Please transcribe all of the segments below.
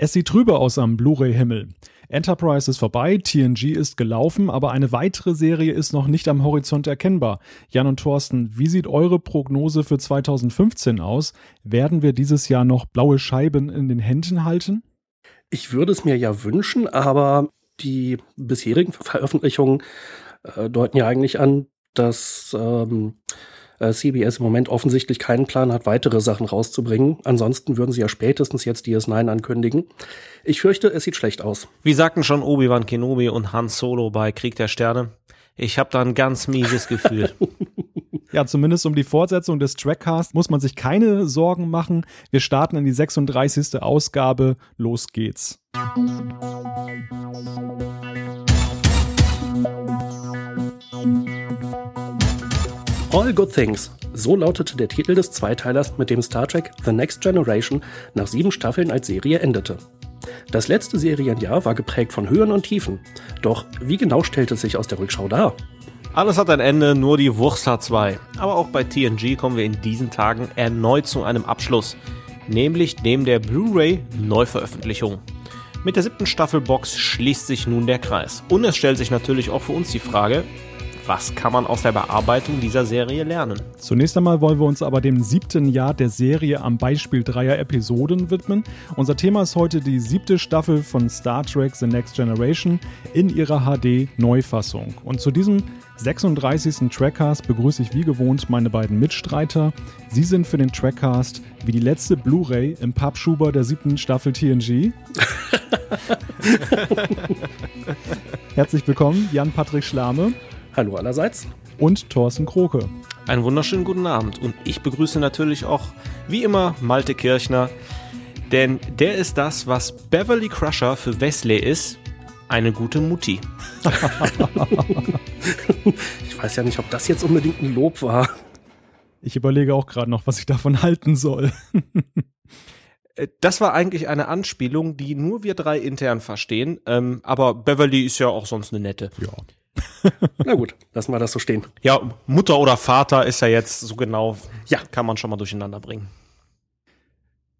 Es sieht trübe aus am Blu-ray-Himmel. Enterprise ist vorbei, TNG ist gelaufen, aber eine weitere Serie ist noch nicht am Horizont erkennbar. Jan und Thorsten, wie sieht eure Prognose für 2015 aus? Werden wir dieses Jahr noch blaue Scheiben in den Händen halten? Ich würde es mir ja wünschen, aber die bisherigen Veröffentlichungen äh, deuten ja eigentlich an, dass ähm, äh, CBS im Moment offensichtlich keinen Plan hat, weitere Sachen rauszubringen. Ansonsten würden sie ja spätestens jetzt DS9 ankündigen. Ich fürchte, es sieht schlecht aus. Wie sagten schon Obi-Wan Kenobi und Han Solo bei Krieg der Sterne? Ich habe da ein ganz mieses Gefühl. Ja, zumindest um die Fortsetzung des Trackcast muss man sich keine Sorgen machen. Wir starten in die 36. Ausgabe. Los geht's. All Good Things. So lautete der Titel des Zweiteilers, mit dem Star Trek The Next Generation nach sieben Staffeln als Serie endete. Das letzte Serienjahr war geprägt von Höhen und Tiefen. Doch wie genau stellte es sich aus der Rückschau dar? Alles hat ein Ende, nur die Wurst hat zwei. Aber auch bei TNG kommen wir in diesen Tagen erneut zu einem Abschluss, nämlich dem der Blu-ray Neuveröffentlichung. Mit der siebten Staffelbox schließt sich nun der Kreis. Und es stellt sich natürlich auch für uns die Frage, was kann man aus der Bearbeitung dieser Serie lernen? Zunächst einmal wollen wir uns aber dem siebten Jahr der Serie am Beispiel dreier Episoden widmen. Unser Thema ist heute die siebte Staffel von Star Trek The Next Generation in ihrer HD-Neufassung. Und zu diesem 36. Trackcast begrüße ich wie gewohnt meine beiden Mitstreiter. Sie sind für den Trackcast wie die letzte Blu-ray im Pappschuber der siebten Staffel TNG. Herzlich willkommen, Jan-Patrick Schlame. Hallo allerseits. Und Thorsten Kroke. Einen wunderschönen guten Abend. Und ich begrüße natürlich auch, wie immer, Malte Kirchner. Denn der ist das, was Beverly Crusher für Wesley ist. Eine gute Mutti. ich weiß ja nicht, ob das jetzt unbedingt ein Lob war. Ich überlege auch gerade noch, was ich davon halten soll. Äh, das war eigentlich eine Anspielung, die nur wir drei intern verstehen. Ähm, aber Beverly ist ja auch sonst eine nette. Ja. Na gut, lassen wir das so stehen. Ja, Mutter oder Vater ist ja jetzt so genau, ja. kann man schon mal durcheinander bringen.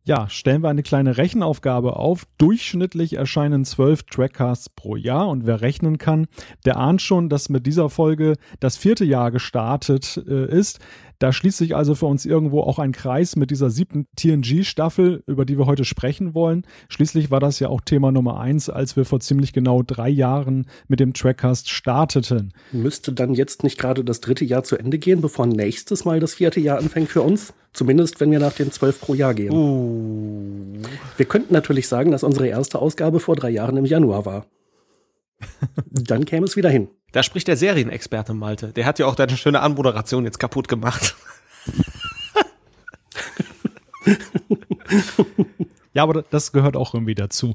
Ja, stellen wir eine kleine Rechenaufgabe auf. Durchschnittlich erscheinen zwölf Trackcasts pro Jahr und wer rechnen kann, der ahnt schon, dass mit dieser Folge das vierte Jahr gestartet äh, ist. Da schließt sich also für uns irgendwo auch ein Kreis mit dieser siebten TNG-Staffel, über die wir heute sprechen wollen. Schließlich war das ja auch Thema Nummer eins, als wir vor ziemlich genau drei Jahren mit dem Trackcast starteten. Müsste dann jetzt nicht gerade das dritte Jahr zu Ende gehen, bevor nächstes Mal das vierte Jahr anfängt für uns? Zumindest, wenn wir nach den zwölf pro Jahr gehen. Uh. Wir könnten natürlich sagen, dass unsere erste Ausgabe vor drei Jahren im Januar war. dann käme es wieder hin. Da spricht der Serienexperte Malte. Der hat ja auch deine schöne Anmoderation jetzt kaputt gemacht. Ja, aber das gehört auch irgendwie dazu.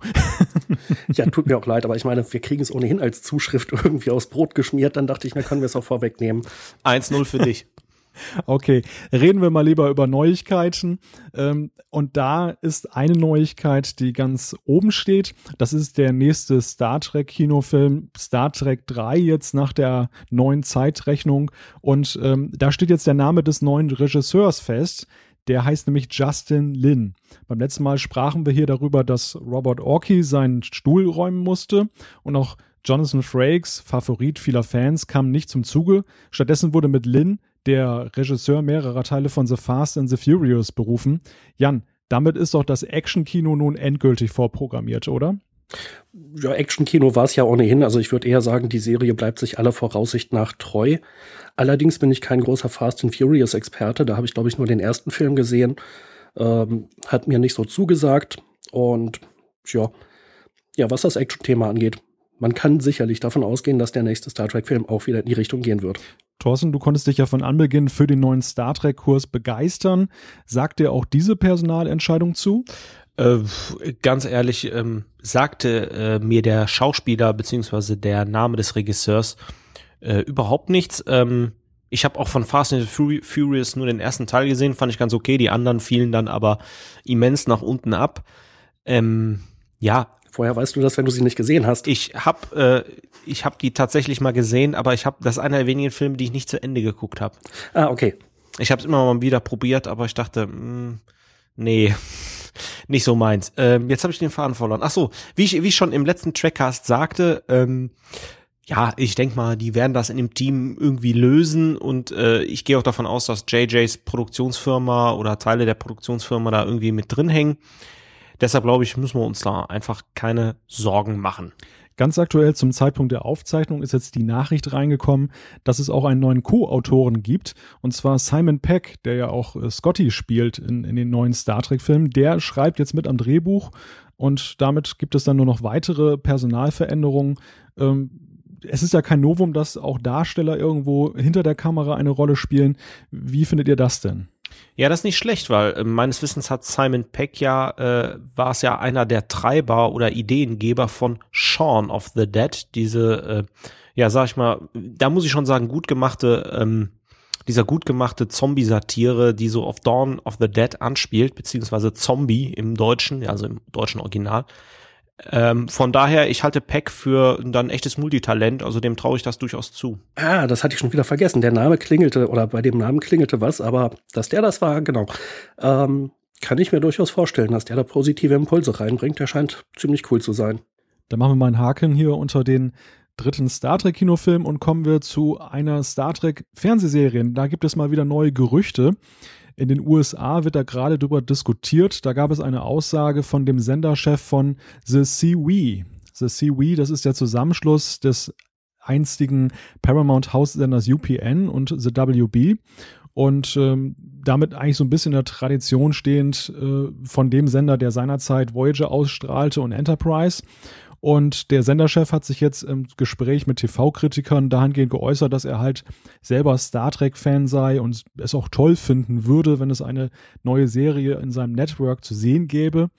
ja, tut mir auch leid, aber ich meine, wir kriegen es ohnehin als Zuschrift irgendwie aufs Brot geschmiert. Dann dachte ich, na, können wir es auch vorwegnehmen. 1-0 für dich. Okay, reden wir mal lieber über Neuigkeiten. Ähm, und da ist eine Neuigkeit, die ganz oben steht. Das ist der nächste Star Trek Kinofilm, Star Trek 3 jetzt nach der neuen Zeitrechnung. Und ähm, da steht jetzt der Name des neuen Regisseurs fest. Der heißt nämlich Justin Lin. Beim letzten Mal sprachen wir hier darüber, dass Robert Orkey seinen Stuhl räumen musste und auch Jonathan Frakes, Favorit vieler Fans, kam nicht zum Zuge. Stattdessen wurde mit Lin der Regisseur mehrerer Teile von The Fast and the Furious berufen. Jan, damit ist doch das Action-Kino nun endgültig vorprogrammiert, oder? Ja, Action-Kino war es ja ohnehin. Also ich würde eher sagen, die Serie bleibt sich aller Voraussicht nach treu. Allerdings bin ich kein großer Fast and Furious-Experte. Da habe ich, glaube ich, nur den ersten Film gesehen. Ähm, hat mir nicht so zugesagt. Und ja, ja, was das Action-Thema angeht, man kann sicherlich davon ausgehen, dass der nächste Star Trek-Film auch wieder in die Richtung gehen wird. Thorsten, du konntest dich ja von Anbeginn für den neuen Star Trek-Kurs begeistern. Sagt dir auch diese Personalentscheidung zu? Äh, ganz ehrlich, ähm, sagte äh, mir der Schauspieler beziehungsweise der Name des Regisseurs äh, überhaupt nichts. Ähm, ich habe auch von Fast and Furious nur den ersten Teil gesehen, fand ich ganz okay. Die anderen fielen dann aber immens nach unten ab. Ähm, ja, Vorher weißt du das, wenn du sie nicht gesehen hast. Ich habe äh, ich hab die tatsächlich mal gesehen, aber ich habe das ist einer der wenigen Filme, die ich nicht zu Ende geguckt habe. Ah, okay. Ich habe es immer mal wieder probiert, aber ich dachte, mh, hm, nee. nicht so meins. Ähm, jetzt habe ich den Faden verloren. Ach so, wie ich, wie ich schon im letzten Trackcast sagte, ähm, ja, ich denk mal, die werden das in dem Team irgendwie lösen und äh, ich gehe auch davon aus, dass JJs Produktionsfirma oder Teile der Produktionsfirma da irgendwie mit drin hängen. Deshalb glaube ich, müssen wir uns da einfach keine Sorgen machen. Ganz aktuell zum Zeitpunkt der Aufzeichnung ist jetzt die Nachricht reingekommen, dass es auch einen neuen Co-Autoren gibt. Und zwar Simon Peck, der ja auch äh, Scotty spielt in, in den neuen Star Trek-Filmen. Der schreibt jetzt mit am Drehbuch und damit gibt es dann nur noch weitere Personalveränderungen. Ähm, es ist ja kein Novum, dass auch Darsteller irgendwo hinter der Kamera eine Rolle spielen. Wie findet ihr das denn? Ja, das ist nicht schlecht, weil äh, meines Wissens hat Simon Peck ja, äh, war es ja einer der Treiber oder Ideengeber von Shaun of the Dead, diese, äh, ja, sag ich mal, da muss ich schon sagen, gut gemachte, ähm, dieser gut gemachte Zombie-Satire, die so auf Dawn of the Dead anspielt, beziehungsweise Zombie im Deutschen, also im deutschen Original. Ähm, von daher, ich halte Peck für dann echtes Multitalent, also dem traue ich das durchaus zu. Ah, das hatte ich schon wieder vergessen. Der Name klingelte, oder bei dem Namen klingelte was, aber dass der das war, genau. Ähm, kann ich mir durchaus vorstellen, dass der da positive Impulse reinbringt. Der scheint ziemlich cool zu sein. Dann machen wir mal einen Haken hier unter den dritten Star Trek Kinofilm und kommen wir zu einer Star Trek Fernsehserie. Da gibt es mal wieder neue Gerüchte. In den USA wird da gerade drüber diskutiert. Da gab es eine Aussage von dem Senderchef von The CW. The CW, das ist der Zusammenschluss des einstigen Paramount House-Senders UPN und The WB und ähm, damit eigentlich so ein bisschen in der Tradition stehend äh, von dem Sender, der seinerzeit Voyager ausstrahlte und Enterprise. Und der Senderchef hat sich jetzt im Gespräch mit TV-Kritikern dahingehend geäußert, dass er halt selber Star Trek-Fan sei und es auch toll finden würde, wenn es eine neue Serie in seinem Network zu sehen gäbe.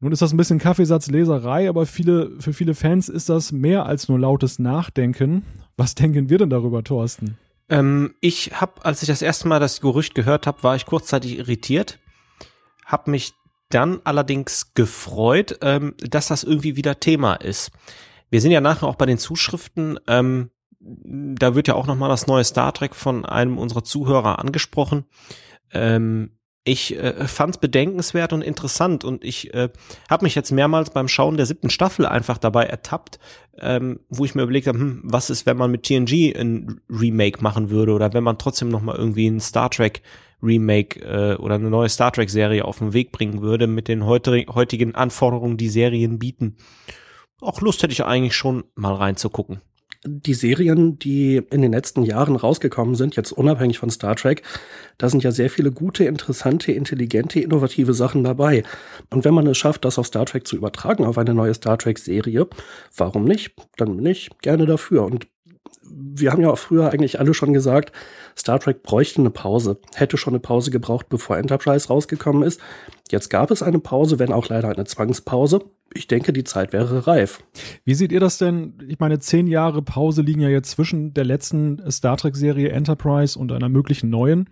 Nun ist das ein bisschen Kaffeesatzleserei, aber viele, für viele Fans ist das mehr als nur lautes Nachdenken. Was denken wir denn darüber, Thorsten? Ähm, ich habe, als ich das erste Mal das Gerücht gehört habe, war ich kurzzeitig irritiert, habe mich dann allerdings gefreut, ähm, dass das irgendwie wieder Thema ist. Wir sind ja nachher auch bei den Zuschriften. Ähm, da wird ja auch noch mal das neue Star Trek von einem unserer Zuhörer angesprochen. Ähm, ich äh, fand es bedenkenswert und interessant und ich äh, habe mich jetzt mehrmals beim Schauen der siebten Staffel einfach dabei ertappt, ähm, wo ich mir überlegt habe, hm, was ist, wenn man mit TNG ein Remake machen würde oder wenn man trotzdem noch mal irgendwie ein Star Trek Remake äh, oder eine neue Star Trek Serie auf den Weg bringen würde mit den heutigen Anforderungen, die Serien bieten. Auch Lust hätte ich eigentlich schon mal reinzugucken. Die Serien, die in den letzten Jahren rausgekommen sind, jetzt unabhängig von Star Trek, da sind ja sehr viele gute, interessante, intelligente, innovative Sachen dabei. Und wenn man es schafft, das auf Star Trek zu übertragen, auf eine neue Star Trek-Serie, warum nicht? Dann bin ich gerne dafür. Und wir haben ja auch früher eigentlich alle schon gesagt, Star Trek bräuchte eine Pause, hätte schon eine Pause gebraucht, bevor Enterprise rausgekommen ist. Jetzt gab es eine Pause, wenn auch leider eine Zwangspause. Ich denke, die Zeit wäre reif. Wie seht ihr das denn? Ich meine, zehn Jahre Pause liegen ja jetzt zwischen der letzten Star Trek-Serie Enterprise und einer möglichen neuen.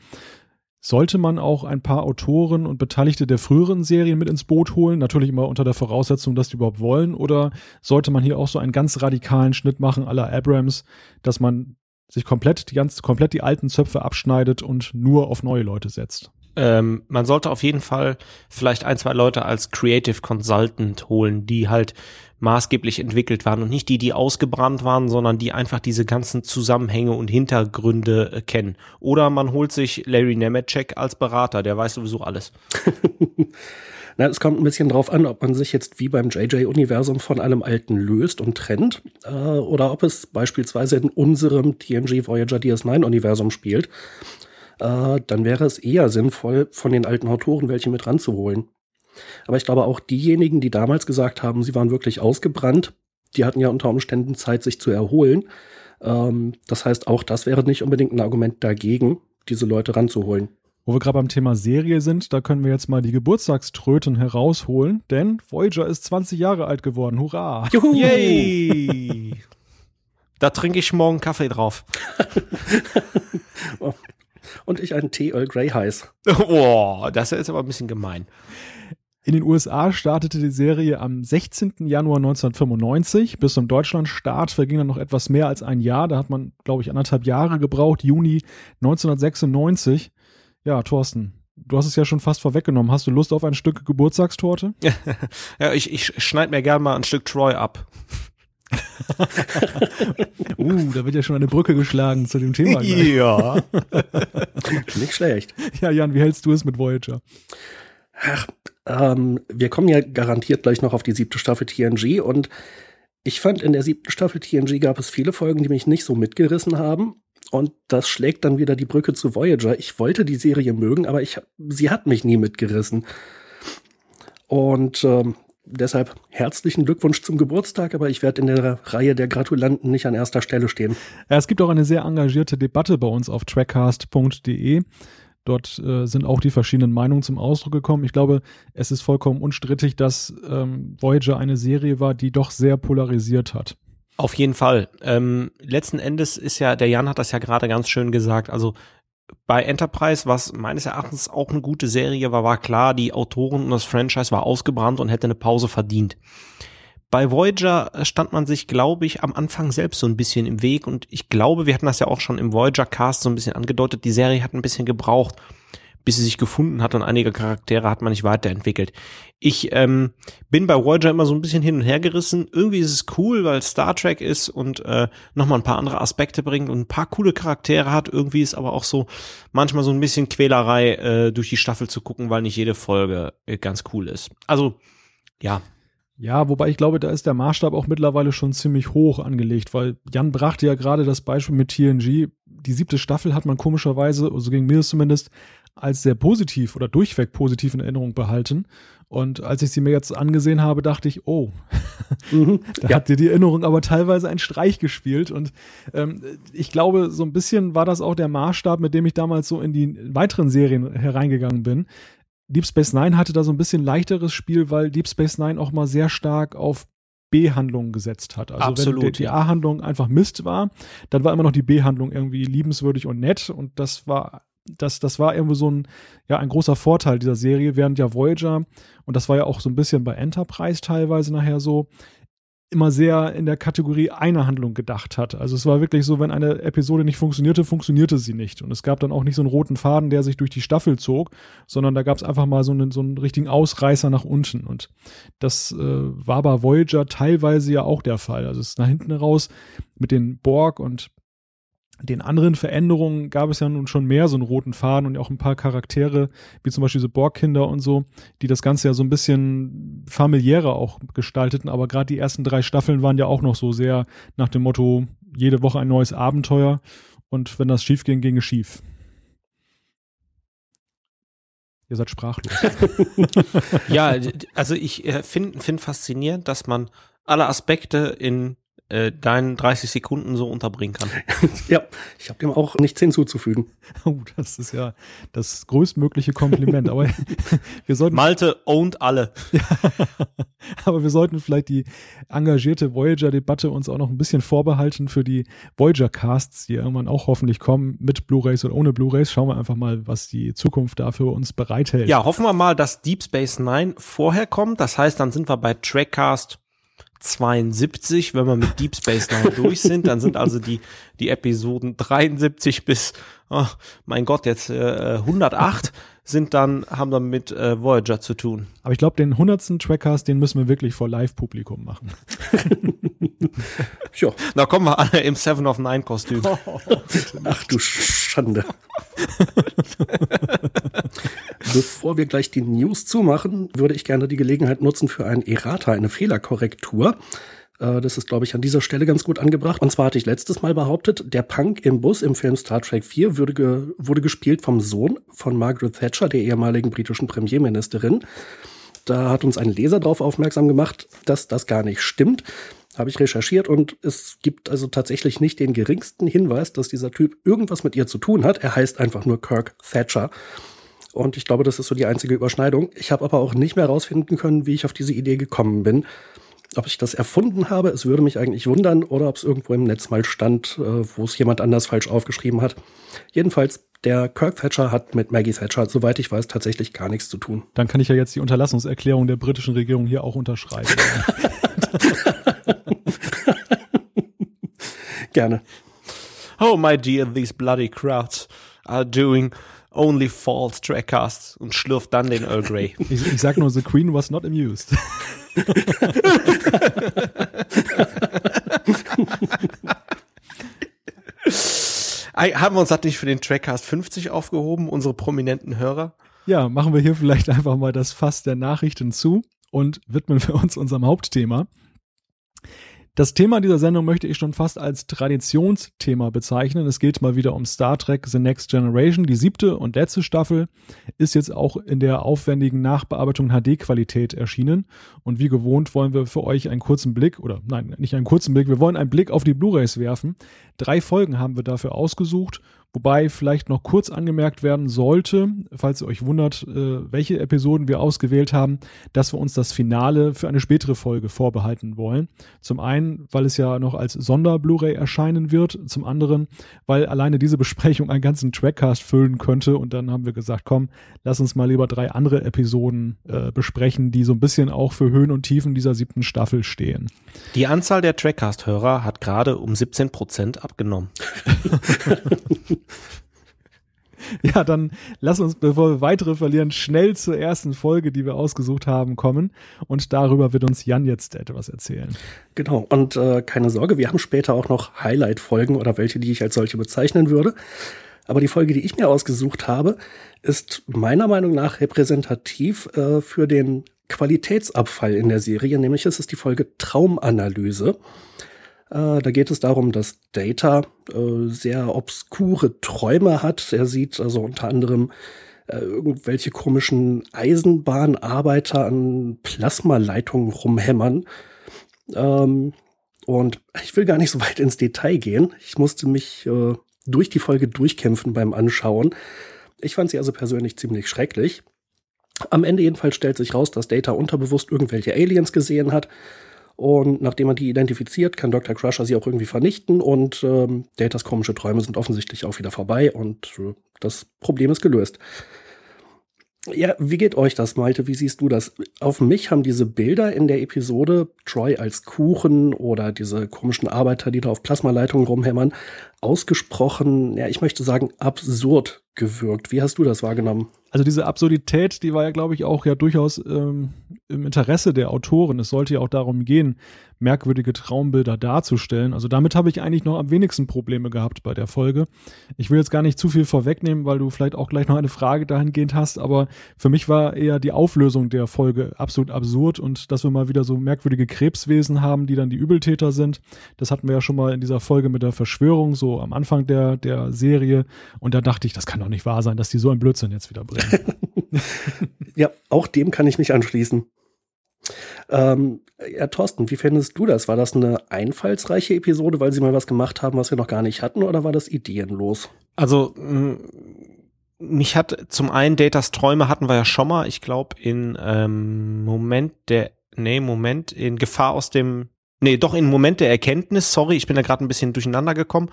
Sollte man auch ein paar Autoren und Beteiligte der früheren Serien mit ins Boot holen? Natürlich immer unter der Voraussetzung, dass die überhaupt wollen. Oder sollte man hier auch so einen ganz radikalen Schnitt machen aller Abrams, dass man sich komplett die ganz komplett die alten Zöpfe abschneidet und nur auf neue Leute setzt? Ähm, man sollte auf jeden Fall vielleicht ein, zwei Leute als Creative Consultant holen, die halt maßgeblich entwickelt waren und nicht die, die ausgebrannt waren, sondern die einfach diese ganzen Zusammenhänge und Hintergründe äh, kennen. Oder man holt sich Larry Nemeczek als Berater, der weiß sowieso alles. Na, es kommt ein bisschen drauf an, ob man sich jetzt wie beim JJ-Universum von allem Alten löst und trennt, äh, oder ob es beispielsweise in unserem TNG Voyager DS9-Universum spielt äh, dann wäre es eher sinnvoll, von den alten Autoren welche mit ranzuholen. Aber ich glaube auch diejenigen, die damals gesagt haben, sie waren wirklich ausgebrannt, die hatten ja unter Umständen Zeit, sich zu erholen. Ähm, das heißt, auch das wäre nicht unbedingt ein Argument dagegen, diese Leute ranzuholen. Wo wir gerade beim Thema Serie sind, da können wir jetzt mal die Geburtstagströten herausholen, denn Voyager ist 20 Jahre alt geworden. Hurra! Juhu! Yay! da trinke ich morgen Kaffee drauf. und ich einen Tee Earl Grey heiß. Boah, das ist aber ein bisschen gemein. In den USA startete die Serie am 16. Januar 1995. Bis zum Deutschlandstart verging dann noch etwas mehr als ein Jahr. Da hat man, glaube ich, anderthalb Jahre gebraucht. Juni 1996. Ja, Thorsten, du hast es ja schon fast vorweggenommen. Hast du Lust auf ein Stück Geburtstagstorte? ja, ich, ich schneide mir gerne mal ein Stück Troy ab. uh, da wird ja schon eine Brücke geschlagen zu dem Thema. Gleich. Ja. Nicht schlecht. Ja, Jan, wie hältst du es mit Voyager? Ach, ähm, wir kommen ja garantiert gleich noch auf die siebte Staffel TNG und ich fand, in der siebten Staffel TNG gab es viele Folgen, die mich nicht so mitgerissen haben. Und das schlägt dann wieder die Brücke zu Voyager. Ich wollte die Serie mögen, aber ich, sie hat mich nie mitgerissen. Und ähm, deshalb herzlichen Glückwunsch zum Geburtstag, aber ich werde in der Reihe der Gratulanten nicht an erster Stelle stehen. Ja, es gibt auch eine sehr engagierte Debatte bei uns auf trackcast.de. Dort äh, sind auch die verschiedenen Meinungen zum Ausdruck gekommen. Ich glaube, es ist vollkommen unstrittig, dass ähm, Voyager eine Serie war, die doch sehr polarisiert hat. Auf jeden Fall. Ähm, letzten Endes ist ja, der Jan hat das ja gerade ganz schön gesagt, also bei Enterprise, was meines Erachtens auch eine gute Serie war, war klar, die Autoren und das Franchise war ausgebrannt und hätte eine Pause verdient. Bei Voyager stand man sich, glaube ich, am Anfang selbst so ein bisschen im Weg und ich glaube, wir hatten das ja auch schon im Voyager Cast so ein bisschen angedeutet, die Serie hat ein bisschen gebraucht, bis sie sich gefunden hat und einige Charaktere hat man nicht weiterentwickelt. Ich ähm, bin bei Voyager immer so ein bisschen hin und her gerissen. Irgendwie ist es cool, weil Star Trek ist und äh, nochmal ein paar andere Aspekte bringt und ein paar coole Charaktere hat. Irgendwie ist aber auch so manchmal so ein bisschen Quälerei, äh, durch die Staffel zu gucken, weil nicht jede Folge äh, ganz cool ist. Also, ja, ja, wobei ich glaube, da ist der Maßstab auch mittlerweile schon ziemlich hoch angelegt, weil Jan brachte ja gerade das Beispiel mit TNG. Die siebte Staffel hat man komischerweise, so also ging mir zumindest, als sehr positiv oder durchweg positiv in Erinnerung behalten. Und als ich sie mir jetzt angesehen habe, dachte ich, oh, mhm, da ja. hat dir die Erinnerung aber teilweise einen Streich gespielt. Und ähm, ich glaube, so ein bisschen war das auch der Maßstab, mit dem ich damals so in die weiteren Serien hereingegangen bin. Deep Space Nine hatte da so ein bisschen leichteres Spiel, weil Deep Space Nine auch mal sehr stark auf B-Handlungen gesetzt hat. Also Absolut, wenn die, die A-Handlung einfach Mist war, dann war immer noch die B-Handlung irgendwie liebenswürdig und nett und das war das, das war irgendwo so ein, ja, ein großer Vorteil dieser Serie, während ja Voyager, und das war ja auch so ein bisschen bei Enterprise teilweise nachher so, immer sehr in der Kategorie einer Handlung gedacht hat. Also es war wirklich so, wenn eine Episode nicht funktionierte, funktionierte sie nicht. Und es gab dann auch nicht so einen roten Faden, der sich durch die Staffel zog, sondern da gab es einfach mal so einen, so einen richtigen Ausreißer nach unten. Und das äh, war bei Voyager teilweise ja auch der Fall. Also es ist nach hinten raus mit den Borg und den anderen Veränderungen gab es ja nun schon mehr so einen roten Faden und auch ein paar Charaktere, wie zum Beispiel diese Borgkinder und so, die das Ganze ja so ein bisschen familiärer auch gestalteten. Aber gerade die ersten drei Staffeln waren ja auch noch so sehr nach dem Motto, jede Woche ein neues Abenteuer. Und wenn das schief ging, ging es schief. Ihr seid sprachlos. ja, also ich äh, finde find faszinierend, dass man alle Aspekte in äh, deinen 30 Sekunden so unterbringen kann. ja, ich habe dem auch nichts hinzuzufügen. Oh, das ist ja das größtmögliche Kompliment. aber wir sollten Malte owned alle. ja, aber wir sollten vielleicht die engagierte Voyager-Debatte uns auch noch ein bisschen vorbehalten für die Voyager-Casts, die irgendwann auch hoffentlich kommen, mit Blu-rays oder ohne Blu-rays. Schauen wir einfach mal, was die Zukunft da für uns bereithält. Ja, hoffen wir mal, dass Deep Space Nine vorher kommt. Das heißt, dann sind wir bei Trackcast 72, wenn wir mit Deep Space Nine durch sind, dann sind also die, die Episoden 73 bis, oh, mein Gott, jetzt äh, 108 sind dann, haben dann mit äh, Voyager zu tun. Aber ich glaube, den 100. Trackcast, den müssen wir wirklich vor Live-Publikum machen. ja. Da kommen wir alle im Seven of Nine Kostüm. Oh, Ach du Schande. Bevor wir gleich die News zumachen, würde ich gerne die Gelegenheit nutzen für ein Errata, eine Fehlerkorrektur. Äh, das ist, glaube ich, an dieser Stelle ganz gut angebracht. Und zwar hatte ich letztes Mal behauptet, der Punk im Bus im Film Star Trek 4 wurde, ge wurde gespielt vom Sohn von Margaret Thatcher, der ehemaligen britischen Premierministerin. Da hat uns ein Leser darauf aufmerksam gemacht, dass das gar nicht stimmt. Habe ich recherchiert und es gibt also tatsächlich nicht den geringsten Hinweis, dass dieser Typ irgendwas mit ihr zu tun hat. Er heißt einfach nur Kirk Thatcher. Und ich glaube, das ist so die einzige Überschneidung. Ich habe aber auch nicht mehr herausfinden können, wie ich auf diese Idee gekommen bin. Ob ich das erfunden habe, es würde mich eigentlich wundern, oder ob es irgendwo im Netz mal stand, äh, wo es jemand anders falsch aufgeschrieben hat. Jedenfalls, der Kirk Thatcher hat mit Maggie Thatcher, soweit ich weiß, tatsächlich gar nichts zu tun. Dann kann ich ja jetzt die Unterlassungserklärung der britischen Regierung hier auch unterschreiben. Gerne. Oh, my dear, these bloody crowds are doing Only False Trackcast und schlürft dann den Earl Grey. Ich, ich sag nur, The Queen was not amused. Haben wir uns das nicht für den Trackcast 50 aufgehoben, unsere prominenten Hörer? Ja, machen wir hier vielleicht einfach mal das Fass der Nachrichten zu und widmen wir uns unserem Hauptthema. Das Thema dieser Sendung möchte ich schon fast als Traditionsthema bezeichnen. Es geht mal wieder um Star Trek The Next Generation. Die siebte und letzte Staffel ist jetzt auch in der aufwendigen Nachbearbeitung HD-Qualität erschienen. Und wie gewohnt wollen wir für euch einen kurzen Blick, oder nein, nicht einen kurzen Blick, wir wollen einen Blick auf die Blu-rays werfen. Drei Folgen haben wir dafür ausgesucht Wobei vielleicht noch kurz angemerkt werden sollte, falls ihr euch wundert, äh, welche Episoden wir ausgewählt haben, dass wir uns das Finale für eine spätere Folge vorbehalten wollen. Zum einen, weil es ja noch als Sonder-Blu-ray erscheinen wird, zum anderen, weil alleine diese Besprechung einen ganzen Trackcast füllen könnte und dann haben wir gesagt, komm, lass uns mal lieber drei andere Episoden äh, besprechen, die so ein bisschen auch für Höhen und Tiefen dieser siebten Staffel stehen. Die Anzahl der Trackcast-Hörer hat gerade um 17 Prozent abgenommen. Ja, dann lass uns, bevor wir weitere verlieren, schnell zur ersten Folge, die wir ausgesucht haben, kommen. Und darüber wird uns Jan jetzt etwas erzählen. Genau, und äh, keine Sorge, wir haben später auch noch Highlight-Folgen oder welche, die ich als solche bezeichnen würde. Aber die Folge, die ich mir ausgesucht habe, ist meiner Meinung nach repräsentativ äh, für den Qualitätsabfall in der Serie, nämlich es ist die Folge Traumanalyse. Äh, da geht es darum, dass Data äh, sehr obskure Träume hat. Er sieht also unter anderem äh, irgendwelche komischen Eisenbahnarbeiter an Plasmaleitungen rumhämmern. Ähm, und ich will gar nicht so weit ins Detail gehen. Ich musste mich äh, durch die Folge durchkämpfen beim Anschauen. Ich fand sie also persönlich ziemlich schrecklich. Am Ende jedenfalls stellt sich raus, dass Data unterbewusst irgendwelche Aliens gesehen hat und nachdem man die identifiziert, kann Dr. Crusher sie auch irgendwie vernichten und ähm, Datas komische Träume sind offensichtlich auch wieder vorbei und äh, das Problem ist gelöst. Ja, wie geht euch das, Malte? Wie siehst du das? Auf mich haben diese Bilder in der Episode, Troy als Kuchen oder diese komischen Arbeiter, die da auf Plasmaleitungen rumhämmern, ausgesprochen, ja, ich möchte sagen, absurd gewirkt. Wie hast du das wahrgenommen? Also diese Absurdität, die war ja, glaube ich, auch ja durchaus ähm, im Interesse der Autoren. Es sollte ja auch darum gehen, merkwürdige Traumbilder darzustellen. Also damit habe ich eigentlich noch am wenigsten Probleme gehabt bei der Folge. Ich will jetzt gar nicht zu viel vorwegnehmen, weil du vielleicht auch gleich noch eine Frage dahingehend hast, aber für mich war eher die Auflösung der Folge absolut absurd und dass wir mal wieder so merkwürdige Krebswesen haben, die dann die Übeltäter sind. Das hatten wir ja schon mal in dieser Folge mit der Verschwörung, so am Anfang der, der Serie. Und da dachte ich, das kann doch nicht wahr sein, dass die so einen Blödsinn jetzt wieder bringen. ja, auch dem kann ich mich anschließen. Ähm, ja, Thorsten, wie findest du das? War das eine einfallsreiche Episode, weil sie mal was gemacht haben, was wir noch gar nicht hatten, oder war das ideenlos? Also, mich hat zum einen Datas Träume hatten wir ja schon mal, ich glaube, in ähm, Moment der, nee, Moment, in Gefahr aus dem, nee, doch in Moment der Erkenntnis, sorry, ich bin da gerade ein bisschen durcheinander gekommen.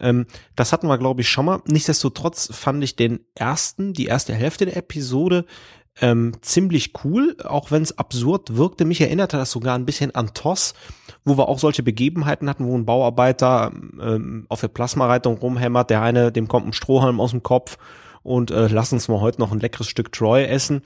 Ähm, das hatten wir, glaube ich, schon mal. Nichtsdestotrotz fand ich den ersten, die erste Hälfte der Episode ähm, ziemlich cool, auch wenn es absurd wirkte. Mich erinnerte das sogar ein bisschen an TOS, wo wir auch solche Begebenheiten hatten, wo ein Bauarbeiter ähm, auf der Plasmareitung rumhämmert, der eine, dem kommt ein Strohhalm aus dem Kopf und äh, lass uns mal heute noch ein leckeres Stück Troy essen.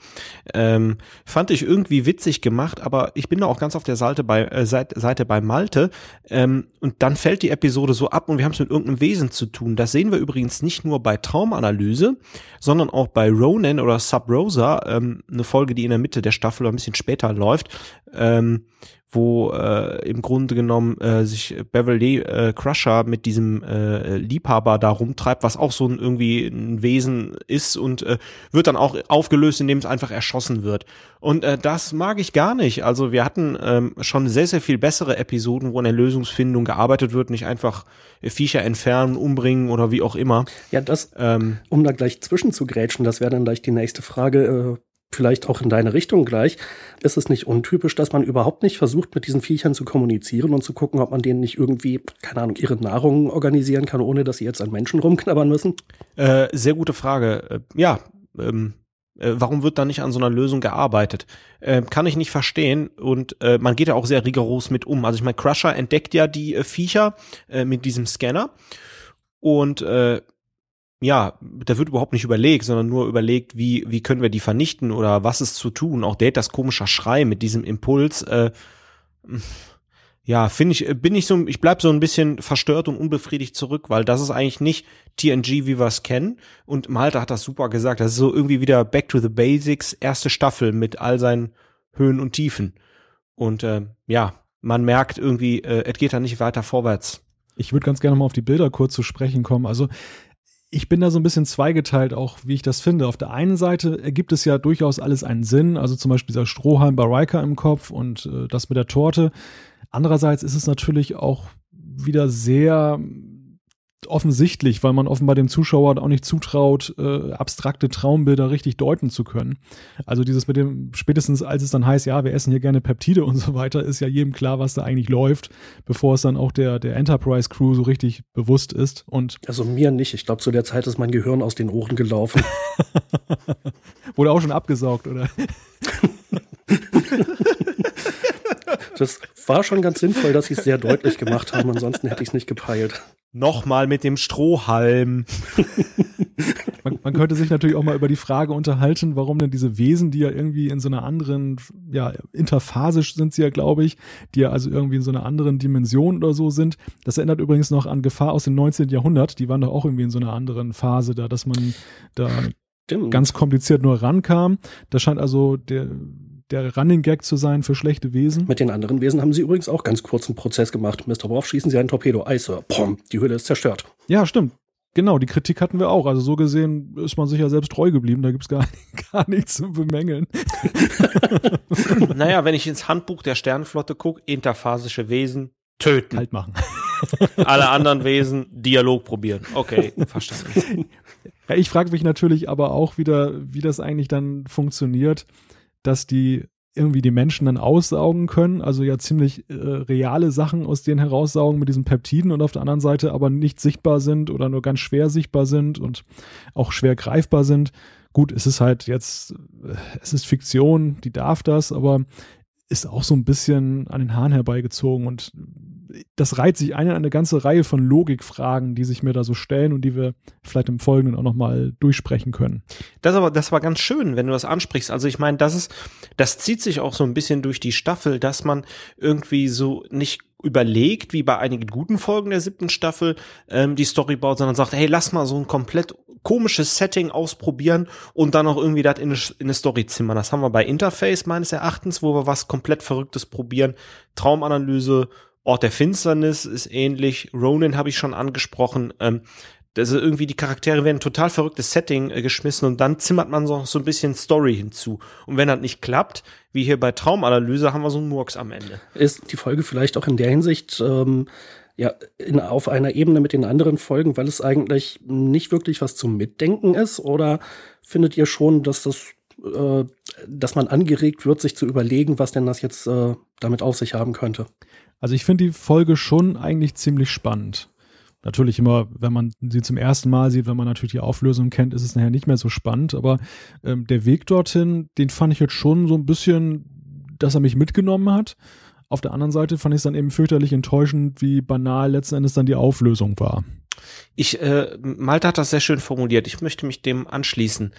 Ähm, fand ich irgendwie witzig gemacht, aber ich bin da auch ganz auf der Seite bei, äh, Seite, bei Malte. Ähm, und dann fällt die Episode so ab und wir haben es mit irgendeinem Wesen zu tun. Das sehen wir übrigens nicht nur bei Traumanalyse, sondern auch bei Ronan oder Sub Rosa, ähm, eine Folge, die in der Mitte der Staffel ein bisschen später läuft. Ähm, wo äh, im Grunde genommen äh, sich Beverly äh, Crusher mit diesem äh, Liebhaber da rumtreibt, was auch so ein irgendwie ein Wesen ist und äh, wird dann auch aufgelöst, indem es einfach erschossen wird. Und äh, das mag ich gar nicht. Also wir hatten ähm, schon sehr, sehr viel bessere Episoden, wo an der Lösungsfindung gearbeitet wird, nicht einfach Viecher entfernen, umbringen oder wie auch immer. Ja, das, ähm, um da gleich zwischen zu grätschen, das wäre dann gleich die nächste Frage. Äh vielleicht auch in deine Richtung gleich, ist es nicht untypisch, dass man überhaupt nicht versucht, mit diesen Viechern zu kommunizieren und zu gucken, ob man denen nicht irgendwie, keine Ahnung, ihre Nahrung organisieren kann, ohne dass sie jetzt an Menschen rumknabbern müssen? Äh, sehr gute Frage. Äh, ja, ähm, äh, warum wird da nicht an so einer Lösung gearbeitet? Äh, kann ich nicht verstehen und äh, man geht ja auch sehr rigoros mit um. Also ich meine, Crusher entdeckt ja die äh, Viecher äh, mit diesem Scanner und ja, da wird überhaupt nicht überlegt, sondern nur überlegt, wie, wie können wir die vernichten oder was ist zu tun. Auch Datas komischer Schrei mit diesem Impuls, äh, ja, finde ich, bin ich so, ich bleib so ein bisschen verstört und unbefriedigt zurück, weil das ist eigentlich nicht TNG, wie wir es kennen. Und Malte hat das super gesagt. Das ist so irgendwie wieder Back to the Basics, erste Staffel mit all seinen Höhen und Tiefen. Und äh, ja, man merkt irgendwie, äh, es geht da nicht weiter vorwärts. Ich würde ganz gerne mal auf die Bilder kurz zu sprechen kommen. Also ich bin da so ein bisschen zweigeteilt, auch wie ich das finde. Auf der einen Seite ergibt es ja durchaus alles einen Sinn, also zum Beispiel dieser Strohhalm bei Riker im Kopf und äh, das mit der Torte. Andererseits ist es natürlich auch wieder sehr offensichtlich, weil man offenbar dem Zuschauer auch nicht zutraut, äh, abstrakte Traumbilder richtig deuten zu können. Also dieses mit dem, spätestens als es dann heißt, ja, wir essen hier gerne Peptide und so weiter, ist ja jedem klar, was da eigentlich läuft, bevor es dann auch der, der Enterprise Crew so richtig bewusst ist. Und also mir nicht. Ich glaube, zu der Zeit ist mein Gehirn aus den Ohren gelaufen. Wurde auch schon abgesaugt, oder? das war schon ganz sinnvoll, dass sie es sehr deutlich gemacht haben. Ansonsten hätte ich es nicht gepeilt. Nochmal mit dem Strohhalm. man, man, könnte sich natürlich auch mal über die Frage unterhalten, warum denn diese Wesen, die ja irgendwie in so einer anderen, ja, interphasisch sind sie ja, glaube ich, die ja also irgendwie in so einer anderen Dimension oder so sind. Das erinnert übrigens noch an Gefahr aus dem 19. Jahrhundert. Die waren doch auch irgendwie in so einer anderen Phase da, dass man da Stimmt. ganz kompliziert nur rankam. Das scheint also der der Running Gag zu sein für schlechte Wesen. Mit den anderen Wesen haben sie übrigens auch ganz kurzen Prozess gemacht. Mr. Worf schießen sie einen Torpedo. Eise. Pom, die Hülle ist zerstört. Ja, stimmt. Genau, die Kritik hatten wir auch. Also so gesehen ist man sich ja selbst treu geblieben. Da gibt's gar, gar nichts zu bemängeln. naja, wenn ich ins Handbuch der Sternenflotte gucke, interphasische Wesen töten. Halt machen. Alle anderen Wesen Dialog probieren. Okay, verstanden. Ja, ich frage mich natürlich aber auch wieder, wie das eigentlich dann funktioniert dass die irgendwie die Menschen dann aussaugen können, also ja ziemlich äh, reale Sachen aus denen heraussaugen mit diesen Peptiden und auf der anderen Seite aber nicht sichtbar sind oder nur ganz schwer sichtbar sind und auch schwer greifbar sind. Gut, es ist halt jetzt, äh, es ist Fiktion, die darf das, aber ist auch so ein bisschen an den Haaren herbeigezogen und das reiht sich ein in eine ganze Reihe von Logikfragen, die sich mir da so stellen und die wir vielleicht im Folgenden auch nochmal durchsprechen können. Das aber, das war ganz schön, wenn du das ansprichst. Also ich meine, das ist, das zieht sich auch so ein bisschen durch die Staffel, dass man irgendwie so nicht überlegt, wie bei einigen guten Folgen der siebten Staffel, ähm, die Story baut, sondern sagt, hey, lass mal so ein komplett komisches Setting ausprobieren und dann auch irgendwie das in eine, in eine Story zimmern. Das haben wir bei Interface meines Erachtens, wo wir was komplett Verrücktes probieren. Traumanalyse, Ort der Finsternis ist ähnlich. Ronin habe ich schon angesprochen. Ähm, also irgendwie die Charaktere werden total verrücktes Setting äh, geschmissen und dann zimmert man so, so ein bisschen Story hinzu. Und wenn das nicht klappt, wie hier bei Traumanalyse, haben wir so einen Murks am Ende. Ist die Folge vielleicht auch in der Hinsicht ähm, ja in, auf einer Ebene mit den anderen Folgen, weil es eigentlich nicht wirklich was zum Mitdenken ist? Oder findet ihr schon, dass das äh, dass man angeregt wird, sich zu überlegen, was denn das jetzt äh, damit auf sich haben könnte? Also ich finde die Folge schon eigentlich ziemlich spannend. Natürlich immer, wenn man sie zum ersten Mal sieht, wenn man natürlich die Auflösung kennt, ist es nachher nicht mehr so spannend. Aber ähm, der Weg dorthin, den fand ich jetzt schon so ein bisschen, dass er mich mitgenommen hat. Auf der anderen Seite fand ich es dann eben fürchterlich enttäuschend, wie banal letzten Endes dann die Auflösung war. Ich, äh, Malte hat das sehr schön formuliert. Ich möchte mich dem anschließen.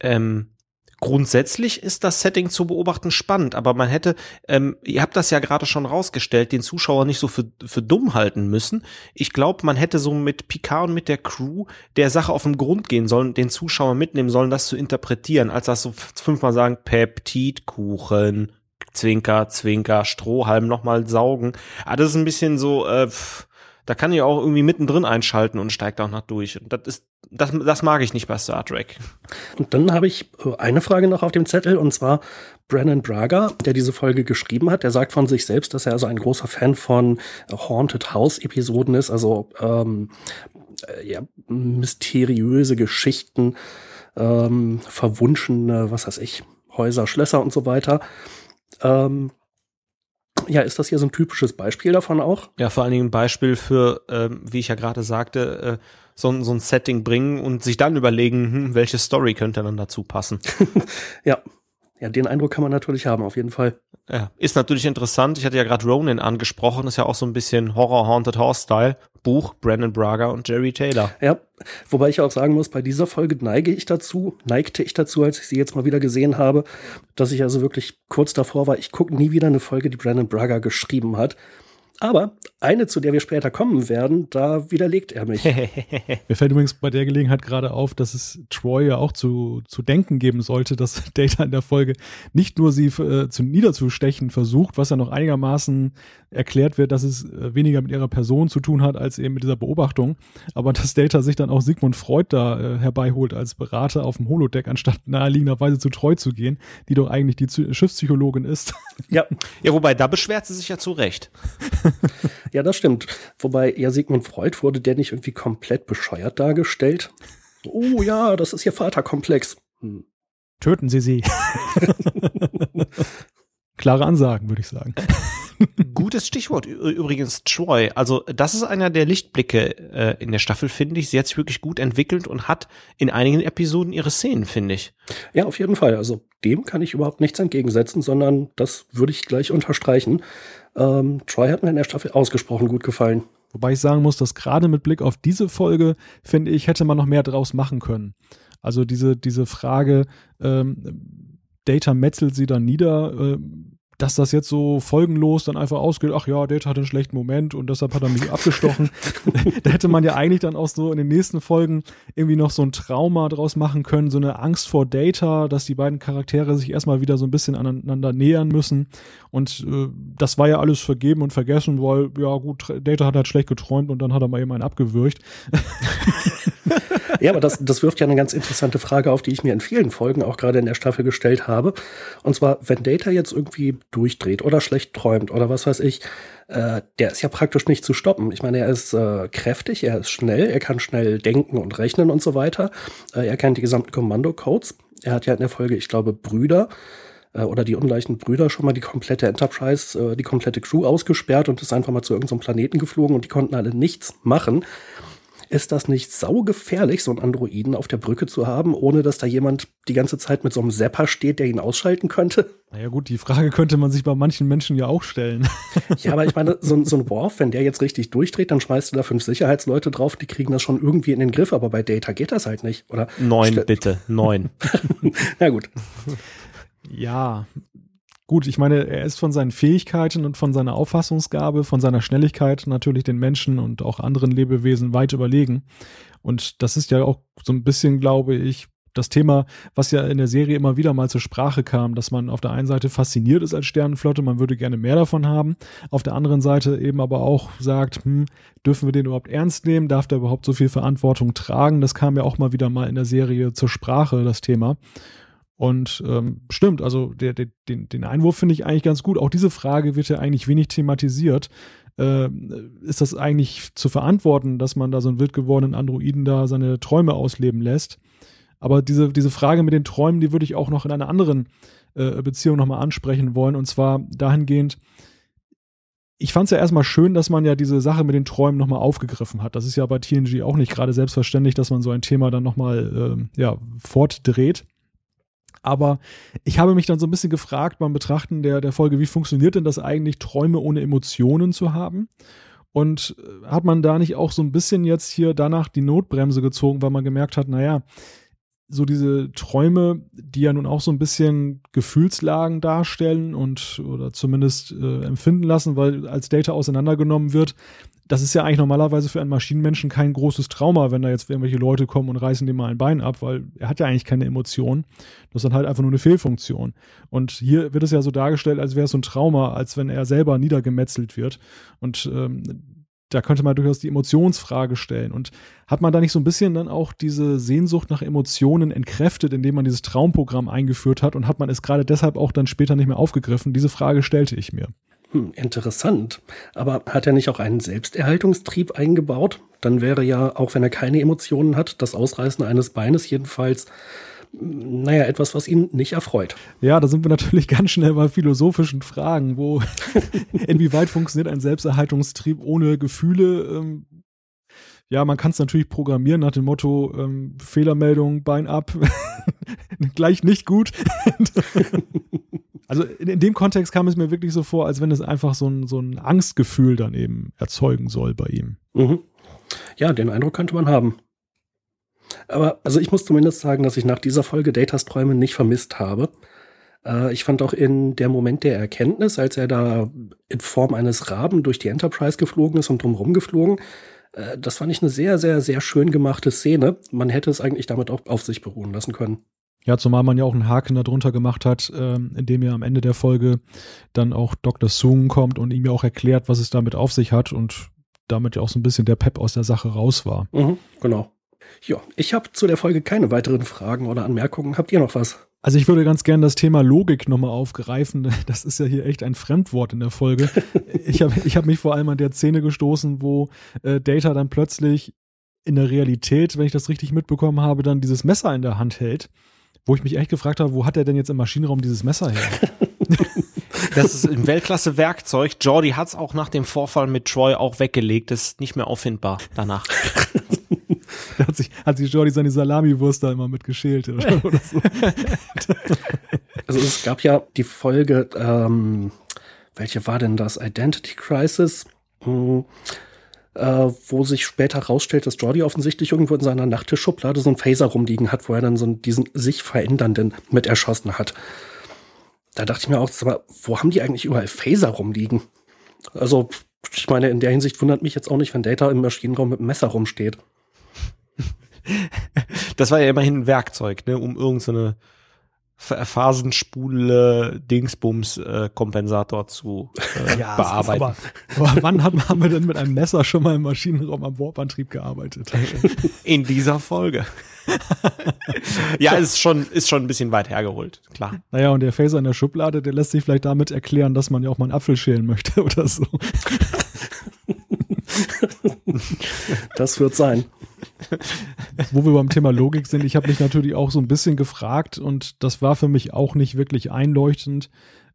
Ähm, Grundsätzlich ist das Setting zu beobachten spannend, aber man hätte, ähm, ihr habt das ja gerade schon rausgestellt, den Zuschauer nicht so für, für dumm halten müssen. Ich glaube, man hätte so mit Picard und mit der Crew der Sache auf den Grund gehen sollen, den Zuschauer mitnehmen sollen, das zu interpretieren, als das so fünfmal sagen, Peptidkuchen, Zwinker, Zwinker, Strohhalm nochmal saugen. Ah, das ist ein bisschen so, äh, pff, da kann ich auch irgendwie mittendrin einschalten und steigt auch noch durch. Und das ist, das, das mag ich nicht bei Star Trek. Und dann habe ich äh, eine Frage noch auf dem Zettel und zwar Brennan Braga, der diese Folge geschrieben hat. Der sagt von sich selbst, dass er also ein großer Fan von Haunted House Episoden ist, also ähm, äh, ja, mysteriöse Geschichten, ähm, verwunschene, was weiß ich, Häuser, Schlösser und so weiter. Ähm, ja, ist das hier so ein typisches Beispiel davon auch? Ja, vor allen Dingen ein Beispiel für, ähm, wie ich ja gerade sagte, äh, so, so ein Setting bringen und sich dann überlegen, hm, welche Story könnte dann dazu passen. ja. Ja, den Eindruck kann man natürlich haben, auf jeden Fall. Ja, ist natürlich interessant. Ich hatte ja gerade Ronin angesprochen, ist ja auch so ein bisschen Horror Haunted Horse Style. Buch Brandon Braga und Jerry Taylor. Ja, wobei ich auch sagen muss, bei dieser Folge neige ich dazu, neigte ich dazu, als ich sie jetzt mal wieder gesehen habe, dass ich also wirklich kurz davor war, ich gucke nie wieder eine Folge, die Brandon Braga geschrieben hat. Aber eine, zu der wir später kommen werden, da widerlegt er mich. Mir fällt übrigens bei der Gelegenheit gerade auf, dass es Troy ja auch zu, zu denken geben sollte, dass Data in der Folge nicht nur sie äh, zu niederzustechen versucht, was ja noch einigermaßen erklärt wird, dass es äh, weniger mit ihrer Person zu tun hat, als eben mit dieser Beobachtung, aber dass Data sich dann auch Sigmund Freud da äh, herbeiholt als Berater auf dem Holodeck, anstatt naheliegenderweise zu Treu zu gehen, die doch eigentlich die Schiffspsychologin ist. Ja. Ja, wobei da beschwert sie sich ja zu Recht. ja, das stimmt. Wobei, ja, Sigmund Freud wurde der nicht irgendwie komplett bescheuert dargestellt? Oh ja, das ist ihr Vaterkomplex. Hm. Töten Sie sie. Klare Ansagen, würde ich sagen. Gutes Stichwort übrigens, Troy. Also das ist einer der Lichtblicke äh, in der Staffel, finde ich. Sie hat sich wirklich gut entwickelt und hat in einigen Episoden ihre Szenen, finde ich. Ja, auf jeden Fall. Also dem kann ich überhaupt nichts entgegensetzen, sondern das würde ich gleich unterstreichen. Ähm, Troy hat mir in der Staffel ausgesprochen gut gefallen. Wobei ich sagen muss, dass gerade mit Blick auf diese Folge, finde ich, hätte man noch mehr draus machen können. Also diese, diese Frage, ähm, Data metzelt sie dann nieder, äh, dass das jetzt so folgenlos dann einfach ausgeht, ach ja, Data hat einen schlechten Moment und deshalb hat er mich abgestochen. da hätte man ja eigentlich dann auch so in den nächsten Folgen irgendwie noch so ein Trauma draus machen können, so eine Angst vor Data, dass die beiden Charaktere sich erstmal wieder so ein bisschen aneinander nähern müssen. Und äh, das war ja alles vergeben und vergessen, weil, ja gut, Data hat halt schlecht geträumt und dann hat er mal jemanden abgewürgt. ja, aber das, das wirft ja eine ganz interessante Frage auf, die ich mir in vielen Folgen auch gerade in der Staffel gestellt habe. Und zwar, wenn Data jetzt irgendwie durchdreht oder schlecht träumt oder was weiß ich, äh, der ist ja praktisch nicht zu stoppen. Ich meine, er ist äh, kräftig, er ist schnell, er kann schnell denken und rechnen und so weiter. Äh, er kennt die gesamten Kommandocodes. Er hat ja in der Folge, ich glaube, Brüder äh, oder die ungleichen Brüder schon mal die komplette Enterprise, äh, die komplette Crew ausgesperrt und ist einfach mal zu irgendeinem Planeten geflogen und die konnten alle nichts machen. Ist das nicht saugefährlich, so einen Androiden auf der Brücke zu haben, ohne dass da jemand die ganze Zeit mit so einem Zapper steht, der ihn ausschalten könnte? Naja gut, die Frage könnte man sich bei manchen Menschen ja auch stellen. ja, aber ich meine, so, so ein Worf, wenn der jetzt richtig durchdreht, dann schmeißt du da fünf Sicherheitsleute drauf, die kriegen das schon irgendwie in den Griff, aber bei Data geht das halt nicht, oder? Neun, bitte, neun. Na gut. Ja, Gut, ich meine, er ist von seinen Fähigkeiten und von seiner Auffassungsgabe, von seiner Schnelligkeit natürlich den Menschen und auch anderen Lebewesen weit überlegen. Und das ist ja auch so ein bisschen, glaube ich, das Thema, was ja in der Serie immer wieder mal zur Sprache kam, dass man auf der einen Seite fasziniert ist als Sternenflotte, man würde gerne mehr davon haben, auf der anderen Seite eben aber auch sagt, hm, dürfen wir den überhaupt ernst nehmen, darf der überhaupt so viel Verantwortung tragen? Das kam ja auch mal wieder mal in der Serie zur Sprache, das Thema. Und ähm, stimmt, also der, der, den, den Einwurf finde ich eigentlich ganz gut. Auch diese Frage wird ja eigentlich wenig thematisiert. Äh, ist das eigentlich zu verantworten, dass man da so einen wild gewordenen Androiden da seine Träume ausleben lässt? Aber diese, diese Frage mit den Träumen, die würde ich auch noch in einer anderen äh, Beziehung nochmal ansprechen wollen. Und zwar dahingehend, ich fand es ja erstmal schön, dass man ja diese Sache mit den Träumen nochmal aufgegriffen hat. Das ist ja bei TNG auch nicht gerade selbstverständlich, dass man so ein Thema dann nochmal äh, ja, fortdreht. Aber ich habe mich dann so ein bisschen gefragt beim Betrachten der, der Folge, wie funktioniert denn das eigentlich, Träume ohne Emotionen zu haben? Und äh, hat man da nicht auch so ein bisschen jetzt hier danach die Notbremse gezogen, weil man gemerkt hat, naja, so diese Träume, die ja nun auch so ein bisschen Gefühlslagen darstellen und oder zumindest äh, empfinden lassen, weil als Data auseinandergenommen wird, das ist ja eigentlich normalerweise für einen Maschinenmenschen kein großes Trauma, wenn da jetzt irgendwelche Leute kommen und reißen dem mal ein Bein ab, weil er hat ja eigentlich keine Emotionen. Das ist dann halt einfach nur eine Fehlfunktion. Und hier wird es ja so dargestellt, als wäre es so ein Trauma, als wenn er selber niedergemetzelt wird. Und ähm, da könnte man durchaus die Emotionsfrage stellen. Und hat man da nicht so ein bisschen dann auch diese Sehnsucht nach Emotionen entkräftet, indem man dieses Traumprogramm eingeführt hat und hat man es gerade deshalb auch dann später nicht mehr aufgegriffen? Diese Frage stellte ich mir. Hm, interessant. Aber hat er nicht auch einen Selbsterhaltungstrieb eingebaut? Dann wäre ja, auch wenn er keine Emotionen hat, das Ausreißen eines Beines jedenfalls, hm, naja, etwas, was ihn nicht erfreut. Ja, da sind wir natürlich ganz schnell bei philosophischen Fragen, wo inwieweit funktioniert ein Selbsterhaltungstrieb ohne Gefühle? Ähm, ja, man kann es natürlich programmieren nach dem Motto ähm, Fehlermeldung, Bein ab, gleich nicht gut. Also in, in, dem Kontext kam es mir wirklich so vor, als wenn es einfach so ein, so ein Angstgefühl dann eben erzeugen soll bei ihm. Mhm. Ja, den Eindruck könnte man haben. Aber also ich muss zumindest sagen, dass ich nach dieser Folge Datas Träume nicht vermisst habe. Äh, ich fand auch in der Moment der Erkenntnis, als er da in Form eines Raben durch die Enterprise geflogen ist und drumherum geflogen, äh, das fand ich eine sehr, sehr, sehr schön gemachte Szene. Man hätte es eigentlich damit auch auf sich beruhen lassen können. Ja, zumal man ja auch einen Haken darunter gemacht hat, ähm, indem ja am Ende der Folge dann auch Dr. Sung kommt und ihm ja auch erklärt, was es damit auf sich hat und damit ja auch so ein bisschen der Pep aus der Sache raus war. Mhm, genau. Ja, ich habe zu der Folge keine weiteren Fragen oder Anmerkungen. Habt ihr noch was? Also ich würde ganz gerne das Thema Logik nochmal aufgreifen. Das ist ja hier echt ein Fremdwort in der Folge. Ich habe ich hab mich vor allem an der Szene gestoßen, wo äh, Data dann plötzlich in der Realität, wenn ich das richtig mitbekommen habe, dann dieses Messer in der Hand hält wo ich mich echt gefragt habe, wo hat er denn jetzt im Maschinenraum dieses Messer her? das ist ein Weltklasse-Werkzeug. Jordi hat es auch nach dem Vorfall mit Troy auch weggelegt. Das ist nicht mehr auffindbar danach. da hat sich, hat sich Jordi seine Salami-Wurst da immer mit geschält oder, oder so. Also es gab ja die Folge, ähm, welche war denn das? Identity Crisis. Hm äh, wo sich später herausstellt, dass Jordi offensichtlich irgendwo in seiner Nachttischschublade so ein Phaser rumliegen hat, wo er dann so diesen sich verändernden mit erschossen hat. Da dachte ich mir auch, wo haben die eigentlich überall Phaser rumliegen? Also, ich meine, in der Hinsicht wundert mich jetzt auch nicht, wenn Data im Maschinenraum mit einem Messer rumsteht. Das war ja immerhin ein Werkzeug, ne, um irgendeine so Phasenspule Dingsbums äh, Kompensator zu äh, ja, bearbeiten. Aber, aber wann haben, haben wir denn mit einem Messer schon mal im Maschinenraum am Warpantrieb gearbeitet? In dieser Folge. ja, ist schon, ist schon ein bisschen weit hergeholt, klar. Naja, und der Phaser in der Schublade, der lässt sich vielleicht damit erklären, dass man ja auch mal einen Apfel schälen möchte oder so. das wird sein. Wo wir beim Thema Logik sind, ich habe mich natürlich auch so ein bisschen gefragt und das war für mich auch nicht wirklich einleuchtend,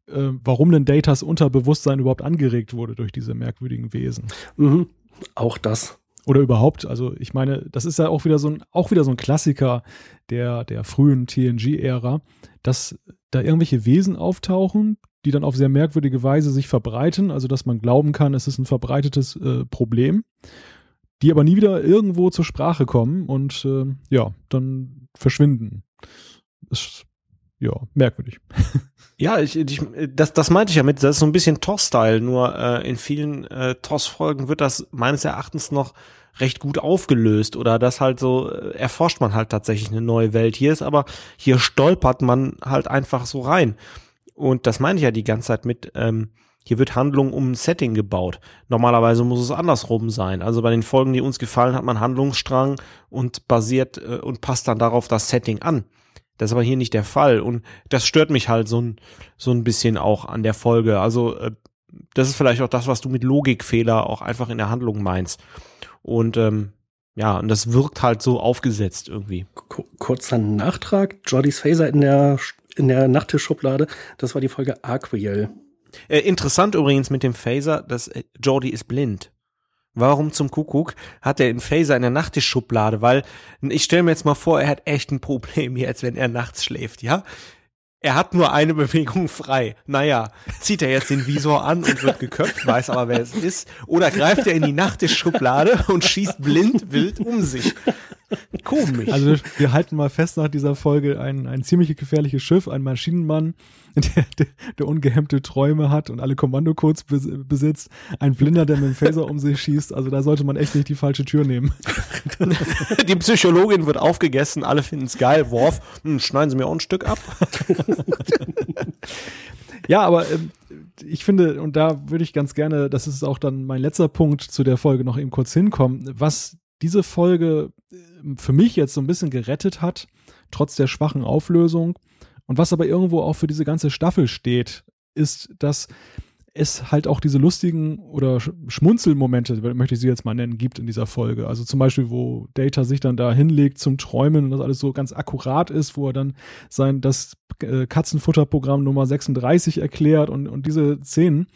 äh, warum denn Datas Unterbewusstsein überhaupt angeregt wurde durch diese merkwürdigen Wesen. Mhm. Auch das. Oder überhaupt, also ich meine, das ist ja auch wieder so ein, auch wieder so ein Klassiker der, der frühen TNG-Ära, dass da irgendwelche Wesen auftauchen, die dann auf sehr merkwürdige Weise sich verbreiten, also dass man glauben kann, es ist ein verbreitetes äh, Problem die aber nie wieder irgendwo zur Sprache kommen und äh, ja, dann verschwinden. Ist ja merkwürdig. Ja, ich, ich, das, das meinte ich ja mit, das ist so ein bisschen TOS-Style, nur äh, in vielen äh, TOS-Folgen wird das meines Erachtens noch recht gut aufgelöst oder das halt so äh, erforscht man halt tatsächlich eine neue Welt. Hier ist aber, hier stolpert man halt einfach so rein. Und das meine ich ja die ganze Zeit mit, ähm, hier wird Handlung um ein Setting gebaut. Normalerweise muss es andersrum sein. Also bei den Folgen, die uns gefallen, hat man Handlungsstrang und basiert äh, und passt dann darauf das Setting an. Das ist aber hier nicht der Fall und das stört mich halt so ein, so ein bisschen auch an der Folge. Also äh, das ist vielleicht auch das, was du mit Logikfehler auch einfach in der Handlung meinst. Und ähm, ja, und das wirkt halt so aufgesetzt irgendwie. Kurzer Nachtrag, Jordys Phaser in der in der Nachttischschublade, das war die Folge Arquiel. Äh, interessant übrigens mit dem Phaser, dass äh, Jordi ist blind. Warum zum Kuckuck hat er einen Phaser in der Nachttischschublade? Weil ich stelle mir jetzt mal vor, er hat echt ein Problem jetzt, wenn er nachts schläft, ja? Er hat nur eine Bewegung frei. Naja, zieht er jetzt den Visor an und wird geköpft, weiß aber, wer es ist. Oder greift er in die Nachttischschublade und schießt blind wild um sich. Komisch. Also wir halten mal fest nach dieser Folge ein, ein ziemlich gefährliches Schiff, ein Maschinenmann, der, der, der ungehemmte Träume hat und alle Kommandocodes besitzt, ein Blinder, der mit dem Phaser um sich schießt. Also da sollte man echt nicht die falsche Tür nehmen. Die Psychologin wird aufgegessen, alle finden es geil. Worf, hm, schneiden Sie mir auch ein Stück ab. ja, aber ähm, ich finde, und da würde ich ganz gerne, das ist auch dann mein letzter Punkt zu der Folge noch eben kurz hinkommen, was diese Folge äh, für mich jetzt so ein bisschen gerettet hat, trotz der schwachen Auflösung. Und was aber irgendwo auch für diese ganze Staffel steht, ist, dass es halt auch diese lustigen oder Schmunzelmomente, möchte ich sie jetzt mal nennen, gibt in dieser Folge. Also zum Beispiel, wo Data sich dann da hinlegt zum Träumen und das alles so ganz akkurat ist, wo er dann sein, das äh, Katzenfutterprogramm Nummer 36 erklärt und, und diese Szenen,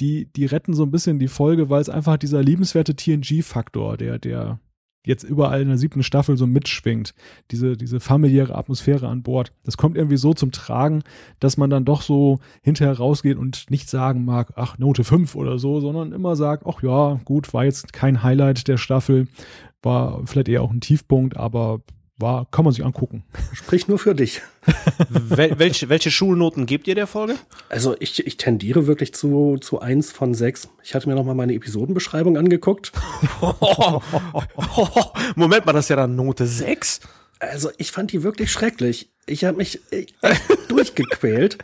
die, die retten so ein bisschen die Folge, weil es einfach dieser liebenswerte TNG-Faktor, der, der jetzt überall in der siebten Staffel so mitschwingt. Diese, diese familiäre Atmosphäre an Bord. Das kommt irgendwie so zum Tragen, dass man dann doch so hinterher rausgeht und nicht sagen mag, ach, Note 5 oder so, sondern immer sagt, ach ja, gut, war jetzt kein Highlight der Staffel, war vielleicht eher auch ein Tiefpunkt, aber war, kann man sich angucken. Sprich nur für dich. Wel welche, welche Schulnoten gebt ihr der Folge? Also ich, ich tendiere wirklich zu, zu eins von sechs. Ich hatte mir noch mal meine Episodenbeschreibung angeguckt. Moment mal, das ist ja dann Note 6. Also ich fand die wirklich schrecklich. Ich habe mich echt durchgequält.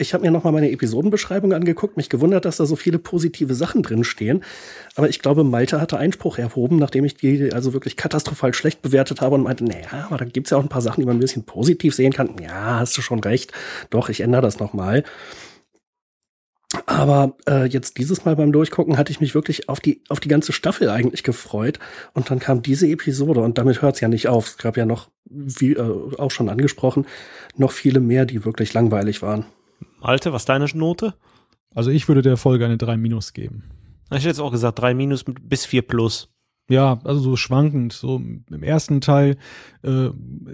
Ich habe mir nochmal meine Episodenbeschreibung angeguckt, mich gewundert, dass da so viele positive Sachen drin stehen. Aber ich glaube, Malte hatte Einspruch erhoben, nachdem ich die also wirklich katastrophal schlecht bewertet habe und meinte, naja, aber da gibt's ja auch ein paar Sachen, die man ein bisschen positiv sehen kann. Ja, hast du schon recht. Doch, ich ändere das nochmal. Aber äh, jetzt dieses Mal beim Durchgucken hatte ich mich wirklich auf die, auf die ganze Staffel eigentlich gefreut. Und dann kam diese Episode und damit hört's ja nicht auf. Es gab ja noch, wie äh, auch schon angesprochen, noch viele mehr, die wirklich langweilig waren. Malte, was ist deine Note? Also ich würde der Folge eine 3 minus geben. Ich hätte jetzt auch gesagt 3 minus bis 4 plus. Ja, also so schwankend. So im ersten Teil äh,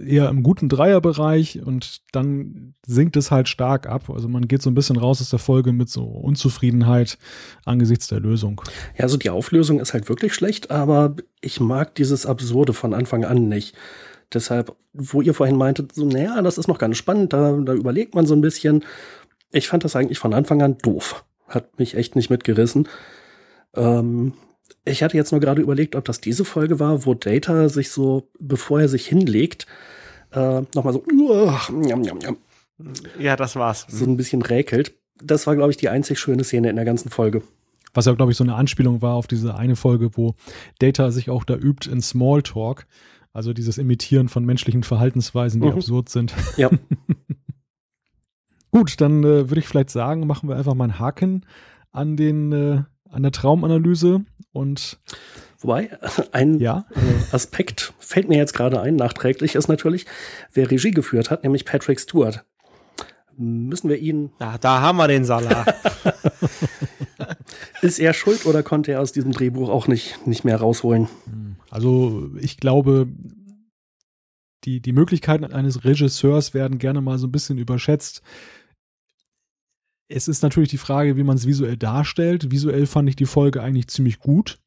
eher im guten Dreierbereich und dann sinkt es halt stark ab. Also man geht so ein bisschen raus aus der Folge mit so Unzufriedenheit angesichts der Lösung. Ja, also die Auflösung ist halt wirklich schlecht, aber ich mag dieses Absurde von Anfang an nicht. Deshalb, wo ihr vorhin meintet, so, naja, das ist noch ganz spannend, da, da überlegt man so ein bisschen. Ich fand das eigentlich von Anfang an doof. Hat mich echt nicht mitgerissen. Ähm, ich hatte jetzt nur gerade überlegt, ob das diese Folge war, wo Data sich so, bevor er sich hinlegt, äh, nochmal so, uh, njam, njam, njam, Ja, das war's. so ein bisschen räkelt. Das war, glaube ich, die einzig schöne Szene in der ganzen Folge. Was ja, glaube ich, so eine Anspielung war auf diese eine Folge, wo Data sich auch da übt in Smalltalk. Also dieses Imitieren von menschlichen Verhaltensweisen, die Mhm. absurd sind. Ja. Gut, dann äh, würde ich vielleicht sagen, machen wir einfach mal einen Haken an den äh, an der Traumanalyse und Wobei, ein ja, äh, Aspekt fällt mir jetzt gerade ein, nachträglich ist natürlich, wer Regie geführt hat, nämlich Patrick Stewart. Müssen wir ihn, Ja, da haben wir den Salat. ist er schuld oder konnte er aus diesem Drehbuch auch nicht, nicht mehr rausholen? also ich glaube, die, die Möglichkeiten eines Regisseurs werden gerne mal so ein bisschen überschätzt. Es ist natürlich die Frage, wie man es visuell darstellt. Visuell fand ich die Folge eigentlich ziemlich gut.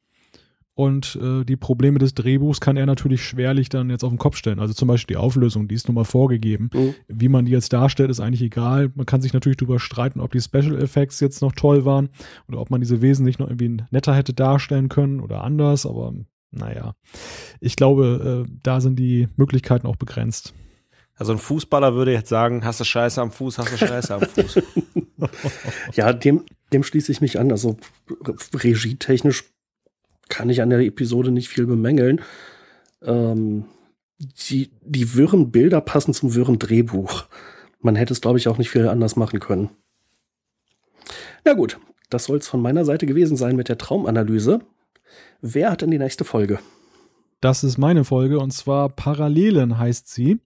Und äh, die Probleme des Drehbuchs kann er natürlich schwerlich dann jetzt auf den Kopf stellen. Also zum Beispiel die Auflösung, die ist nun mal vorgegeben. Mhm. Wie man die jetzt darstellt, ist eigentlich egal. Man kann sich natürlich darüber streiten, ob die Special Effects jetzt noch toll waren oder ob man diese wesentlich noch irgendwie netter hätte darstellen können oder anders. Aber naja, ich glaube, äh, da sind die Möglichkeiten auch begrenzt. Also ein Fußballer würde jetzt sagen, hast du Scheiße am Fuß, hast du Scheiße am Fuß. Ja, dem, dem schließe ich mich an. Also regietechnisch kann ich an der Episode nicht viel bemängeln. Ähm, die, die wirren Bilder passen zum wirren Drehbuch. Man hätte es, glaube ich, auch nicht viel anders machen können. Na gut, das soll es von meiner Seite gewesen sein mit der Traumanalyse. Wer hat denn die nächste Folge? Das ist meine Folge und zwar Parallelen heißt sie.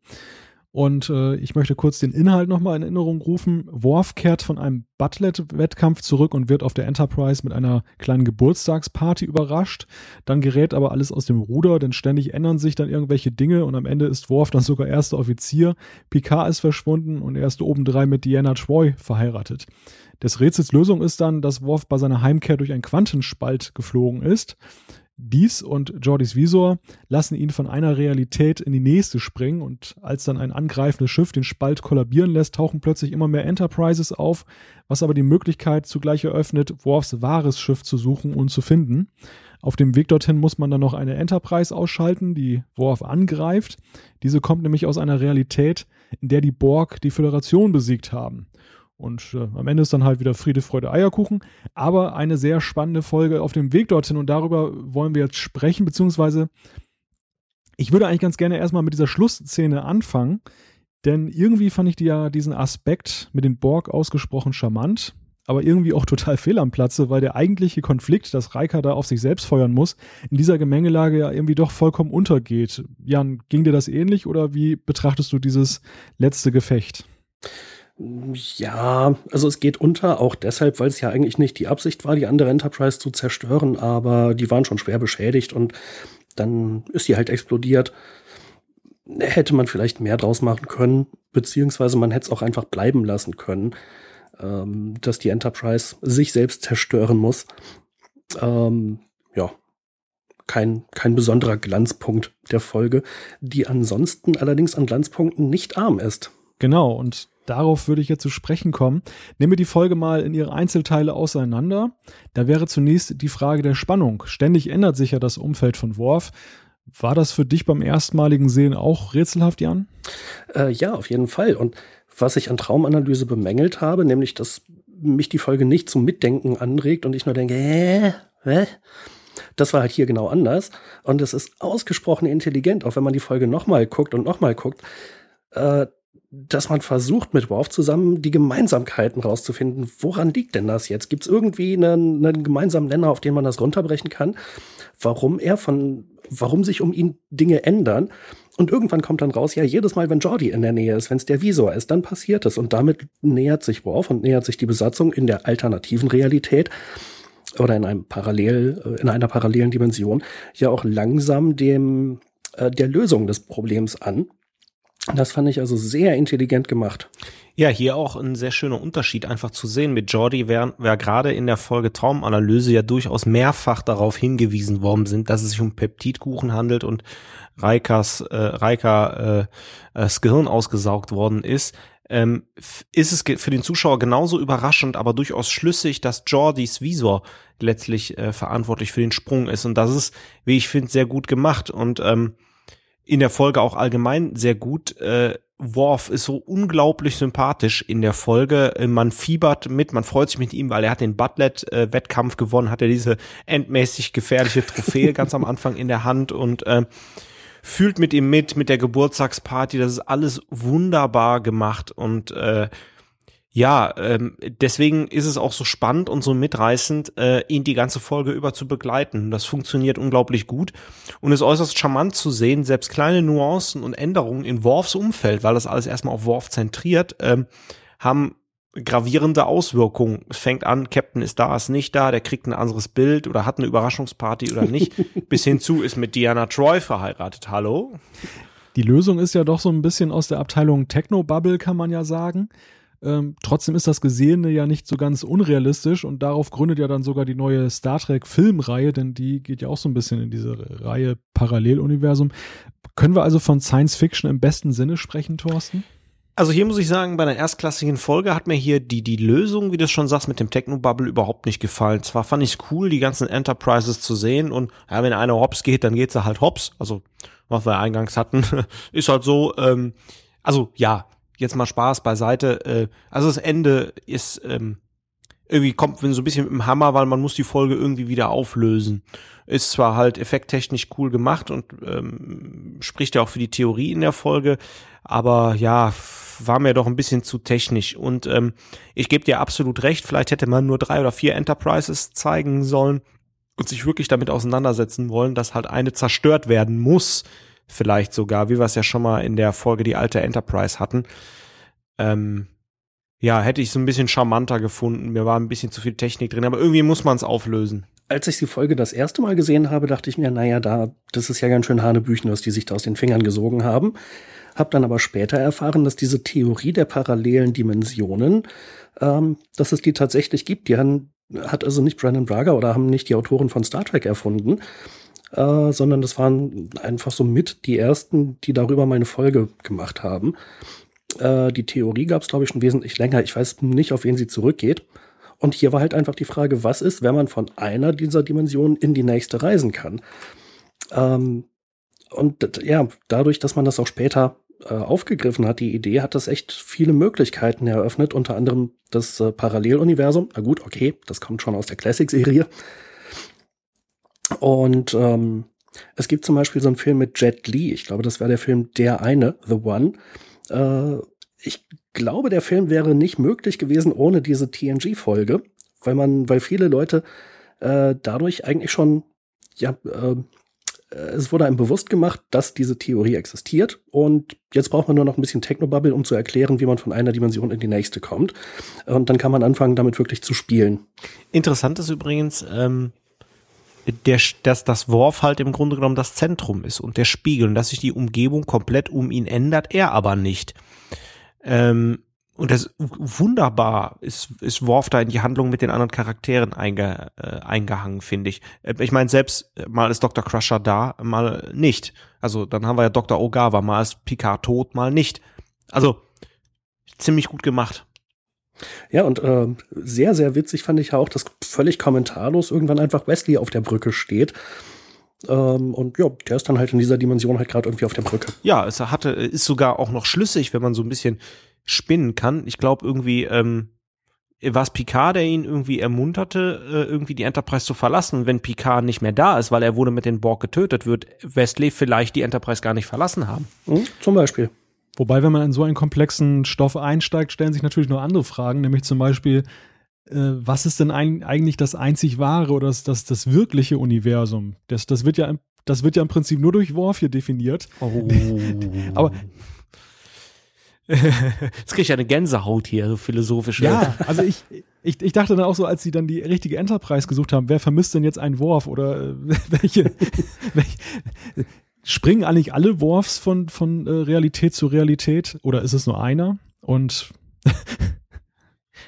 Und äh, ich möchte kurz den Inhalt nochmal in Erinnerung rufen. Worf kehrt von einem Butlet-Wettkampf zurück und wird auf der Enterprise mit einer kleinen Geburtstagsparty überrascht. Dann gerät aber alles aus dem Ruder, denn ständig ändern sich dann irgendwelche Dinge und am Ende ist Worf dann sogar erster Offizier. Picard ist verschwunden und er ist obendrein mit Diana Troy verheiratet. Des Rätsels Lösung ist dann, dass Worf bei seiner Heimkehr durch einen Quantenspalt geflogen ist. Dies und Jordys Visor lassen ihn von einer Realität in die nächste springen und als dann ein angreifendes Schiff den Spalt kollabieren lässt, tauchen plötzlich immer mehr Enterprises auf, was aber die Möglichkeit zugleich eröffnet, Worfs wahres Schiff zu suchen und zu finden. Auf dem Weg dorthin muss man dann noch eine Enterprise ausschalten, die Worf angreift. Diese kommt nämlich aus einer Realität, in der die Borg die Föderation besiegt haben. Und äh, am Ende ist dann halt wieder Friede, Freude, Eierkuchen. Aber eine sehr spannende Folge auf dem Weg dorthin und darüber wollen wir jetzt sprechen, beziehungsweise ich würde eigentlich ganz gerne erstmal mit dieser Schlussszene anfangen, denn irgendwie fand ich die ja diesen Aspekt mit den Borg ausgesprochen charmant, aber irgendwie auch total fehl am Platze, weil der eigentliche Konflikt, dass Riker da auf sich selbst feuern muss, in dieser Gemengelage ja irgendwie doch vollkommen untergeht. Jan, ging dir das ähnlich oder wie betrachtest du dieses letzte Gefecht? Ja, also es geht unter, auch deshalb, weil es ja eigentlich nicht die Absicht war, die andere Enterprise zu zerstören, aber die waren schon schwer beschädigt und dann ist sie halt explodiert. Hätte man vielleicht mehr draus machen können, beziehungsweise man hätte es auch einfach bleiben lassen können, ähm, dass die Enterprise sich selbst zerstören muss. Ähm, ja, kein, kein besonderer Glanzpunkt der Folge, die ansonsten allerdings an Glanzpunkten nicht arm ist. Genau, und darauf würde ich jetzt zu sprechen kommen. Nehme die Folge mal in ihre Einzelteile auseinander. Da wäre zunächst die Frage der Spannung. Ständig ändert sich ja das Umfeld von Worf. War das für dich beim erstmaligen Sehen auch rätselhaft, Jan? Äh, ja, auf jeden Fall. Und was ich an Traumanalyse bemängelt habe, nämlich, dass mich die Folge nicht zum Mitdenken anregt und ich nur denke, hä? Hä? Das war halt hier genau anders. Und es ist ausgesprochen intelligent, auch wenn man die Folge nochmal guckt und nochmal guckt, äh, dass man versucht, mit Worf zusammen die Gemeinsamkeiten rauszufinden. Woran liegt denn das jetzt? Gibt es irgendwie einen, einen gemeinsamen Nenner, auf den man das runterbrechen kann? Warum er von, warum sich um ihn Dinge ändern? Und irgendwann kommt dann raus, ja, jedes Mal, wenn Jordi in der Nähe ist, wenn es der Visor ist, dann passiert es. Und damit nähert sich Worf und nähert sich die Besatzung in der alternativen Realität oder in einem parallel, äh, in einer parallelen Dimension ja auch langsam dem, äh, der Lösung des Problems an. Das fand ich also sehr intelligent gemacht. Ja, hier auch ein sehr schöner Unterschied einfach zu sehen. Mit Jordi wäre wär gerade in der Folge Traumanalyse ja durchaus mehrfach darauf hingewiesen worden sind, dass es sich um Peptidkuchen handelt und Reikas, äh, Reika äh, das Gehirn ausgesaugt worden ist ähm, ist es für den Zuschauer genauso überraschend, aber durchaus schlüssig, dass Jordys Visor letztlich äh, verantwortlich für den Sprung ist. Und das ist, wie ich finde, sehr gut gemacht und ähm, in der Folge auch allgemein sehr gut. Äh, Worf ist so unglaublich sympathisch in der Folge. Äh, man fiebert mit, man freut sich mit ihm, weil er hat den Butlet-Wettkampf gewonnen, hat er diese endmäßig gefährliche Trophäe ganz am Anfang in der Hand und äh, fühlt mit ihm mit, mit der Geburtstagsparty. Das ist alles wunderbar gemacht und äh, ja, ähm, deswegen ist es auch so spannend und so mitreißend, äh, ihn die ganze Folge über zu begleiten. Das funktioniert unglaublich gut und ist äußerst charmant zu sehen, selbst kleine Nuancen und Änderungen in Worfs Umfeld, weil das alles erstmal auf Worf zentriert, ähm, haben gravierende Auswirkungen. Es fängt an, Captain ist da, ist nicht da, der kriegt ein anderes Bild oder hat eine Überraschungsparty oder nicht. Bis hinzu ist mit Diana Troy verheiratet. Hallo? Die Lösung ist ja doch so ein bisschen aus der Abteilung Techno-Bubble, kann man ja sagen. Ähm, trotzdem ist das Gesehene ja nicht so ganz unrealistisch und darauf gründet ja dann sogar die neue Star Trek Filmreihe, denn die geht ja auch so ein bisschen in diese Reihe Paralleluniversum. Können wir also von Science Fiction im besten Sinne sprechen, Thorsten? Also hier muss ich sagen, bei der erstklassigen Folge hat mir hier die, die Lösung, wie du schon sagst, mit dem Techno-Bubble überhaupt nicht gefallen. Zwar fand ich es cool, die ganzen Enterprises zu sehen und ja, wenn einer hops geht, dann geht's halt hops. Also, was wir eingangs hatten, ist halt so, ähm, also ja, jetzt mal Spaß beiseite. Äh, also das Ende ist ähm, irgendwie kommt so ein bisschen mit dem Hammer, weil man muss die Folge irgendwie wieder auflösen. Ist zwar halt effekttechnisch cool gemacht und ähm, spricht ja auch für die Theorie in der Folge, aber ja, war mir doch ein bisschen zu technisch. Und ähm, ich gebe dir absolut recht, vielleicht hätte man nur drei oder vier Enterprises zeigen sollen und sich wirklich damit auseinandersetzen wollen, dass halt eine zerstört werden muss, vielleicht sogar, wie wir es ja schon mal in der Folge die alte Enterprise hatten. Ähm, ja, hätte ich so ein bisschen charmanter gefunden. Mir war ein bisschen zu viel Technik drin, aber irgendwie muss man es auflösen. Als ich die Folge das erste Mal gesehen habe, dachte ich mir, naja, da, das ist ja ganz schön Hanebüchen, was die sich da aus den Fingern gesogen haben. Hab dann aber später erfahren, dass diese Theorie der parallelen Dimensionen, ähm, dass es die tatsächlich gibt. Die haben, hat also nicht Brandon Braga oder haben nicht die Autoren von Star Trek erfunden, äh, sondern das waren einfach so mit die ersten, die darüber mal eine Folge gemacht haben. Äh, die Theorie gab es, glaube ich, schon wesentlich länger. Ich weiß nicht, auf wen sie zurückgeht. Und hier war halt einfach die Frage, was ist, wenn man von einer dieser Dimensionen in die nächste reisen kann? Ähm, und ja, dadurch, dass man das auch später äh, aufgegriffen hat, die Idee, hat das echt viele Möglichkeiten eröffnet, unter anderem das äh, Paralleluniversum. Na gut, okay, das kommt schon aus der Classic-Serie. Und ähm, es gibt zum Beispiel so einen Film mit Jet Li, ich glaube, das wäre der Film Der eine, The One. Äh, ich glaube, der Film wäre nicht möglich gewesen ohne diese TNG-Folge, weil man, weil viele Leute äh, dadurch eigentlich schon ja, äh, äh, es wurde einem bewusst gemacht, dass diese Theorie existiert und jetzt braucht man nur noch ein bisschen Technobubble, um zu erklären, wie man von einer Dimension in die nächste kommt. Und dann kann man anfangen, damit wirklich zu spielen. Interessant ist übrigens, ähm, der, dass das Worf halt im Grunde genommen das Zentrum ist und der Spiegel und dass sich die Umgebung komplett um ihn ändert, er aber nicht. Ähm, und das wunderbar ist, ist Worf da in die Handlung mit den anderen Charakteren einge, äh, eingehangen, finde ich. Äh, ich meine, selbst äh, mal ist Dr. Crusher da, mal nicht. Also dann haben wir ja Dr. Ogawa, mal ist Picard tot, mal nicht. Also ziemlich gut gemacht. Ja, und äh, sehr, sehr witzig fand ich ja auch, dass völlig kommentarlos irgendwann einfach Wesley auf der Brücke steht. Ähm, und ja, der ist dann halt in dieser Dimension halt gerade irgendwie auf der Brücke. Ja, es hatte, ist sogar auch noch schlüssig, wenn man so ein bisschen spinnen kann. Ich glaube irgendwie, ähm, war es Picard, der ihn irgendwie ermunterte, äh, irgendwie die Enterprise zu verlassen. Und wenn Picard nicht mehr da ist, weil er wurde mit den Borg getötet, wird Wesley vielleicht die Enterprise gar nicht verlassen haben. Mhm, zum Beispiel. Wobei, wenn man in so einen komplexen Stoff einsteigt, stellen sich natürlich noch andere Fragen, nämlich zum Beispiel, äh, was ist denn ein, eigentlich das einzig wahre oder das, das, das wirkliche Universum? Das, das, wird ja, das wird ja im Prinzip nur durch Worf hier definiert. Oh. Aber Jetzt kriege ich eine Gänsehaut hier, so philosophische. Ja, also ich, ich, ich dachte dann auch so, als sie dann die richtige Enterprise gesucht haben, wer vermisst denn jetzt einen Worf oder äh, welche, welche springen eigentlich alle Worfs von, von äh, Realität zu Realität oder ist es nur einer? Und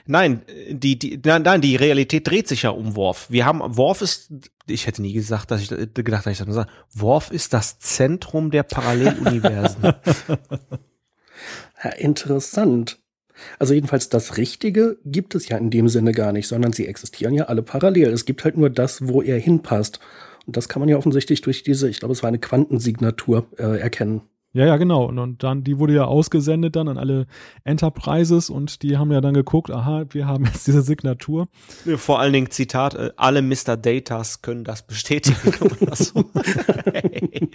Nein, die, die, nein, nein, die Realität dreht sich ja um Worf. Wir haben, Worf ist, ich hätte nie gesagt, dass ich gedacht, dass ich das sage. Worf ist das Zentrum der Paralleluniversen. ja, interessant. Also jedenfalls das Richtige gibt es ja in dem Sinne gar nicht, sondern sie existieren ja alle parallel. Es gibt halt nur das, wo er hinpasst. Und das kann man ja offensichtlich durch diese, ich glaube, es war eine Quantensignatur äh, erkennen. Ja, ja, genau. Und, und dann, die wurde ja ausgesendet dann an alle Enterprises und die haben ja dann geguckt, aha, wir haben jetzt diese Signatur. Vor allen Dingen Zitat, äh, alle Mr. Datas können das bestätigen.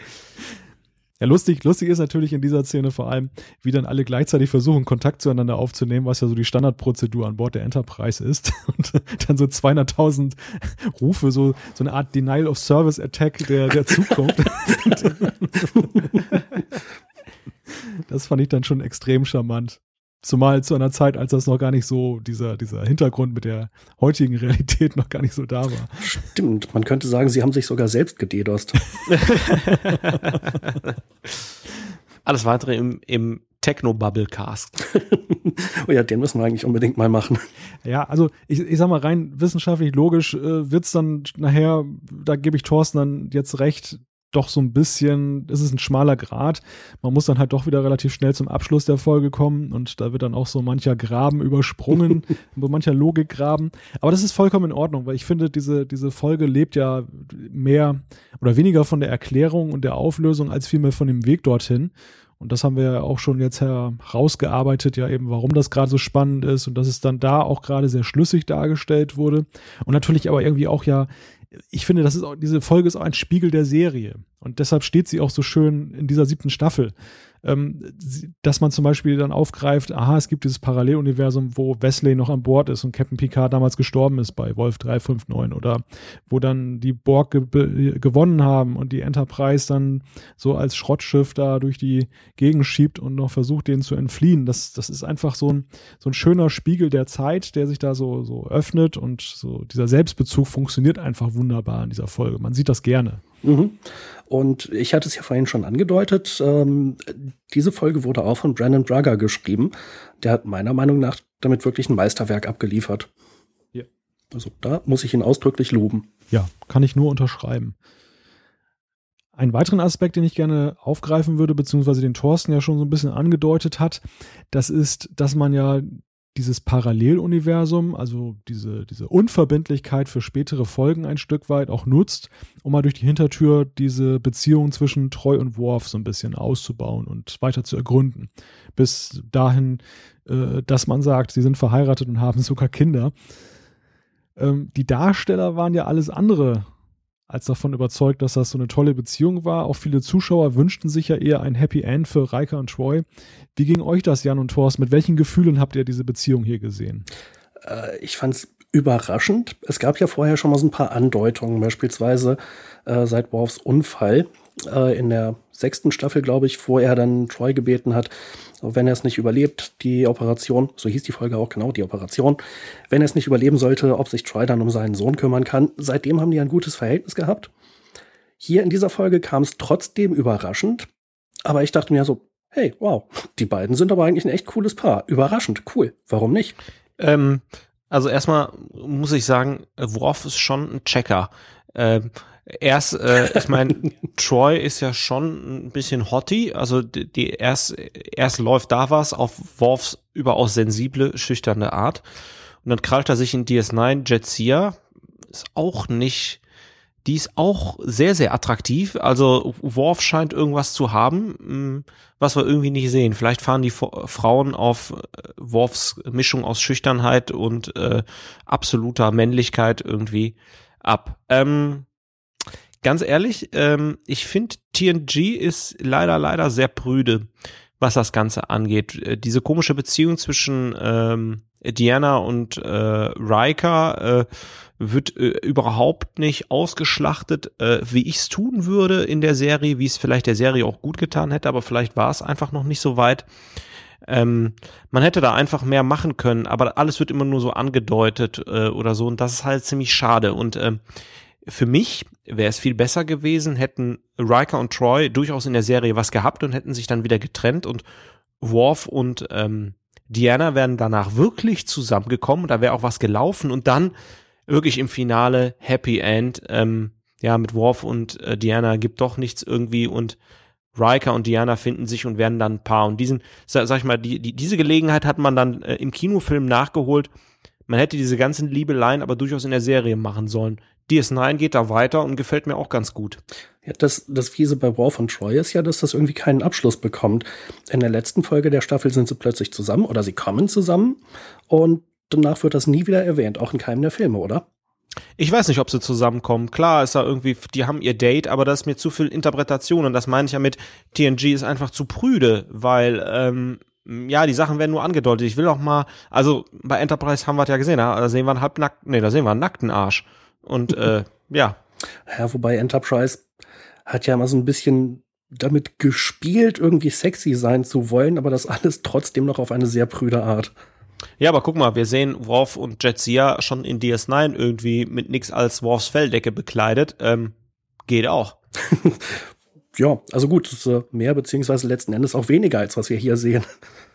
Ja, lustig, lustig ist natürlich in dieser Szene vor allem, wie dann alle gleichzeitig versuchen, Kontakt zueinander aufzunehmen, was ja so die Standardprozedur an Bord der Enterprise ist. Und dann so 200.000 Rufe, so, so eine Art Denial of Service Attack der, der Zukunft. das fand ich dann schon extrem charmant. Zumal zu einer Zeit, als das noch gar nicht so, dieser, dieser Hintergrund mit der heutigen Realität noch gar nicht so da war. Stimmt, man könnte sagen, sie haben sich sogar selbst gededost. Alles weitere im, im Techno-Bubble-Cast. oh ja, den müssen wir eigentlich unbedingt mal machen. Ja, also ich, ich sag mal rein wissenschaftlich logisch äh, wird's dann nachher, da gebe ich Thorsten dann jetzt recht, doch so ein bisschen, es ist ein schmaler Grad. Man muss dann halt doch wieder relativ schnell zum Abschluss der Folge kommen und da wird dann auch so mancher Graben übersprungen, mancher Logikgraben. Aber das ist vollkommen in Ordnung, weil ich finde, diese, diese Folge lebt ja mehr oder weniger von der Erklärung und der Auflösung als vielmehr von dem Weg dorthin. Und das haben wir ja auch schon jetzt herausgearbeitet, ja eben, warum das gerade so spannend ist und dass es dann da auch gerade sehr schlüssig dargestellt wurde. Und natürlich aber irgendwie auch ja ich finde, das ist auch, diese Folge ist auch ein Spiegel der Serie. Und deshalb steht sie auch so schön in dieser siebten Staffel ähm, dass man zum Beispiel dann aufgreift, aha, es gibt dieses Paralleluniversum, wo Wesley noch an Bord ist und Captain Picard damals gestorben ist bei Wolf 359 oder wo dann die Borg ge gewonnen haben und die Enterprise dann so als Schrottschiff da durch die Gegend schiebt und noch versucht, denen zu entfliehen. Das, das ist einfach so ein, so ein schöner Spiegel der Zeit, der sich da so, so öffnet und so dieser Selbstbezug funktioniert einfach wunderbar in dieser Folge. Man sieht das gerne. Mhm. Und ich hatte es ja vorhin schon angedeutet, ähm, diese Folge wurde auch von Brandon Braga geschrieben. Der hat meiner Meinung nach damit wirklich ein Meisterwerk abgeliefert. Ja. Also da muss ich ihn ausdrücklich loben. Ja, kann ich nur unterschreiben. Einen weiteren Aspekt, den ich gerne aufgreifen würde, beziehungsweise den Thorsten ja schon so ein bisschen angedeutet hat, das ist, dass man ja dieses Paralleluniversum, also diese, diese Unverbindlichkeit für spätere Folgen ein Stück weit auch nutzt, um mal durch die Hintertür diese Beziehung zwischen Treu und Worf so ein bisschen auszubauen und weiter zu ergründen. Bis dahin, äh, dass man sagt, sie sind verheiratet und haben sogar Kinder. Ähm, die Darsteller waren ja alles andere als davon überzeugt, dass das so eine tolle Beziehung war. Auch viele Zuschauer wünschten sich ja eher ein Happy End für Reika und Troy. Wie ging euch das, Jan und Thorst? Mit welchen Gefühlen habt ihr diese Beziehung hier gesehen? Äh, ich fand's überraschend. Es gab ja vorher schon mal so ein paar Andeutungen, beispielsweise äh, seit Worfs Unfall, äh, in der sechsten Staffel, glaube ich, wo er dann Troy gebeten hat, wenn er es nicht überlebt, die Operation, so hieß die Folge auch genau, die Operation, wenn er es nicht überleben sollte, ob sich Troy dann um seinen Sohn kümmern kann. Seitdem haben die ein gutes Verhältnis gehabt. Hier in dieser Folge kam es trotzdem überraschend, aber ich dachte mir so, hey, wow, die beiden sind aber eigentlich ein echt cooles Paar. Überraschend, cool. Warum nicht? Ähm, also erstmal muss ich sagen, Worf ist schon ein Checker. Ähm, erst, äh, ich meine, Troy ist ja schon ein bisschen hotty, also die, die erst, erst läuft da was auf Worfs überaus sensible, schüchterne Art. Und dann krallt er sich in DS9 Jetsia, ist auch nicht die ist auch sehr, sehr attraktiv. Also Worf scheint irgendwas zu haben, mm, was wir irgendwie nicht sehen. Vielleicht fahren die Frauen auf äh, Worfs Mischung aus Schüchternheit und äh, absoluter Männlichkeit irgendwie ab. Ähm, ganz ehrlich, ähm, ich finde TNG ist leider, leider sehr prüde, was das Ganze angeht. Äh, diese komische Beziehung zwischen ähm, Diana und äh, Riker äh, wird äh, überhaupt nicht ausgeschlachtet, äh, wie ich es tun würde in der Serie, wie es vielleicht der Serie auch gut getan hätte, aber vielleicht war es einfach noch nicht so weit. Ähm, man hätte da einfach mehr machen können, aber alles wird immer nur so angedeutet äh, oder so und das ist halt ziemlich schade. Und ähm, für mich wäre es viel besser gewesen, hätten Riker und Troy durchaus in der Serie was gehabt und hätten sich dann wieder getrennt und Worf und ähm, Diana wären danach wirklich zusammengekommen, da wäre auch was gelaufen und dann wirklich im Finale Happy End. Ähm, ja, mit Worf und äh, Diana gibt doch nichts irgendwie und Riker und Diana finden sich und werden dann ein Paar. Und diesen, sag, sag ich mal, die, die, diese Gelegenheit hat man dann äh, im Kinofilm nachgeholt. Man hätte diese ganzen Liebeleien aber durchaus in der Serie machen sollen. DS9 geht da weiter und gefällt mir auch ganz gut. Ja, das, das Fiese bei War von Troy ist ja, dass das irgendwie keinen Abschluss bekommt. In der letzten Folge der Staffel sind sie plötzlich zusammen oder sie kommen zusammen und danach wird das nie wieder erwähnt, auch in keinem der Filme, oder? Ich weiß nicht, ob sie zusammenkommen. Klar ist da irgendwie, die haben ihr Date, aber das ist mir zu viel Interpretation und das meine ich ja mit TNG ist einfach zu prüde, weil ähm, ja, die Sachen werden nur angedeutet. Ich will auch mal, also bei Enterprise haben wir es ja gesehen, da sehen wir einen halbnackten, nee, da sehen wir einen nackten Arsch. Und äh, ja. Ja, wobei Enterprise hat ja immer so ein bisschen damit gespielt, irgendwie sexy sein zu wollen, aber das alles trotzdem noch auf eine sehr prüde Art. Ja, aber guck mal, wir sehen Worf und Jetsia schon in DS9 irgendwie mit nix als Worfs Felldecke bekleidet. Ähm, geht auch. ja, also gut, ist, äh, mehr beziehungsweise letzten Endes auch weniger, als was wir hier sehen.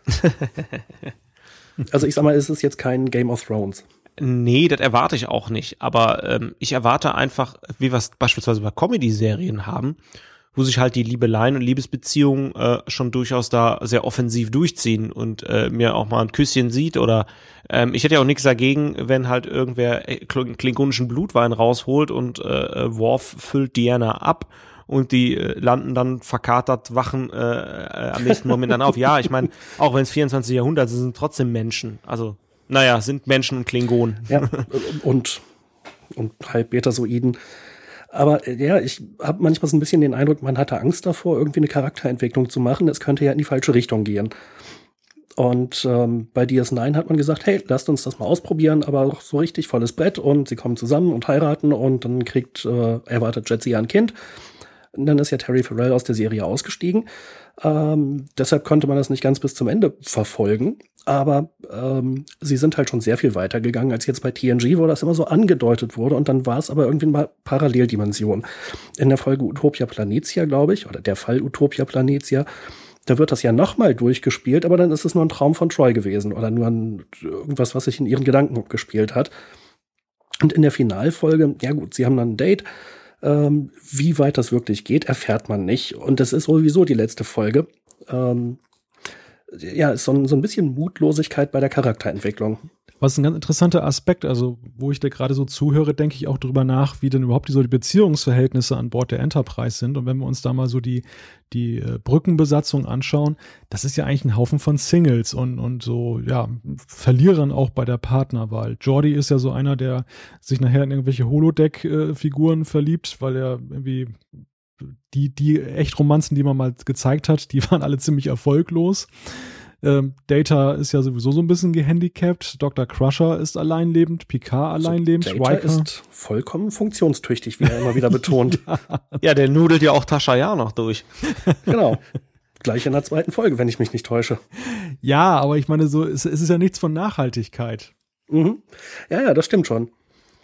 also ich sag mal, es ist jetzt kein Game of Thrones. Nee, das erwarte ich auch nicht. Aber ähm, ich erwarte einfach, wie wir es beispielsweise bei Comedy-Serien haben, wo sich halt die Liebeleien und Liebesbeziehungen äh, schon durchaus da sehr offensiv durchziehen und äh, mir auch mal ein Küsschen sieht oder ähm, ich hätte ja auch nichts dagegen, wenn halt irgendwer äh, klingonischen Blutwein rausholt und äh, Worf füllt Diana ab und die äh, landen dann verkatert, wachen äh, äh, am nächsten Moment dann auf. Ja, ich meine, auch wenn es 24 Jahrhundert sind, sind trotzdem Menschen. Also, naja, sind Menschen und Klingonen. Ja, und, und halb Betasoiden. Aber äh, ja, ich habe manchmal so ein bisschen den Eindruck, man hatte Angst davor, irgendwie eine Charakterentwicklung zu machen. Es könnte ja in die falsche Richtung gehen. Und ähm, bei DS9 hat man gesagt, hey, lasst uns das mal ausprobieren, aber auch so richtig volles Brett und sie kommen zusammen und heiraten und dann kriegt, äh, erwartet Jetsi ein Kind. Und dann ist ja Terry Farrell aus der Serie ausgestiegen. Ähm, deshalb konnte man das nicht ganz bis zum Ende verfolgen. Aber ähm, sie sind halt schon sehr viel weiter gegangen als jetzt bei TNG, wo das immer so angedeutet wurde. Und dann war es aber irgendwie eine Paralleldimension. In der Folge Utopia Planitia, glaube ich, oder der Fall Utopia Planitia, da wird das ja nochmal durchgespielt, aber dann ist es nur ein Traum von Troy gewesen oder nur ein, irgendwas, was sich in ihren Gedanken gespielt hat. Und in der Finalfolge, ja gut, sie haben dann ein Date, ähm, wie weit das wirklich geht, erfährt man nicht. Und das ist sowieso die letzte Folge. Ähm, ja, ist so ein, so ein bisschen Mutlosigkeit bei der Charakterentwicklung. Was ein ganz interessanter Aspekt, also wo ich da gerade so zuhöre, denke ich auch drüber nach, wie denn überhaupt die, so die Beziehungsverhältnisse an Bord der Enterprise sind. Und wenn wir uns da mal so die, die äh, Brückenbesatzung anschauen, das ist ja eigentlich ein Haufen von Singles und, und so, ja, Verlierern auch bei der Partnerwahl. Jordi ist ja so einer, der sich nachher in irgendwelche Holodeck-Figuren verliebt, weil er irgendwie die, die echt Romanzen, die man mal gezeigt hat, die waren alle ziemlich erfolglos. Ähm, Data ist ja sowieso so ein bisschen gehandicapt. Dr. Crusher ist alleinlebend, Picard alleinlebend. Also Data ist vollkommen funktionstüchtig, wie er immer wieder betont. ja. ja, der nudelt ja auch Tascha ja noch durch. genau. Gleich in der zweiten Folge, wenn ich mich nicht täusche. Ja, aber ich meine, so es, es ist ja nichts von Nachhaltigkeit. Mhm. Ja, ja, das stimmt schon.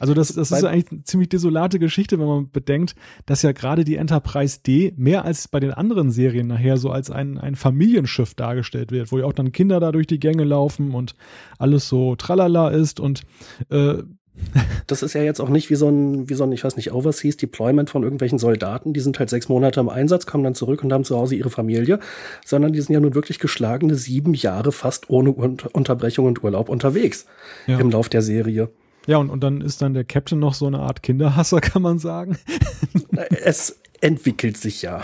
Also das, das ist eigentlich eine ziemlich desolate Geschichte, wenn man bedenkt, dass ja gerade die Enterprise D mehr als bei den anderen Serien nachher so als ein, ein Familienschiff dargestellt wird, wo ja auch dann Kinder da durch die Gänge laufen und alles so tralala ist und äh, das ist ja jetzt auch nicht wie so ein, wie so ein, ich weiß nicht, Overseas Deployment von irgendwelchen Soldaten. Die sind halt sechs Monate im Einsatz, kommen dann zurück und haben zu Hause ihre Familie, sondern die sind ja nun wirklich geschlagene sieben Jahre fast ohne Unterbrechung und Urlaub unterwegs ja. im Lauf der Serie. Ja, und, und dann ist dann der Captain noch so eine Art Kinderhasser, kann man sagen. Es entwickelt sich ja.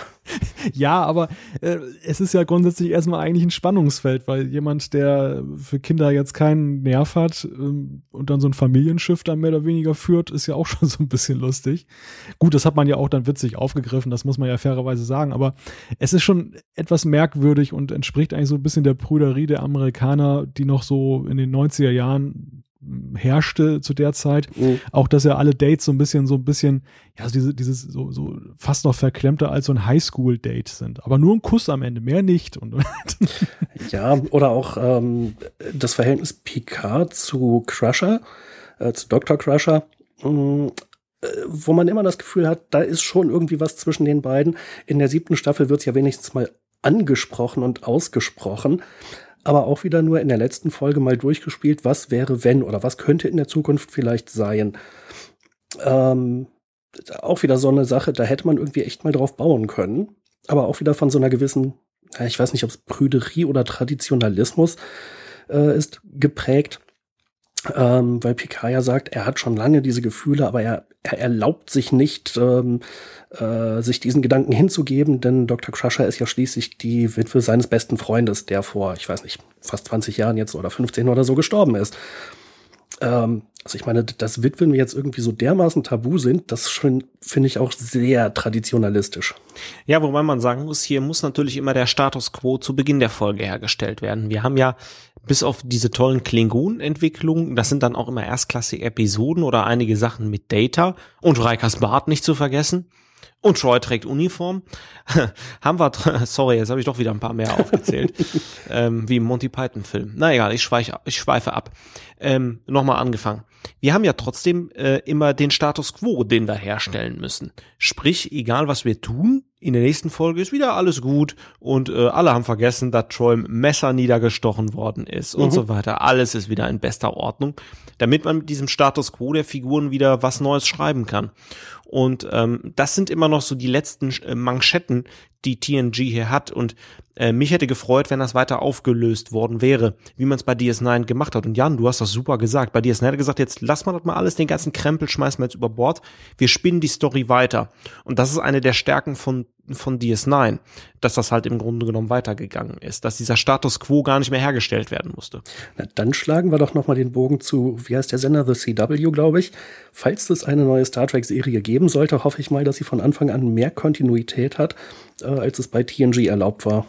Ja, aber äh, es ist ja grundsätzlich erstmal eigentlich ein Spannungsfeld, weil jemand, der für Kinder jetzt keinen Nerv hat ähm, und dann so ein Familienschiff dann mehr oder weniger führt, ist ja auch schon so ein bisschen lustig. Gut, das hat man ja auch dann witzig aufgegriffen, das muss man ja fairerweise sagen, aber es ist schon etwas merkwürdig und entspricht eigentlich so ein bisschen der Prüderie der Amerikaner, die noch so in den 90er Jahren herrschte zu der Zeit. Mhm. Auch, dass ja alle Dates so ein bisschen, so ein bisschen, ja, diese, dieses so, so fast noch verklemmter als so ein Highschool-Date sind. Aber nur ein Kuss am Ende, mehr nicht. Und ja, oder auch ähm, das Verhältnis Picard zu Crusher, äh, zu Dr. Crusher. Mh, äh, wo man immer das Gefühl hat, da ist schon irgendwie was zwischen den beiden. In der siebten Staffel wird es ja wenigstens mal angesprochen und ausgesprochen aber auch wieder nur in der letzten Folge mal durchgespielt, was wäre, wenn oder was könnte in der Zukunft vielleicht sein. Ähm, auch wieder so eine Sache, da hätte man irgendwie echt mal drauf bauen können. Aber auch wieder von so einer gewissen, ich weiß nicht, ob es Prüderie oder Traditionalismus äh, ist, geprägt. Ähm, weil Picard ja sagt, er hat schon lange diese Gefühle, aber er, er erlaubt sich nicht, ähm, äh, sich diesen Gedanken hinzugeben, denn Dr. Crusher ist ja schließlich die Witwe seines besten Freundes, der vor, ich weiß nicht, fast 20 Jahren jetzt oder 15 oder so gestorben ist. Ähm, also ich meine, dass Witwen jetzt irgendwie so dermaßen tabu sind, das finde ich auch sehr traditionalistisch. Ja, wobei man sagen muss, hier muss natürlich immer der Status quo zu Beginn der Folge hergestellt werden. Wir haben ja bis auf diese tollen Klingon-Entwicklungen, das sind dann auch immer erstklassige Episoden oder einige Sachen mit Data und Reikers Bart nicht zu vergessen. Und Troy trägt Uniform. haben wir, sorry, jetzt habe ich doch wieder ein paar mehr aufgezählt. ähm, wie im Monty Python-Film. Na egal, ich, schweiche, ich schweife ab. Ähm, Nochmal angefangen. Wir haben ja trotzdem äh, immer den Status quo, den wir herstellen müssen. Sprich, egal was wir tun, in der nächsten Folge ist wieder alles gut und äh, alle haben vergessen, dass Troy Messer niedergestochen worden ist mhm. und so weiter. Alles ist wieder in bester Ordnung, damit man mit diesem Status quo der Figuren wieder was Neues schreiben kann. Und ähm, das sind immer noch so die letzten äh, Manschetten, die TNG hier hat. Und äh, mich hätte gefreut, wenn das weiter aufgelöst worden wäre, wie man es bei DS9 gemacht hat. Und Jan, du hast das super gesagt. Bei DS9 hat er gesagt, jetzt lass mal das mal alles, den ganzen Krempel schmeißen wir jetzt über Bord. Wir spinnen die Story weiter. Und das ist eine der Stärken von von DS9, dass das halt im Grunde genommen weitergegangen ist, dass dieser Status quo gar nicht mehr hergestellt werden musste. Na, dann schlagen wir doch noch mal den Bogen zu, wie heißt der Sender, The CW, glaube ich. Falls es eine neue Star Trek Serie geben sollte, hoffe ich mal, dass sie von Anfang an mehr Kontinuität hat, äh, als es bei TNG erlaubt war.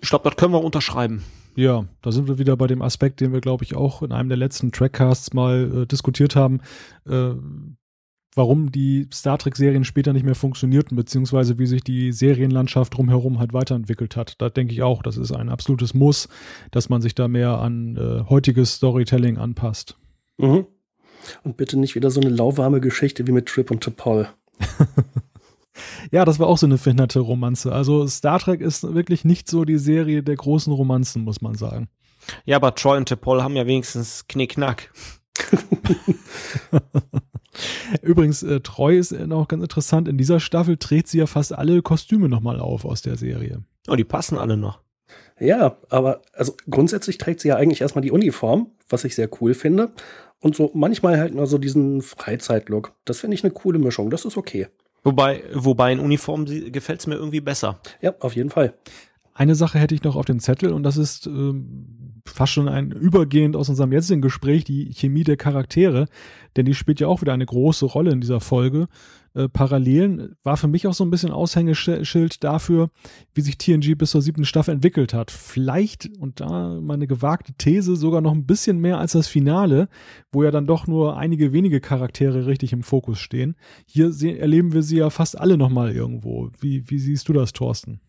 Ich glaube, das können wir unterschreiben. Ja, da sind wir wieder bei dem Aspekt, den wir, glaube ich, auch in einem der letzten Trackcasts mal äh, diskutiert haben. Äh, warum die Star Trek-Serien später nicht mehr funktionierten, beziehungsweise wie sich die Serienlandschaft drumherum halt weiterentwickelt hat. Da denke ich auch, das ist ein absolutes Muss, dass man sich da mehr an äh, heutiges Storytelling anpasst. Mhm. Und bitte nicht wieder so eine lauwarme Geschichte wie mit Trip und T'Pol. Ja, das war auch so eine verhinderte Romanze. Also Star Trek ist wirklich nicht so die Serie der großen Romanzen, muss man sagen. Ja, aber Troy und T'Pol haben ja wenigstens Knickknack. Übrigens, äh, Treu ist noch ganz interessant. In dieser Staffel trägt sie ja fast alle Kostüme nochmal auf aus der Serie. Oh, die passen alle noch. Ja, aber also grundsätzlich trägt sie ja eigentlich erstmal die Uniform, was ich sehr cool finde. Und so manchmal halt nur so diesen Freizeitlook. Das finde ich eine coole Mischung. Das ist okay. Wobei, wobei in Uniform gefällt es mir irgendwie besser. Ja, auf jeden Fall. Eine Sache hätte ich noch auf dem Zettel und das ist ähm, fast schon ein übergehend aus unserem jetzigen Gespräch die Chemie der Charaktere, denn die spielt ja auch wieder eine große Rolle in dieser Folge. Äh, Parallelen war für mich auch so ein bisschen Aushängeschild dafür, wie sich TNG bis zur siebten Staffel entwickelt hat. Vielleicht, und da meine gewagte These, sogar noch ein bisschen mehr als das Finale, wo ja dann doch nur einige wenige Charaktere richtig im Fokus stehen. Hier erleben wir sie ja fast alle nochmal irgendwo. Wie, wie siehst du das, Thorsten?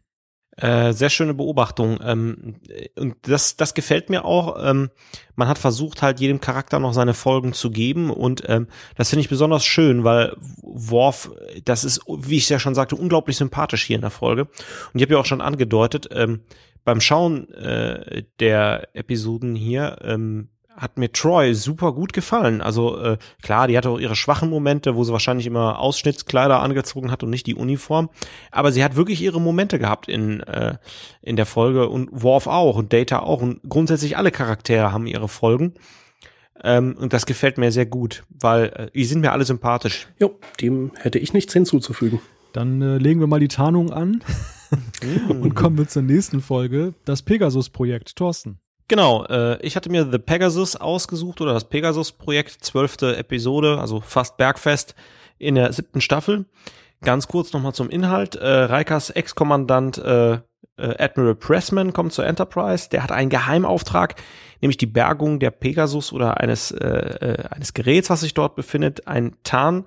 Äh, sehr schöne Beobachtung. Ähm, und das, das gefällt mir auch. Ähm, man hat versucht, halt jedem Charakter noch seine Folgen zu geben. Und ähm, das finde ich besonders schön, weil Worf, das ist, wie ich ja schon sagte, unglaublich sympathisch hier in der Folge. Und ich habe ja auch schon angedeutet, ähm, beim Schauen äh, der Episoden hier ähm, hat mir Troy super gut gefallen. Also äh, klar, die hatte auch ihre schwachen Momente, wo sie wahrscheinlich immer Ausschnittskleider angezogen hat und nicht die Uniform. Aber sie hat wirklich ihre Momente gehabt in, äh, in der Folge und Worf auch und Data auch. Und grundsätzlich alle Charaktere haben ihre Folgen. Ähm, und das gefällt mir sehr gut, weil äh, die sind mir alle sympathisch. Jo, dem hätte ich nichts hinzuzufügen. Dann äh, legen wir mal die Tarnung an und kommen wir zur nächsten Folge, das Pegasus-Projekt. Thorsten. Genau, äh, ich hatte mir The Pegasus ausgesucht oder das Pegasus-Projekt, zwölfte Episode, also fast Bergfest in der siebten Staffel. Ganz kurz nochmal zum Inhalt. Äh, Rikers Ex-Kommandant äh, äh, Admiral Pressman kommt zur Enterprise. Der hat einen Geheimauftrag, nämlich die Bergung der Pegasus oder eines, äh, äh, eines Geräts, was sich dort befindet, ein Tarn.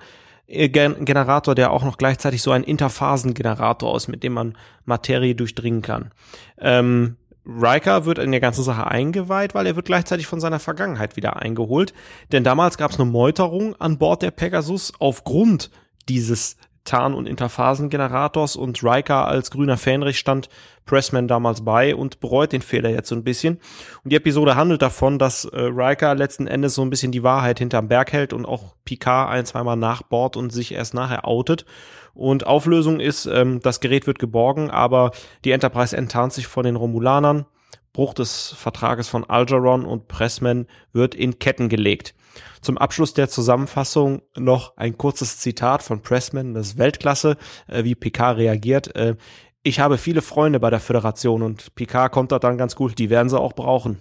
Generator, der auch noch gleichzeitig so ein Interphasengenerator ist, mit dem man Materie durchdringen kann. Ähm, Riker wird in der ganzen Sache eingeweiht, weil er wird gleichzeitig von seiner Vergangenheit wieder eingeholt. Denn damals gab es eine Meuterung an Bord der Pegasus aufgrund dieses Tarn- und Interphasengenerators und Riker als grüner Fähnrich stand Pressman damals bei und bereut den Fehler jetzt so ein bisschen. Und die Episode handelt davon, dass äh, Riker letzten Endes so ein bisschen die Wahrheit hinterm Berg hält und auch Picard ein, zweimal nachbohrt und sich erst nachher outet. Und Auflösung ist, ähm, das Gerät wird geborgen, aber die Enterprise enttarnt sich von den Romulanern. Bruch des Vertrages von Algeron und Pressman wird in Ketten gelegt. Zum Abschluss der Zusammenfassung noch ein kurzes Zitat von Pressman, das ist Weltklasse, äh, wie Picard reagiert. Äh, ich habe viele Freunde bei der Föderation und Picard kommt da dann ganz gut, die werden sie auch brauchen.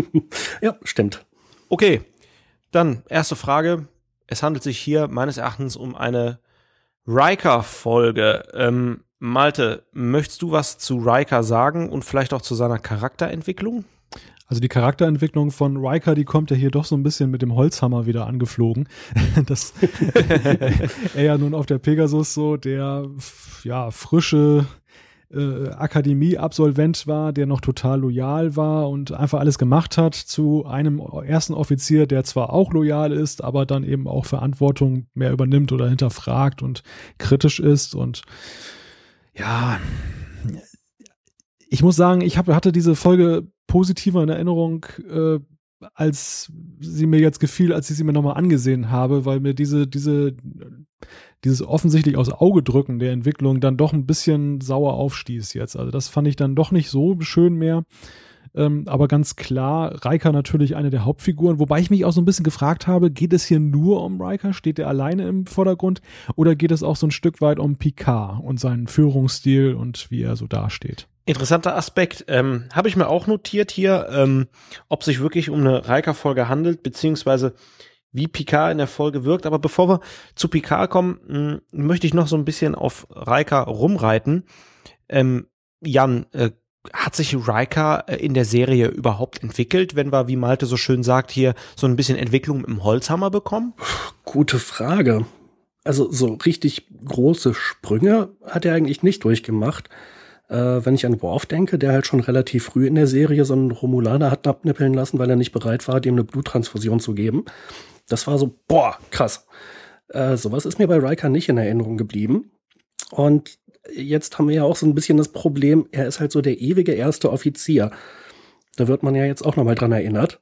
ja, stimmt. Okay, dann erste Frage. Es handelt sich hier meines Erachtens um eine Riker-Folge. Ähm, Malte, möchtest du was zu Riker sagen und vielleicht auch zu seiner Charakterentwicklung? Also die Charakterentwicklung von Riker, die kommt ja hier doch so ein bisschen mit dem Holzhammer wieder angeflogen. dass er ja nun auf der Pegasus so der ja frische äh, Akademie-Absolvent war, der noch total loyal war und einfach alles gemacht hat, zu einem ersten Offizier, der zwar auch loyal ist, aber dann eben auch Verantwortung mehr übernimmt oder hinterfragt und kritisch ist. Und ja, ich muss sagen, ich hab, hatte diese Folge positiver in Erinnerung, äh, als sie mir jetzt gefiel, als ich sie mir nochmal angesehen habe, weil mir diese, diese dieses offensichtlich aus Auge drücken der Entwicklung dann doch ein bisschen sauer aufstieß jetzt. Also das fand ich dann doch nicht so schön mehr. Ähm, aber ganz klar, Riker natürlich eine der Hauptfiguren, wobei ich mich auch so ein bisschen gefragt habe, geht es hier nur um Riker? Steht er alleine im Vordergrund? Oder geht es auch so ein Stück weit um Picard und seinen Führungsstil und wie er so dasteht? Interessanter Aspekt. Ähm, Habe ich mir auch notiert hier, ähm, ob sich wirklich um eine Riker-Folge handelt, beziehungsweise wie Picard in der Folge wirkt. Aber bevor wir zu Picard kommen, hm, möchte ich noch so ein bisschen auf Riker rumreiten. Ähm, Jan, äh, hat sich Riker äh, in der Serie überhaupt entwickelt, wenn wir, wie Malte so schön sagt, hier so ein bisschen Entwicklung im Holzhammer bekommen? Gute Frage. Also so richtig große Sprünge hat er eigentlich nicht durchgemacht. Äh, wenn ich an Worf denke, der halt schon relativ früh in der Serie so einen Romulaner hat abnippeln lassen, weil er nicht bereit war, dem eine Bluttransfusion zu geben. Das war so, boah, krass. Äh, sowas ist mir bei Riker nicht in Erinnerung geblieben. Und jetzt haben wir ja auch so ein bisschen das Problem, er ist halt so der ewige erste Offizier. Da wird man ja jetzt auch nochmal dran erinnert.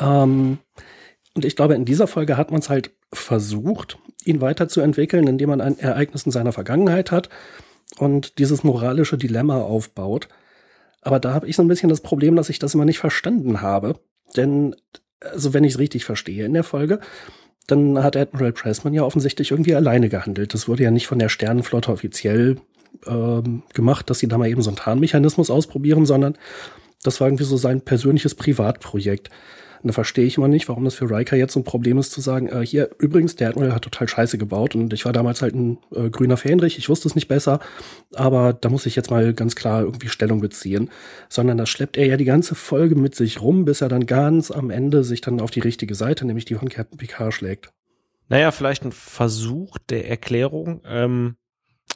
Ähm, und ich glaube, in dieser Folge hat man es halt versucht, ihn weiterzuentwickeln, indem man ein Ereignis in seiner Vergangenheit hat und dieses moralische Dilemma aufbaut. Aber da habe ich so ein bisschen das Problem, dass ich das immer nicht verstanden habe. Denn also wenn ich es richtig verstehe in der Folge, dann hat Admiral Pressman ja offensichtlich irgendwie alleine gehandelt. Das wurde ja nicht von der Sternenflotte offiziell ähm, gemacht, dass sie da mal eben so einen Tarnmechanismus ausprobieren, sondern Das war irgendwie so sein persönliches Privatprojekt. Und da verstehe ich immer nicht, warum das für Riker jetzt so ein Problem ist, zu sagen, äh, hier, übrigens, der Admiral hat total Scheiße gebaut und ich war damals halt ein äh, grüner Fähnrich, ich wusste es nicht besser, aber da muss ich jetzt mal ganz klar irgendwie Stellung beziehen. Sondern da schleppt er ja die ganze Folge mit sich rum, bis er dann ganz am Ende sich dann auf die richtige Seite, nämlich die von Captain Picard schlägt. Naja, vielleicht ein Versuch der Erklärung. Ähm,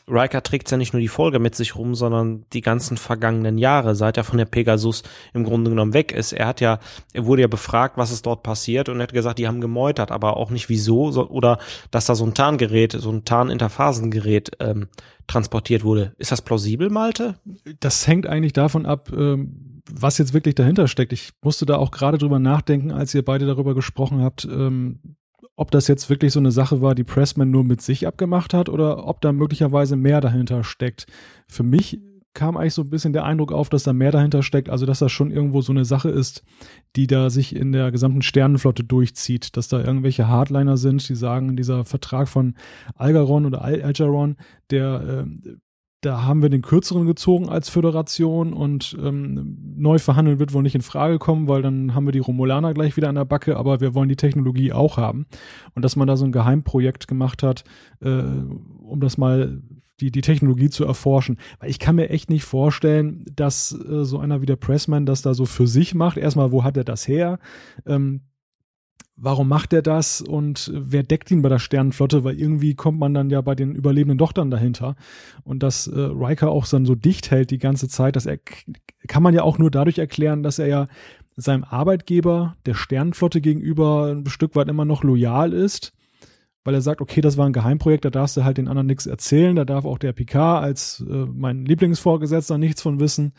Riker trägt ja nicht nur die Folge mit sich rum, sondern die ganzen vergangenen Jahre, seit er von der Pegasus im Grunde genommen weg ist. Er hat ja, er wurde ja befragt, was ist dort passiert und er hat gesagt, die haben gemeutert, aber auch nicht wieso so, oder dass da so ein Tarngerät, so ein Tarninterphasengerät ähm, transportiert wurde. Ist das plausibel, Malte? Das hängt eigentlich davon ab, ähm, was jetzt wirklich dahinter steckt. Ich musste da auch gerade drüber nachdenken, als ihr beide darüber gesprochen habt, ähm, ob das jetzt wirklich so eine Sache war, die Pressman nur mit sich abgemacht hat oder ob da möglicherweise mehr dahinter steckt. Für mich kam eigentlich so ein bisschen der Eindruck auf, dass da mehr dahinter steckt, also dass das schon irgendwo so eine Sache ist, die da sich in der gesamten Sternenflotte durchzieht, dass da irgendwelche Hardliner sind, die sagen, dieser Vertrag von Algaron oder Al Algeron, der äh, da haben wir den kürzeren gezogen als Föderation und ähm, neu verhandeln wird wohl nicht in Frage kommen, weil dann haben wir die Romulaner gleich wieder an der Backe, aber wir wollen die Technologie auch haben. Und dass man da so ein Geheimprojekt gemacht hat, äh, um das mal die, die Technologie zu erforschen. Weil ich kann mir echt nicht vorstellen, dass äh, so einer wie der Pressman das da so für sich macht. Erstmal, wo hat er das her? Ähm, warum macht er das und wer deckt ihn bei der Sternenflotte, weil irgendwie kommt man dann ja bei den Überlebenden doch dann dahinter. Und dass äh, Riker auch dann so dicht hält die ganze Zeit, das er, kann man ja auch nur dadurch erklären, dass er ja seinem Arbeitgeber, der Sternenflotte gegenüber, ein Stück weit immer noch loyal ist weil er sagt, okay, das war ein Geheimprojekt, da darfst du halt den anderen nichts erzählen, da darf auch der Picard als äh, mein Lieblingsvorgesetzter nichts von wissen.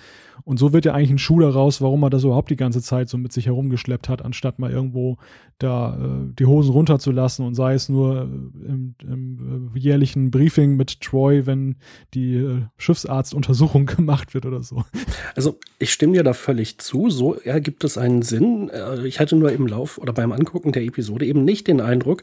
Und so wird ja eigentlich ein Schuh daraus, warum er das überhaupt die ganze Zeit so mit sich herumgeschleppt hat, anstatt mal irgendwo da äh, die Hosen runterzulassen und sei es nur äh, im, im äh, jährlichen Briefing mit Troy, wenn die äh, Schiffsarztuntersuchung gemacht wird oder so. Also ich stimme dir da völlig zu, so ergibt es einen Sinn. Äh, ich hatte nur im Lauf oder beim Angucken der Episode eben nicht den Eindruck,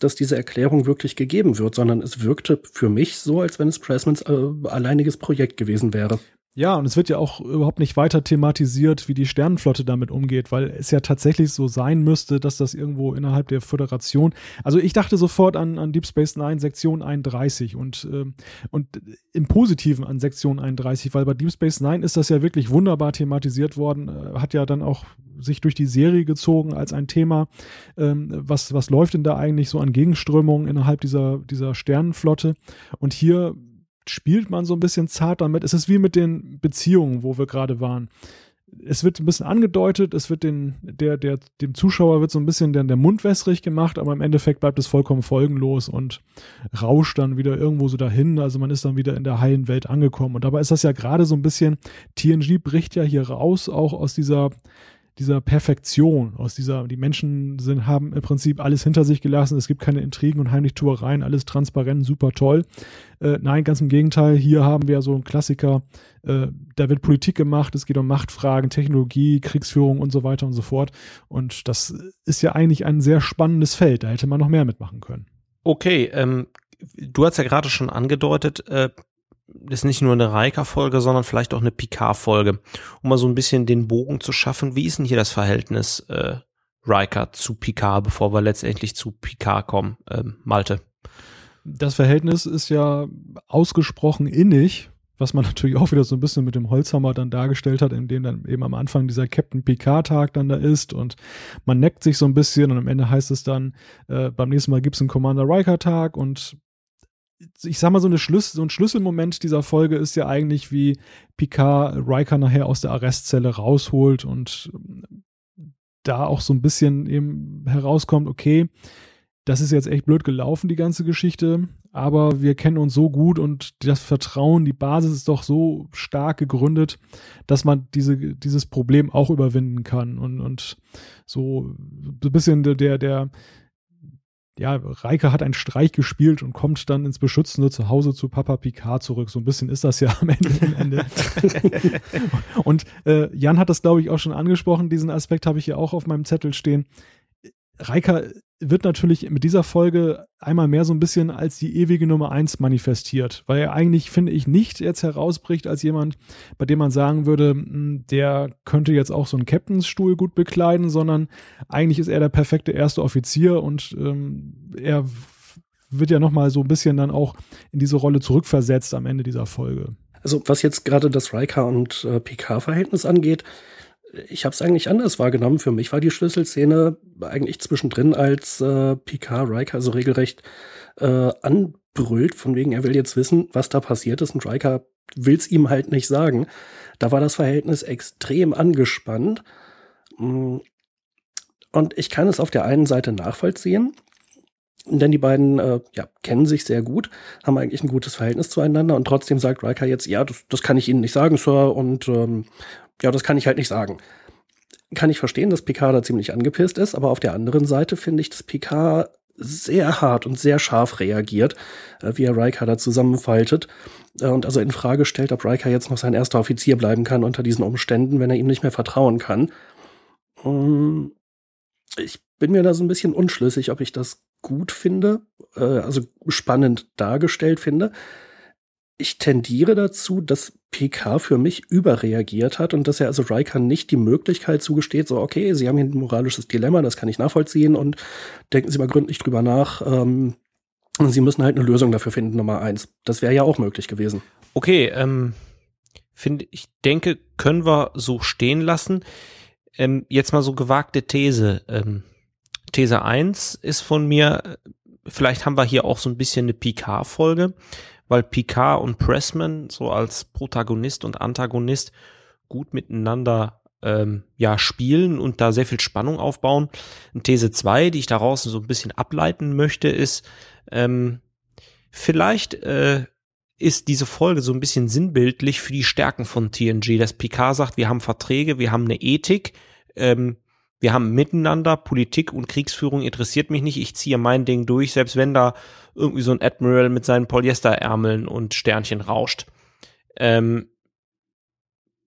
dass diese Erklärung wirklich gegeben wird, sondern es wirkte für mich so, als wenn es Pressmans äh, alleiniges Projekt gewesen wäre. Ja, und es wird ja auch überhaupt nicht weiter thematisiert, wie die Sternenflotte damit umgeht, weil es ja tatsächlich so sein müsste, dass das irgendwo innerhalb der Föderation. Also ich dachte sofort an, an Deep Space Nine Sektion 31 und, äh, und im Positiven an Sektion 31, weil bei Deep Space Nine ist das ja wirklich wunderbar thematisiert worden, äh, hat ja dann auch sich durch die Serie gezogen als ein Thema. Ähm, was, was läuft denn da eigentlich so an Gegenströmungen innerhalb dieser, dieser Sternenflotte? Und hier spielt man so ein bisschen zart damit. Es ist wie mit den Beziehungen, wo wir gerade waren. Es wird ein bisschen angedeutet, es wird den, der, der, dem Zuschauer wird so ein bisschen der, der Mund wässrig gemacht, aber im Endeffekt bleibt es vollkommen folgenlos und rauscht dann wieder irgendwo so dahin. Also man ist dann wieder in der heilen Welt angekommen. Und dabei ist das ja gerade so ein bisschen, TNG bricht ja hier raus, auch aus dieser dieser Perfektion, aus dieser, die Menschen sind, haben im Prinzip alles hinter sich gelassen, es gibt keine Intrigen und Heimlichtuereien, alles transparent, super toll. Äh, nein, ganz im Gegenteil, hier haben wir so einen Klassiker, äh, da wird Politik gemacht, es geht um Machtfragen, Technologie, Kriegsführung und so weiter und so fort. Und das ist ja eigentlich ein sehr spannendes Feld, da hätte man noch mehr mitmachen können. Okay, ähm, du hast ja gerade schon angedeutet, äh, ist nicht nur eine Riker-Folge, sondern vielleicht auch eine Picard-Folge, um mal so ein bisschen den Bogen zu schaffen. Wie ist denn hier das Verhältnis äh, Riker zu Picard, bevor wir letztendlich zu Picard kommen, ähm, Malte? Das Verhältnis ist ja ausgesprochen innig, was man natürlich auch wieder so ein bisschen mit dem Holzhammer dann dargestellt hat, indem dann eben am Anfang dieser Captain Picard-Tag dann da ist und man neckt sich so ein bisschen und am Ende heißt es dann, äh, beim nächsten Mal gibt es einen Commander Riker-Tag und ich sag mal, so, eine Schlüssel, so ein Schlüsselmoment dieser Folge ist ja eigentlich, wie Picard Riker nachher aus der Arrestzelle rausholt und ähm, da auch so ein bisschen eben herauskommt, okay, das ist jetzt echt blöd gelaufen, die ganze Geschichte, aber wir kennen uns so gut und das Vertrauen, die Basis ist doch so stark gegründet, dass man diese, dieses Problem auch überwinden kann. Und, und so ein bisschen der, der, ja, Reike hat einen Streich gespielt und kommt dann ins beschützende Zuhause zu Papa Picard zurück. So ein bisschen ist das ja am Ende. Am Ende. und äh, Jan hat das, glaube ich, auch schon angesprochen. Diesen Aspekt habe ich ja auch auf meinem Zettel stehen. Reika wird natürlich mit dieser Folge einmal mehr so ein bisschen als die ewige Nummer eins manifestiert, weil er eigentlich, finde ich, nicht jetzt herausbricht als jemand, bei dem man sagen würde, hm, der könnte jetzt auch so einen Captainsstuhl gut bekleiden, sondern eigentlich ist er der perfekte erste Offizier und ähm, er wird ja nochmal so ein bisschen dann auch in diese Rolle zurückversetzt am Ende dieser Folge. Also was jetzt gerade das Riker und äh, Picard-Verhältnis angeht, ich habe es eigentlich anders wahrgenommen. Für mich war die Schlüsselszene eigentlich zwischendrin, als äh, Picard Riker so regelrecht äh, anbrüllt, von wegen, er will jetzt wissen, was da passiert ist und Riker will es ihm halt nicht sagen. Da war das Verhältnis extrem angespannt. Mm. Und ich kann es auf der einen Seite nachvollziehen, denn die beiden äh, ja, kennen sich sehr gut, haben eigentlich ein gutes Verhältnis zueinander und trotzdem sagt Riker jetzt, ja, das, das kann ich Ihnen nicht sagen, Sir, und ähm, ja, das kann ich halt nicht sagen. Kann ich verstehen, dass Picard da ziemlich angepisst ist, aber auf der anderen Seite finde ich, dass Picard sehr hart und sehr scharf reagiert, äh, wie er Riker da zusammenfaltet äh, und also in Frage stellt, ob Riker jetzt noch sein erster Offizier bleiben kann unter diesen Umständen, wenn er ihm nicht mehr vertrauen kann. Um, ich bin mir da so ein bisschen unschlüssig, ob ich das gut finde, äh, also spannend dargestellt finde ich tendiere dazu, dass PK für mich überreagiert hat und dass er also Riker nicht die Möglichkeit zugesteht, so, okay, Sie haben hier ein moralisches Dilemma, das kann ich nachvollziehen und denken Sie mal gründlich drüber nach. Ähm, Sie müssen halt eine Lösung dafür finden, Nummer eins. Das wäre ja auch möglich gewesen. Okay, ähm, finde ich denke, können wir so stehen lassen. Ähm, jetzt mal so gewagte These. Ähm, These eins ist von mir, vielleicht haben wir hier auch so ein bisschen eine PK-Folge weil Picard und Pressman so als Protagonist und Antagonist gut miteinander ähm, ja spielen und da sehr viel Spannung aufbauen. Und These 2, die ich daraus so ein bisschen ableiten möchte, ist, ähm, vielleicht äh, ist diese Folge so ein bisschen sinnbildlich für die Stärken von TNG, dass Picard sagt, wir haben Verträge, wir haben eine Ethik, ähm, wir haben miteinander, Politik und Kriegsführung interessiert mich nicht, ich ziehe mein Ding durch, selbst wenn da irgendwie so ein Admiral mit seinen Polyesterärmeln und Sternchen rauscht. Ähm,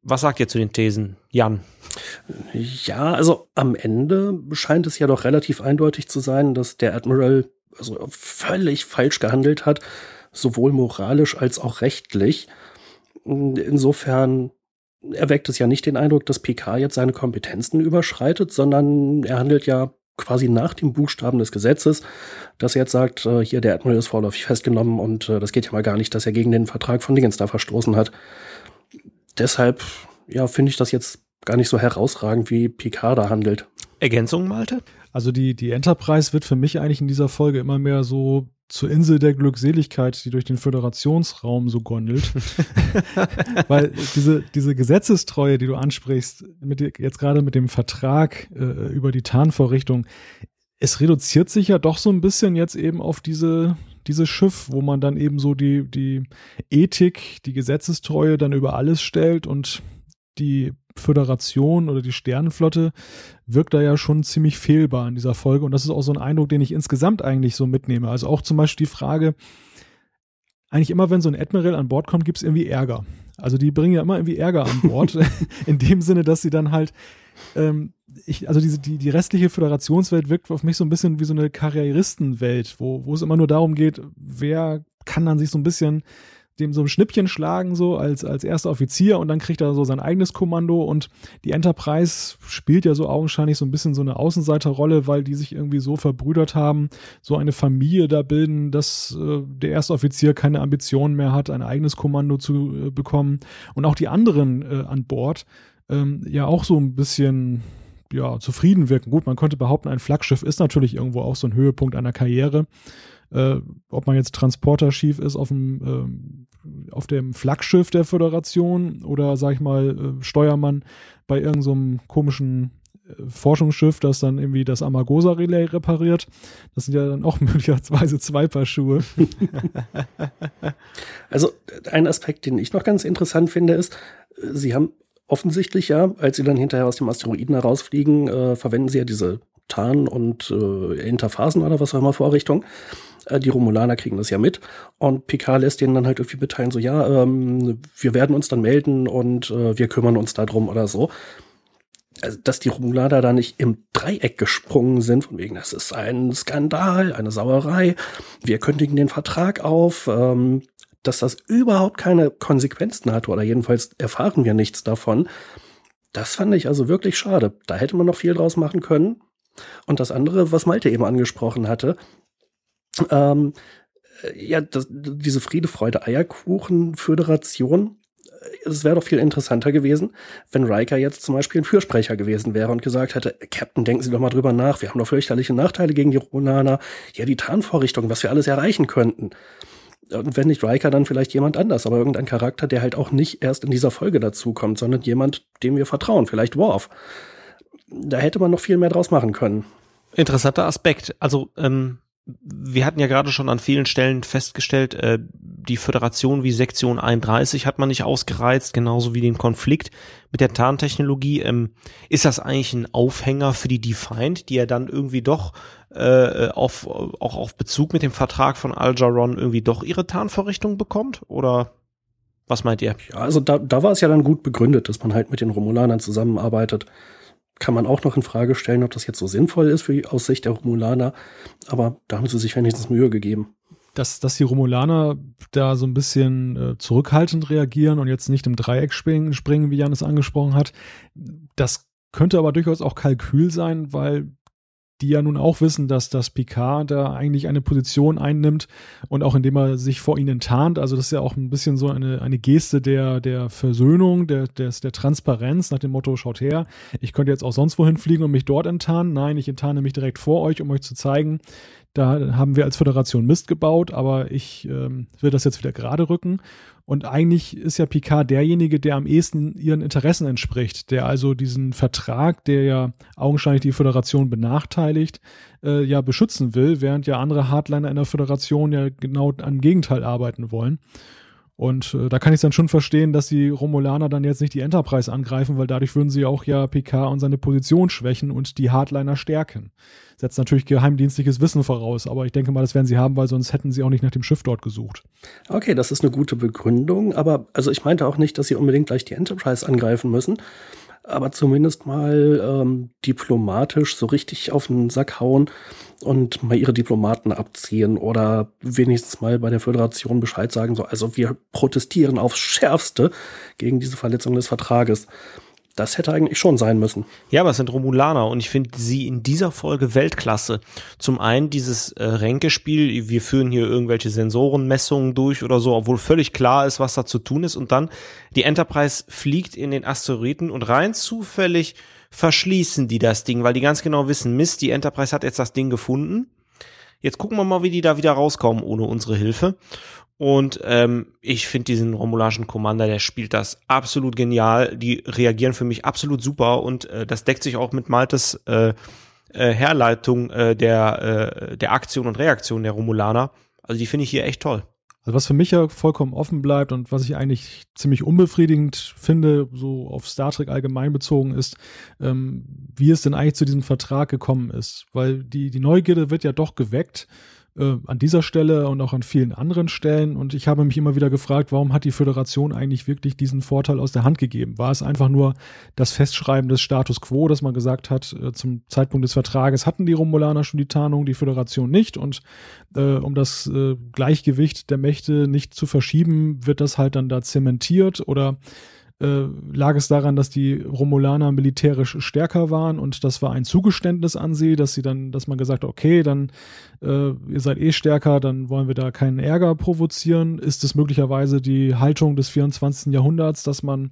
was sagt ihr zu den Thesen, Jan? Ja, also am Ende scheint es ja doch relativ eindeutig zu sein, dass der Admiral also völlig falsch gehandelt hat, sowohl moralisch als auch rechtlich. Insofern erweckt es ja nicht den Eindruck, dass PK jetzt seine Kompetenzen überschreitet, sondern er handelt ja quasi nach dem Buchstaben des Gesetzes, dass er jetzt sagt, äh, hier der Admiral ist vorläufig festgenommen und äh, das geht ja mal gar nicht, dass er gegen den Vertrag von Dingens da verstoßen hat. Deshalb, ja, finde ich das jetzt gar nicht so herausragend, wie Picard da handelt. Ergänzung, Malte? Also die, die Enterprise wird für mich eigentlich in dieser Folge immer mehr so zur Insel der Glückseligkeit, die durch den Föderationsraum so gondelt. Weil diese, diese Gesetzestreue, die du ansprichst, mit, jetzt gerade mit dem Vertrag äh, über die Tarnvorrichtung, es reduziert sich ja doch so ein bisschen jetzt eben auf diese, dieses Schiff, wo man dann eben so die, die Ethik, die Gesetzestreue dann über alles stellt und die Föderation oder die Sternenflotte wirkt da ja schon ziemlich fehlbar in dieser Folge. Und das ist auch so ein Eindruck, den ich insgesamt eigentlich so mitnehme. Also auch zum Beispiel die Frage, eigentlich immer, wenn so ein Admiral an Bord kommt, gibt es irgendwie Ärger. Also die bringen ja immer irgendwie Ärger an Bord, in dem Sinne, dass sie dann halt, ähm, ich, also diese, die, die restliche Föderationswelt wirkt auf mich so ein bisschen wie so eine Karrieristenwelt, wo, wo es immer nur darum geht, wer kann dann sich so ein bisschen dem so ein Schnippchen schlagen, so als, als erster Offizier und dann kriegt er so sein eigenes Kommando und die Enterprise spielt ja so augenscheinlich so ein bisschen so eine Außenseiterrolle, weil die sich irgendwie so verbrüdert haben, so eine Familie da bilden, dass äh, der erste Offizier keine Ambitionen mehr hat, ein eigenes Kommando zu äh, bekommen und auch die anderen äh, an Bord ähm, ja auch so ein bisschen ja, zufrieden wirken. Gut, man könnte behaupten, ein Flaggschiff ist natürlich irgendwo auch so ein Höhepunkt einer Karriere äh, ob man jetzt Transporterschiff ist auf dem, äh, auf dem Flaggschiff der Föderation oder, sag ich mal, äh, Steuermann bei irgendeinem so komischen äh, Forschungsschiff, das dann irgendwie das Amagosa-Relay repariert. Das sind ja dann auch möglicherweise zwei Paar Schuhe. also ein Aspekt, den ich noch ganz interessant finde, ist, sie haben offensichtlich ja, als sie dann hinterher aus dem Asteroiden herausfliegen, äh, verwenden sie ja diese Tarn- und äh, Interphasen oder was auch immer Vorrichtung. Äh, die Romulaner kriegen das ja mit. Und Picard lässt denen dann halt irgendwie mitteilen, so, ja, ähm, wir werden uns dann melden und äh, wir kümmern uns darum oder so. also, dass die Romulaner da nicht im Dreieck gesprungen sind, von wegen, das ist ein Skandal, eine Sauerei, wir kündigen den Vertrag auf, ähm, dass das überhaupt keine Konsequenzen hatte oder jedenfalls erfahren wir nichts davon. Das fand ich also wirklich schade. Da hätte man noch viel draus machen können. Und das andere, was Malte eben angesprochen hatte, ähm, ja, das, diese Friede, Freude, Eierkuchen-Föderation, es wäre doch viel interessanter gewesen, wenn Riker jetzt zum Beispiel ein Fürsprecher gewesen wäre und gesagt hätte, Captain, denken Sie doch mal drüber nach, wir haben doch fürchterliche Nachteile gegen die Ronaner, ja, die Tarnvorrichtung, was wir alles erreichen könnten. Und wenn nicht Riker, dann vielleicht jemand anders, aber irgendein Charakter, der halt auch nicht erst in dieser Folge dazukommt, sondern jemand, dem wir vertrauen, vielleicht Worf. Da hätte man noch viel mehr draus machen können. Interessanter Aspekt. Also, ähm, wir hatten ja gerade schon an vielen Stellen festgestellt, äh, die Föderation wie Sektion 31 hat man nicht ausgereizt, genauso wie den Konflikt mit der Tarntechnologie. Ähm, ist das eigentlich ein Aufhänger für die Defiant, die ja dann irgendwie doch äh, auf, auch auf Bezug mit dem Vertrag von Aljaron irgendwie doch ihre Tarnvorrichtung bekommt? Oder was meint ihr? Ja, also da, da war es ja dann gut begründet, dass man halt mit den Romulanern zusammenarbeitet kann man auch noch in Frage stellen, ob das jetzt so sinnvoll ist für die Aussicht der Romulaner. Aber da haben sie sich wenigstens Mühe gegeben. Dass, dass die Romulaner da so ein bisschen äh, zurückhaltend reagieren und jetzt nicht im Dreieck springen, springen, wie Jan es angesprochen hat, das könnte aber durchaus auch Kalkül sein, weil die ja nun auch wissen, dass das Picard da eigentlich eine Position einnimmt und auch indem er sich vor ihnen tarnt. Also das ist ja auch ein bisschen so eine, eine Geste der, der Versöhnung, der, des, der Transparenz nach dem Motto, schaut her, ich könnte jetzt auch sonst wohin fliegen und mich dort enttarnen. Nein, ich enttarne mich direkt vor euch, um euch zu zeigen, da haben wir als Föderation Mist gebaut, aber ich ähm, will das jetzt wieder gerade rücken. Und eigentlich ist ja Picard derjenige, der am ehesten ihren Interessen entspricht, der also diesen Vertrag, der ja augenscheinlich die Föderation benachteiligt, äh, ja beschützen will, während ja andere Hardliner in der Föderation ja genau am Gegenteil arbeiten wollen. Und äh, da kann ich dann schon verstehen, dass die Romulaner dann jetzt nicht die Enterprise angreifen, weil dadurch würden sie auch ja PK und seine Position schwächen und die Hardliner stärken. Setzt natürlich geheimdienstliches Wissen voraus, aber ich denke mal, das werden sie haben, weil sonst hätten sie auch nicht nach dem Schiff dort gesucht. Okay, das ist eine gute Begründung, aber also ich meinte auch nicht, dass sie unbedingt gleich die Enterprise angreifen müssen, aber zumindest mal ähm, diplomatisch so richtig auf den Sack hauen und mal ihre Diplomaten abziehen oder wenigstens mal bei der Föderation Bescheid sagen, so, also wir protestieren aufs Schärfste gegen diese Verletzung des Vertrages. Das hätte eigentlich schon sein müssen. Ja, aber es sind Romulaner und ich finde sie in dieser Folge Weltklasse. Zum einen dieses äh, Ränkespiel, wir führen hier irgendwelche Sensorenmessungen durch oder so, obwohl völlig klar ist, was da zu tun ist. Und dann die Enterprise fliegt in den Asteroiden und rein zufällig verschließen die das Ding, weil die ganz genau wissen, Mist, die Enterprise hat jetzt das Ding gefunden. Jetzt gucken wir mal, wie die da wieder rauskommen ohne unsere Hilfe. Und ähm, ich finde diesen Romulanischen Commander, der spielt das absolut genial. Die reagieren für mich absolut super und äh, das deckt sich auch mit Maltes äh, äh, Herleitung äh, der, äh, der Aktion und Reaktion der Romulaner. Also die finde ich hier echt toll. Also was für mich ja vollkommen offen bleibt und was ich eigentlich ziemlich unbefriedigend finde, so auf Star Trek allgemein bezogen ist, ähm, wie es denn eigentlich zu diesem Vertrag gekommen ist. Weil die, die Neugierde wird ja doch geweckt äh, an dieser Stelle und auch an vielen anderen Stellen. Und ich habe mich immer wieder gefragt, warum hat die Föderation eigentlich wirklich diesen Vorteil aus der Hand gegeben? War es einfach nur das Festschreiben des Status quo, dass man gesagt hat, äh, zum Zeitpunkt des Vertrages hatten die Romulaner schon die Tarnung, die Föderation nicht. Und äh, um das äh, Gleichgewicht der Mächte nicht zu verschieben, wird das halt dann da zementiert oder äh, lag es daran, dass die Romulaner militärisch stärker waren und das war ein Zugeständnis an sie, dass sie dann, dass man gesagt hat, okay, dann äh, ihr seid eh stärker, dann wollen wir da keinen Ärger provozieren. Ist es möglicherweise die Haltung des 24. Jahrhunderts, dass man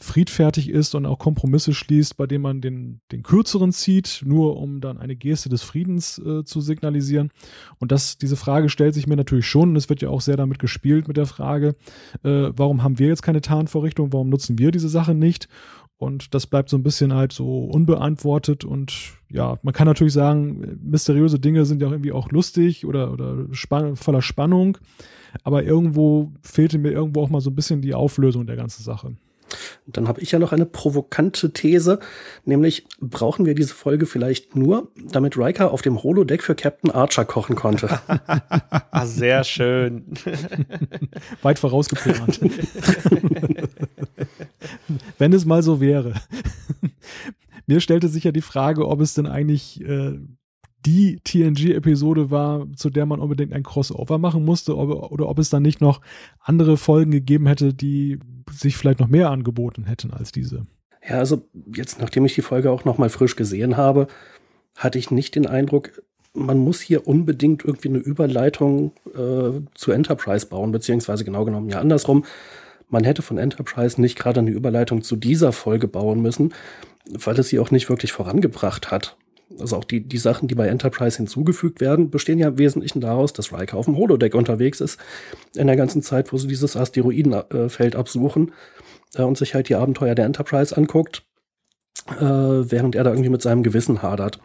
friedfertig ist und auch Kompromisse schließt, bei denen man den, den kürzeren zieht, nur um dann eine Geste des Friedens äh, zu signalisieren. Und das, diese Frage stellt sich mir natürlich schon, und es wird ja auch sehr damit gespielt mit der Frage, äh, warum haben wir jetzt keine Tarnvorrichtung, warum nutzen wir diese Sache nicht? Und das bleibt so ein bisschen halt so unbeantwortet und ja, man kann natürlich sagen, mysteriöse Dinge sind ja irgendwie auch lustig oder, oder spann voller Spannung, aber irgendwo fehlte mir irgendwo auch mal so ein bisschen die Auflösung der ganzen Sache. Dann habe ich ja noch eine provokante These, nämlich brauchen wir diese Folge vielleicht nur, damit Riker auf dem Holodeck für Captain Archer kochen konnte. Sehr schön. Weit vorausgeplant. Wenn es mal so wäre. mir stellte sich ja die Frage, ob es denn eigentlich äh, die TNG-Episode war, zu der man unbedingt ein Crossover machen musste, ob, oder ob es dann nicht noch andere Folgen gegeben hätte, die sich vielleicht noch mehr angeboten hätten als diese. Ja, also jetzt, nachdem ich die Folge auch noch mal frisch gesehen habe, hatte ich nicht den Eindruck, man muss hier unbedingt irgendwie eine Überleitung äh, zu Enterprise bauen, beziehungsweise genau genommen ja andersrum. Man hätte von Enterprise nicht gerade eine Überleitung zu dieser Folge bauen müssen, weil es sie auch nicht wirklich vorangebracht hat. Also auch die, die Sachen, die bei Enterprise hinzugefügt werden, bestehen ja im Wesentlichen daraus, dass Riker auf dem Holodeck unterwegs ist, in der ganzen Zeit, wo sie dieses Asteroidenfeld absuchen äh, und sich halt die Abenteuer der Enterprise anguckt, äh, während er da irgendwie mit seinem Gewissen hadert.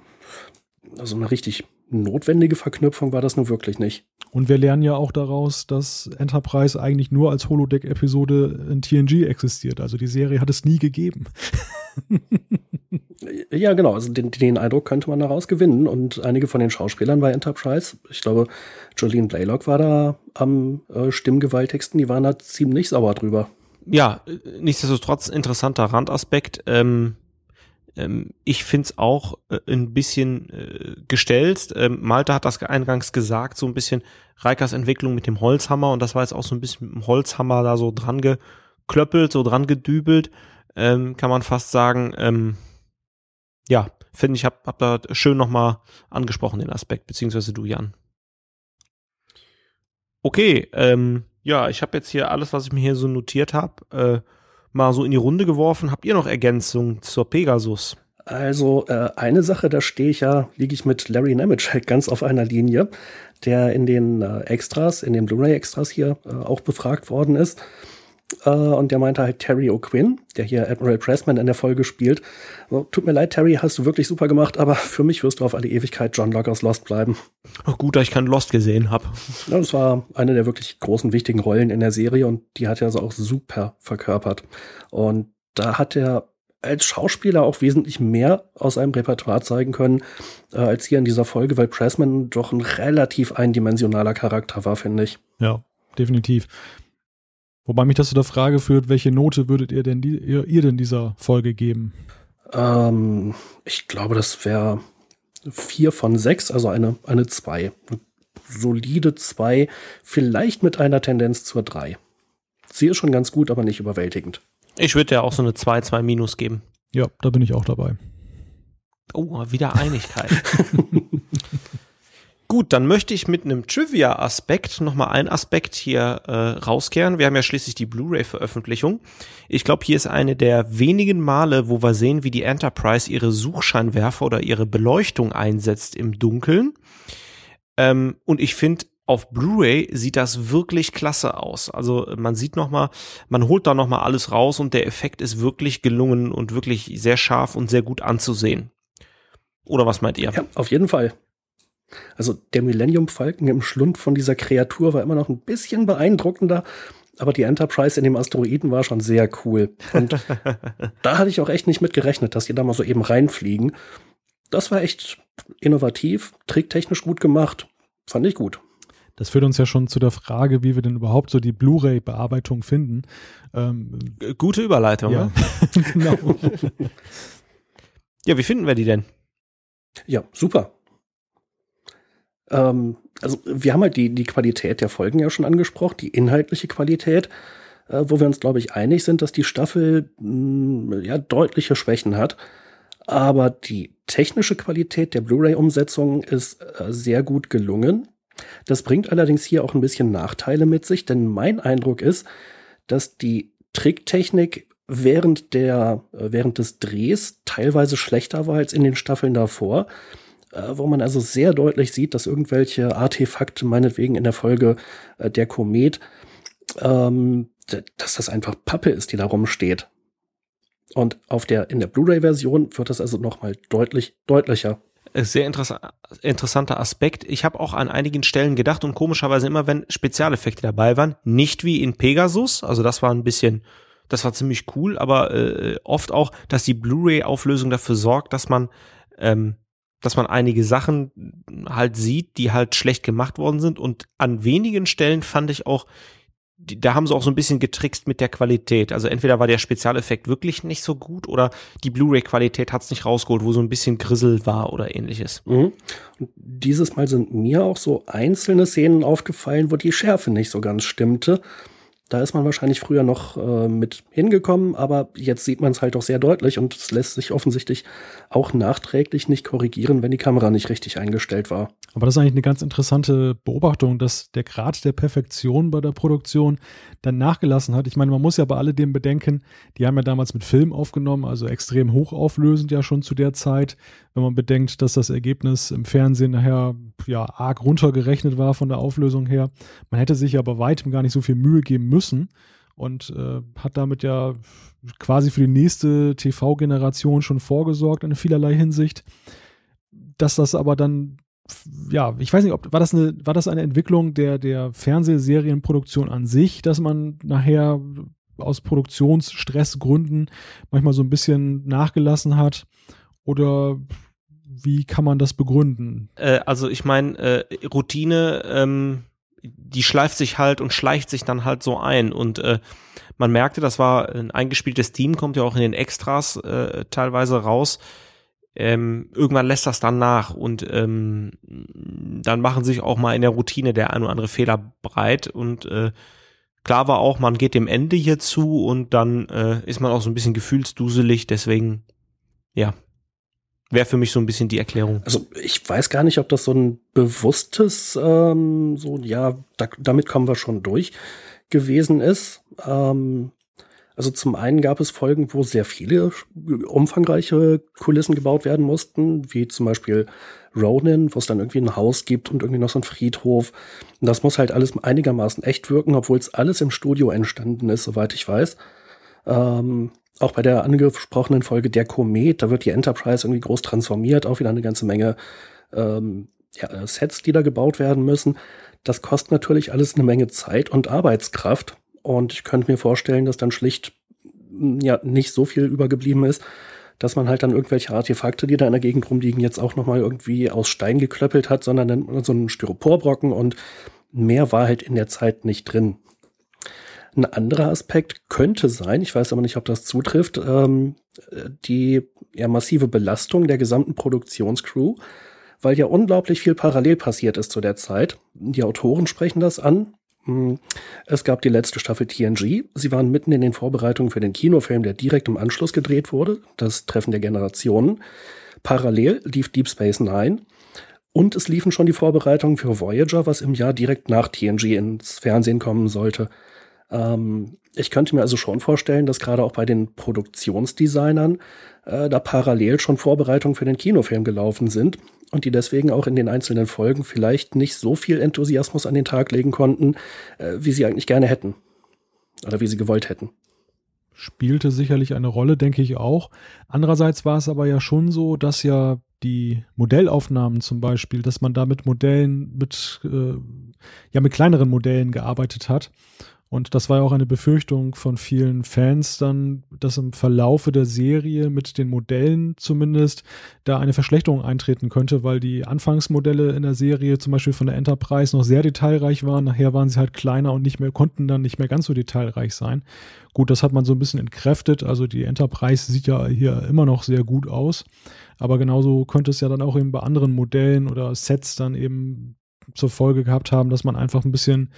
Also eine richtig notwendige Verknüpfung war das nun wirklich nicht. Und wir lernen ja auch daraus, dass Enterprise eigentlich nur als Holodeck-Episode in TNG existiert. Also die Serie hat es nie gegeben. ja, genau. Also den, den, Eindruck könnte man daraus gewinnen. Und einige von den Schauspielern bei Enterprise, ich glaube, Jolene Blaylock war da am äh, stimmgewaltigsten, die waren da ziemlich sauer drüber. Ja, nichtsdestotrotz interessanter Randaspekt. Ähm, ähm, ich find's auch äh, ein bisschen äh, gestellt. Ähm, Malte hat das eingangs gesagt, so ein bisschen Reikers Entwicklung mit dem Holzhammer und das war jetzt auch so ein bisschen mit dem Holzhammer da so dran geklöppelt, so dran gedübelt, ähm, kann man fast sagen. Ähm, ja, finde ich, hab, hab da schön nochmal angesprochen, den Aspekt, beziehungsweise du, Jan. Okay, ähm, ja, ich habe jetzt hier alles, was ich mir hier so notiert habe, äh, mal so in die Runde geworfen. Habt ihr noch Ergänzungen zur Pegasus? Also äh, eine Sache, da stehe ich ja, liege ich mit Larry Nemeczek ganz auf einer Linie, der in den äh, Extras, in den Blu-ray-Extras hier äh, auch befragt worden ist. Äh, und der meinte halt Terry O'Quinn, der hier Admiral Pressman in der Folge spielt. So, tut mir leid, Terry, hast du wirklich super gemacht, aber für mich wirst du auf alle Ewigkeit John Locke aus Lost bleiben. Oh, gut, dass ich keinen Lost gesehen habe. Ja, das war eine der wirklich großen, wichtigen Rollen in der Serie und die hat er also auch super verkörpert. Und da hat er als Schauspieler auch wesentlich mehr aus seinem Repertoire zeigen können, äh, als hier in dieser Folge, weil Pressman doch ein relativ eindimensionaler Charakter war, finde ich. Ja, definitiv. Wobei mich das zu der Frage führt, welche Note würdet ihr denn, die, ihr, ihr denn dieser Folge geben? Ähm, ich glaube, das wäre vier von sechs, also eine, eine zwei. Eine solide zwei, vielleicht mit einer Tendenz zur drei. Sie ist schon ganz gut, aber nicht überwältigend. Ich würde ja auch so eine 2, 2 minus geben. Ja, da bin ich auch dabei. Oh, wieder Einigkeit. Gut, dann möchte ich mit einem Trivia-Aspekt nochmal einen Aspekt hier äh, rauskehren. Wir haben ja schließlich die Blu-ray-Veröffentlichung. Ich glaube, hier ist eine der wenigen Male, wo wir sehen, wie die Enterprise ihre Suchscheinwerfer oder ihre Beleuchtung einsetzt im Dunkeln. Ähm, und ich finde, auf Blu-ray sieht das wirklich klasse aus. Also man sieht noch mal, man holt da noch mal alles raus und der Effekt ist wirklich gelungen und wirklich sehr scharf und sehr gut anzusehen. Oder was meint ihr? Ja, auf jeden Fall. Also der Millennium Falken im Schlund von dieser Kreatur war immer noch ein bisschen beeindruckender, aber die Enterprise in dem Asteroiden war schon sehr cool. Und da hatte ich auch echt nicht mit gerechnet, dass die da mal so eben reinfliegen. Das war echt innovativ, tricktechnisch gut gemacht. Fand ich gut. Das führt uns ja schon zu der Frage, wie wir denn überhaupt so die Blu-ray-Bearbeitung finden. Ähm, Gute Überleitung, ja. Ne? genau. ja, wie finden wir die denn? Ja, super. Ähm, also wir haben halt die, die Qualität der Folgen ja schon angesprochen, die inhaltliche Qualität, äh, wo wir uns, glaube ich, einig sind, dass die Staffel mh, mm, ja deutliche Schwächen hat. Aber die technische Qualität der Blu-ray-Umsetzung ist äh, sehr gut gelungen. Das bringt allerdings hier auch ein bisschen Nachteile mit sich, denn mein Eindruck ist, dass die Tricktechnik während der, äh, während des Drehs teilweise schlechter war als in den Staffeln davor. Äh, wo man also sehr deutlich sieht, dass irgendwelche Artefakte, meinetwegen in der Folge äh, der Komet, ähm, dass das einfach Pappe ist, die da rumsteht. Und auf der, in der Blu-ray-Version wird das also nochmal deutlich, deutlicher. Äh, sehr interess interessanter Aspekt. Ich habe auch an einigen Stellen gedacht und komischerweise immer, wenn Spezialeffekte dabei waren, nicht wie in Pegasus, also das war ein bisschen, das war ziemlich cool, aber äh, oft auch, dass die Blu-ray-Auflösung dafür sorgt, dass man ähm, dass man einige Sachen halt sieht, die halt schlecht gemacht worden sind. Und an wenigen Stellen fand ich auch da haben sie auch so ein bisschen getrickst mit der Qualität. Also entweder war der Spezialeffekt wirklich nicht so gut oder die Blu-ray-Qualität hat es nicht rausgeholt, wo so ein bisschen Grissel war oder ähnliches. Mhm. dieses Mal sind mir auch so einzelne Szenen aufgefallen, wo die Schärfe nicht so ganz stimmte. Da ist man wahrscheinlich früher noch äh, mit hingekommen, aber jetzt sieht man es halt auch sehr deutlich und es lässt sich offensichtlich auch nachträglich nicht korrigieren, wenn die Kamera nicht richtig eingestellt war. Aber das ist eigentlich eine ganz interessante Beobachtung, dass der Grad der Perfektion bei der Produktion dann nachgelassen hat. Ich meine, man muss ja bei alledem bedenken, die haben ja damals mit Film aufgenommen, also extrem hochauflösend ja schon zu der Zeit. Wenn man bedenkt, dass das Ergebnis im Fernsehen nachher ja arg runtergerechnet war von der Auflösung her. Man hätte sich aber weitem gar nicht so viel Mühe geben müssen und äh, hat damit ja quasi für die nächste TV-Generation schon vorgesorgt in vielerlei Hinsicht. Dass das aber dann, ja, ich weiß nicht, ob war das eine, war das eine Entwicklung der, der Fernsehserienproduktion an sich, dass man nachher aus Produktionsstressgründen manchmal so ein bisschen nachgelassen hat? Oder wie kann man das begründen? Äh, also ich meine, äh, Routine, ähm, die schleift sich halt und schleicht sich dann halt so ein. Und äh, man merkte, das war ein eingespieltes Team, kommt ja auch in den Extras äh, teilweise raus. Ähm, irgendwann lässt das dann nach und ähm, dann machen sich auch mal in der Routine der ein oder andere Fehler breit und äh, klar war auch, man geht dem Ende hier zu und dann äh, ist man auch so ein bisschen gefühlsduselig, deswegen ja, wäre für mich so ein bisschen die Erklärung. Also ich weiß gar nicht, ob das so ein bewusstes, ähm, so ja, da, damit kommen wir schon durch gewesen ist. Ähm, also zum einen gab es Folgen, wo sehr viele umfangreiche Kulissen gebaut werden mussten, wie zum Beispiel Ronin, wo es dann irgendwie ein Haus gibt und irgendwie noch so ein Friedhof. Und das muss halt alles einigermaßen echt wirken, obwohl es alles im Studio entstanden ist, soweit ich weiß. Ähm, auch bei der angesprochenen Folge Der Komet, da wird die Enterprise irgendwie groß transformiert, auch wieder eine ganze Menge ähm, ja, Sets, die da gebaut werden müssen. Das kostet natürlich alles eine Menge Zeit und Arbeitskraft. Und ich könnte mir vorstellen, dass dann schlicht hm, ja nicht so viel übergeblieben ist, dass man halt dann irgendwelche Artefakte, die da in der Gegend rumliegen, jetzt auch nochmal irgendwie aus Stein geklöppelt hat, sondern dann so einen Styroporbrocken und mehr war halt in der Zeit nicht drin. Ein anderer Aspekt könnte sein, ich weiß aber nicht, ob das zutrifft, ähm, die ja, massive Belastung der gesamten Produktionscrew, weil ja unglaublich viel parallel passiert ist zu der Zeit. Die Autoren sprechen das an. Hm, es gab die letzte Staffel TNG. Sie waren mitten in den Vorbereitungen für den Kinofilm, der direkt im Anschluss gedreht wurde, das Treffen der Generationen. Parallel lief Deep Space Nine. Und es liefen schon die Vorbereitungen für Voyager, was im Jahr direkt nach TNG ins Fernsehen kommen sollte. Ähm, ich könnte mir also schon vorstellen, dass gerade auch bei den Produktionsdesignern äh, da parallel schon Vorbereitungen für den Kinofilm gelaufen sind und die deswegen auch in den einzelnen Folgen vielleicht nicht so viel Enthusiasmus an den Tag legen konnten, äh, wie sie eigentlich gerne hätten oder wie sie gewollt hätten. Spielte sicherlich eine Rolle, denke ich auch. Andererseits war es aber ja schon so, dass ja die Modellaufnahmen zum Beispiel, dass man da mit Modellen, mit, äh, ja, mit kleineren Modellen gearbeitet hat und das war ja auch eine Befürchtung von vielen Fans dann, dass im Verlaufe der Serie mit den Modellen zumindest da eine Verschlechterung eintreten könnte, weil die Anfangsmodelle in der Serie zum Beispiel von der Enterprise noch sehr detailreich waren. Nachher waren sie halt kleiner und nicht mehr, konnten dann nicht mehr ganz so detailreich sein. Gut, das hat man so ein bisschen entkräftet. Also die Enterprise sieht ja hier immer noch sehr gut aus. Aber genauso könnte es ja dann auch eben bei anderen Modellen oder Sets dann eben zur Folge gehabt haben, dass man einfach ein bisschen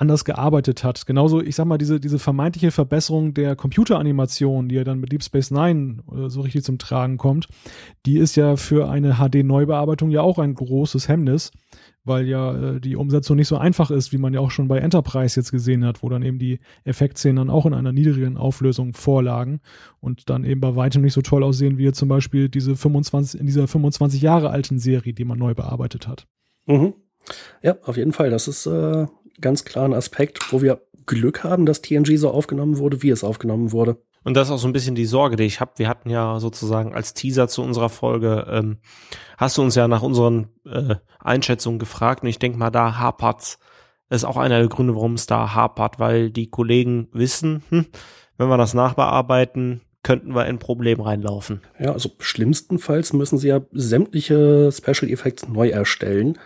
anders gearbeitet hat. Genauso, ich sag mal, diese, diese vermeintliche Verbesserung der Computeranimation, die ja dann mit Deep Space Nine äh, so richtig zum Tragen kommt, die ist ja für eine HD-Neubearbeitung ja auch ein großes Hemmnis, weil ja äh, die Umsetzung nicht so einfach ist, wie man ja auch schon bei Enterprise jetzt gesehen hat, wo dann eben die Effektszenen dann auch in einer niedrigen Auflösung vorlagen und dann eben bei weitem nicht so toll aussehen, wie zum Beispiel diese 25, in dieser 25 Jahre alten Serie, die man neu bearbeitet hat. Mhm. Ja, auf jeden Fall. Das ist äh, ganz klaren Aspekt, wo wir Glück haben, dass TNG so aufgenommen wurde, wie es aufgenommen wurde. Und das ist auch so ein bisschen die Sorge, die ich habe. Wir hatten ja sozusagen als Teaser zu unserer Folge, ähm, hast du uns ja nach unseren äh, Einschätzungen gefragt und ich denke mal, da hapert's. Das ist auch einer der Gründe, warum es da hapert, weil die Kollegen wissen, hm, wenn wir das nachbearbeiten, könnten wir in ein Problem reinlaufen. Ja, also schlimmstenfalls müssen sie ja sämtliche Special Effects neu erstellen.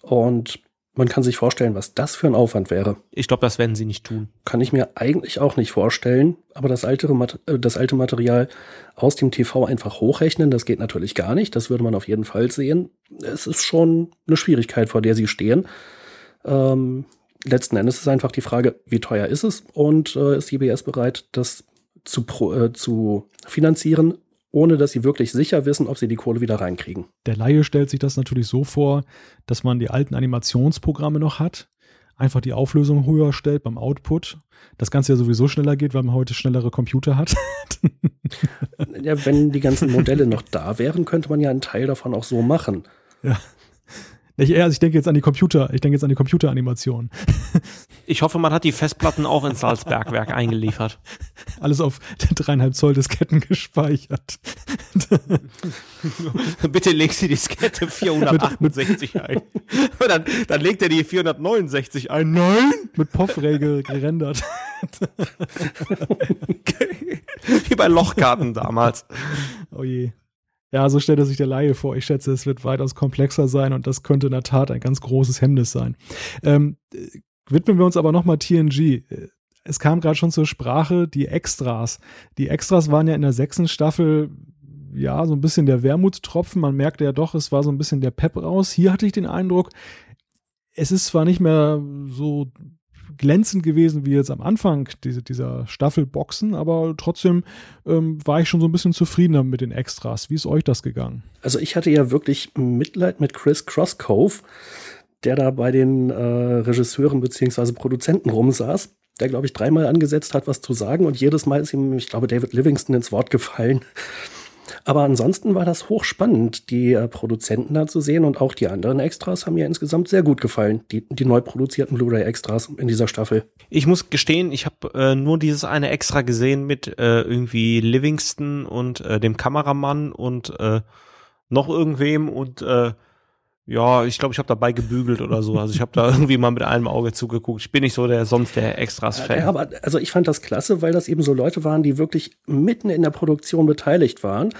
Und Man kann sich vorstellen, was das für ein Aufwand wäre. Ich glaube, das werden sie nicht tun. Kann ich mir eigentlich auch nicht vorstellen. Aber das alte, äh, das alte Material aus dem TV einfach hochrechnen, das geht natürlich gar nicht. Das würde man auf jeden Fall sehen. Es ist schon eine Schwierigkeit, vor der sie stehen. Ähm, letzten Endes ist einfach die Frage, wie teuer ist es und äh, ist CBS bereit, das zu, äh, zu finanzieren ohne dass sie wirklich sicher wissen, ob sie die Kohle wieder reinkriegen. Der Laie stellt sich das natürlich so vor, dass man die alten Animationsprogramme noch hat, einfach die Auflösung höher stellt beim Output. Das Ganze ja sowieso schneller geht, weil man heute schnellere Computer hat. ja, wenn die ganzen Modelle noch da wären, könnte man ja einen Teil davon auch so machen. Ja. Ich, also ich denke jetzt an die Computer, ich denke jetzt an die Computeranimation. Ich hoffe, man hat die Festplatten auch ins Salzbergwerk eingeliefert. Alles auf dreieinhalb Zoll Disketten gespeichert. Bitte leg sie die Diskette 468 ein. dann, dann legt er die 469 ein. Nein! Mit POV-Regel gerendert. Wie bei Lochkarten damals. Oh je. Ja, so stellt er sich der Laie vor. Ich schätze, es wird weitaus komplexer sein und das könnte in der Tat ein ganz großes Hemmnis sein. Ähm, widmen wir uns aber nochmal TNG. Es kam gerade schon zur Sprache, die Extras. Die Extras waren ja in der sechsten Staffel ja so ein bisschen der Wermutstropfen. Man merkte ja doch, es war so ein bisschen der Pep raus. Hier hatte ich den Eindruck, es ist zwar nicht mehr so glänzend gewesen wie jetzt am Anfang diese, dieser Staffel Boxen, aber trotzdem ähm, war ich schon so ein bisschen zufriedener mit den Extras. Wie ist euch das gegangen? Also ich hatte ja wirklich Mitleid mit Chris Crosscove, der da bei den äh, Regisseuren beziehungsweise Produzenten rumsaß, der, glaube ich, dreimal angesetzt hat, was zu sagen und jedes Mal ist ihm, ich glaube, David Livingston ins Wort gefallen. Aber ansonsten war das hochspannend, die äh, Produzenten da zu sehen und auch die anderen Extras haben mir insgesamt sehr gut gefallen, die, die neu produzierten Blu-ray-Extras in dieser Staffel. Ich muss gestehen, ich habe äh, nur dieses eine Extra gesehen mit äh, irgendwie Livingston und äh, dem Kameramann und äh, noch irgendwem und ja, ich glaube, ich habe dabei gebügelt oder so. Also ich habe da irgendwie mal mit einem Auge zugeguckt. Ich bin nicht so der sonst der Extras-Fan. Ja, aber also ich fand das klasse, weil das eben so Leute waren, die wirklich mitten in der Produktion beteiligt waren,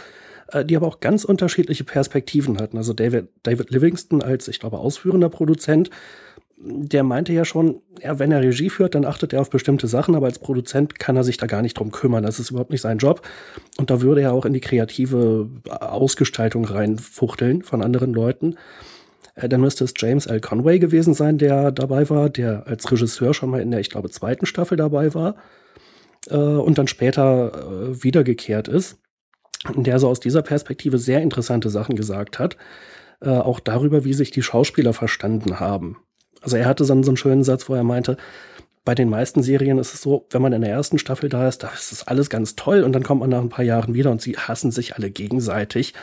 äh, die aber auch ganz unterschiedliche Perspektiven hatten. Also David, David Livingston als, ich glaube, ausführender Produzent, der meinte ja schon, ja, wenn er Regie führt, dann achtet er auf bestimmte Sachen, aber als Produzent kann er sich da gar nicht drum kümmern. Das ist überhaupt nicht sein Job. Und da würde er auch in die kreative Ausgestaltung reinfuchteln von anderen Leuten. Äh, dann müsste es James L. Conway gewesen sein, der dabei war, der als Regisseur schon mal in der, ich glaube, zweiten Staffel dabei war äh, und dann später äh, wiedergekehrt ist, der so aus dieser Perspektive sehr interessante Sachen gesagt hat, äh, auch darüber, wie sich die Schauspieler verstanden haben. Also er hatte dann so einen schönen Satz, wo er meinte, bei den meisten Serien ist es so, wenn man in der ersten Staffel da ist, da ist das alles ganz toll und dann kommt man nach ein paar Jahren wieder und sie hassen sich alle gegenseitig.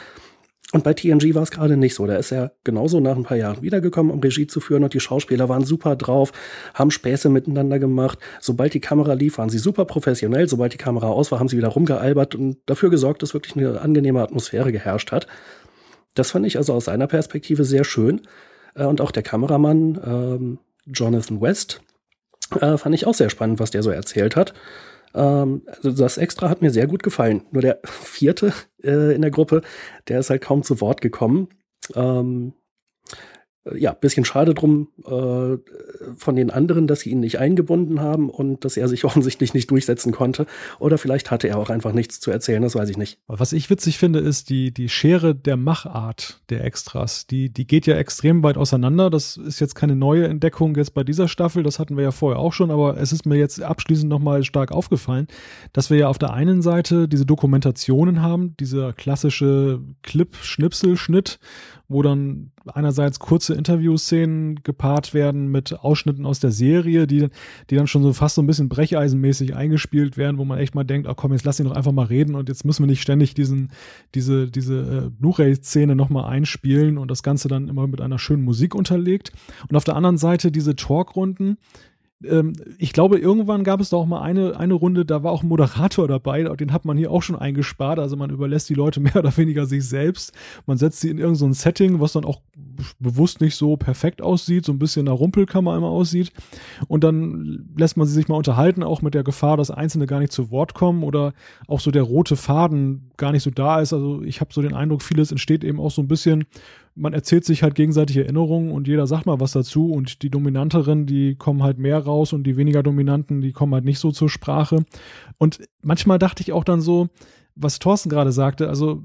Und bei TNG war es gerade nicht so. Da ist er genauso nach ein paar Jahren wiedergekommen, um Regie zu führen und die Schauspieler waren super drauf, haben Späße miteinander gemacht. Sobald die Kamera lief, waren sie super professionell. Sobald die Kamera aus war, haben sie wieder rumgealbert und dafür gesorgt, dass wirklich eine angenehme Atmosphäre geherrscht hat. Das fand ich also aus seiner Perspektive sehr schön. Äh, und auch der Kameramann ähm, Jonathan West äh, fand ich auch sehr spannend, was der so erzählt hat. Ähm, also das Extra hat mir sehr gut gefallen. Nur der vierte äh, in der Gruppe, der ist halt kaum zu Wort gekommen. Ähm, ja, bisschen schade drum äh, von den anderen, dass sie ihn nicht eingebunden haben und dass er sich offensichtlich nicht durchsetzen konnte. Oder vielleicht hatte er auch einfach nichts zu erzählen, das weiß ich nicht. Was ich witzig finde, ist die, die Schere der Machart der Extras. Die, die geht ja extrem weit auseinander. Das ist jetzt keine neue Entdeckung jetzt bei dieser Staffel, das hatten wir ja vorher auch schon, aber es ist mir jetzt abschließend nochmal stark aufgefallen, dass wir ja auf der einen Seite diese Dokumentationen haben, dieser klassische Clip-Schnipsel-Schnitt wo dann einerseits kurze Interviewszenen gepaart werden mit Ausschnitten aus der Serie, die, die dann schon so fast so ein bisschen brecheisenmäßig eingespielt werden, wo man echt mal denkt, ach komm, jetzt lass ihn doch einfach mal reden und jetzt müssen wir nicht ständig diesen, diese, diese äh, Blu-ray-Szene nochmal einspielen und das Ganze dann immer mit einer schönen Musik unterlegt. Und auf der anderen Seite diese Talkrunden, ähm, ich glaube, irgendwann gab es da auch mal eine, eine Runde, da war auch ein Moderator dabei, den hat man hier auch schon eingespart. Also man überlässt die Leute mehr oder weniger sich selbst. Man setzt sie in irgendein so Setting, was dann auch bewusst nicht so perfekt aussieht, so ein bisschen nach Rumpelkammer immer aussieht. Und dann lässt man sie sich mal unterhalten, auch mit der Gefahr, dass Einzelne gar nicht zu Wort kommen oder auch so der rote Faden gar nicht so da ist. Also ich habe so den Eindruck, vieles entsteht eben auch so ein bisschen man erzählt sich halt gegenseitig Erinnerungen und jeder sagt mal was dazu und die Dominanteren, die kommen halt mehr raus und die weniger Dominanten, die kommen halt nicht so zur Sprache. Und manchmal dachte ich auch dann so, was Thorsten gerade sagte, also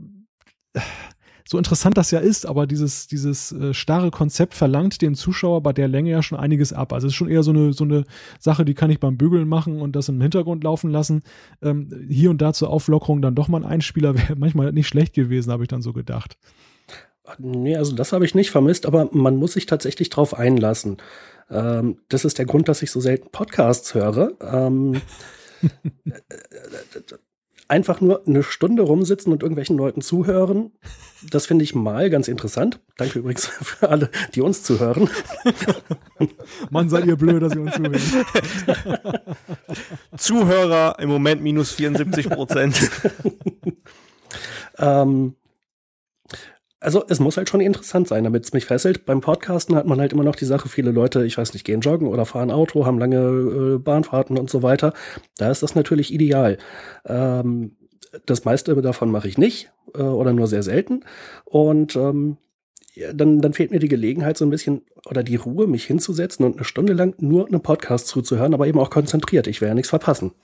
so interessant das ja ist, aber dieses, dieses äh, starre Konzept verlangt dem Zuschauer bei der Länge ja schon einiges ab. Also es ist schon eher so eine, so eine Sache, die kann ich beim Bügeln machen und das im Hintergrund laufen lassen. Ähm, hier und da zur Auflockerung dann doch mal ein Einspieler wäre manchmal nicht schlecht gewesen, habe ich dann so gedacht. Nee, also das habe ich nicht vermisst, aber man muss sich tatsächlich drauf einlassen. Ähm, das ist der Grund, dass ich so selten Podcasts höre. Ähm, einfach nur eine Stunde rumsitzen und irgendwelchen Leuten zuhören, das finde ich mal ganz interessant. Danke übrigens für alle, die uns zuhören. Mann, seid ihr blöd, dass ihr uns zuhören. Zuhörer im Moment minus 74 Prozent. ähm, also es muss halt schon interessant sein, damit es mich fesselt. Beim Podcasten hat man halt immer noch die Sache, viele Leute, ich weiß nicht, gehen joggen oder fahren Auto, haben lange äh, Bahnfahrten und so weiter. Da ist das natürlich ideal. Ähm, das meiste davon mache ich nicht äh, oder nur sehr selten. Und ähm, dann, dann fehlt mir die Gelegenheit, so ein bisschen oder die Ruhe, mich hinzusetzen und eine Stunde lang nur einen Podcast zuzuhören, aber eben auch konzentriert. Ich werde ja nichts verpassen.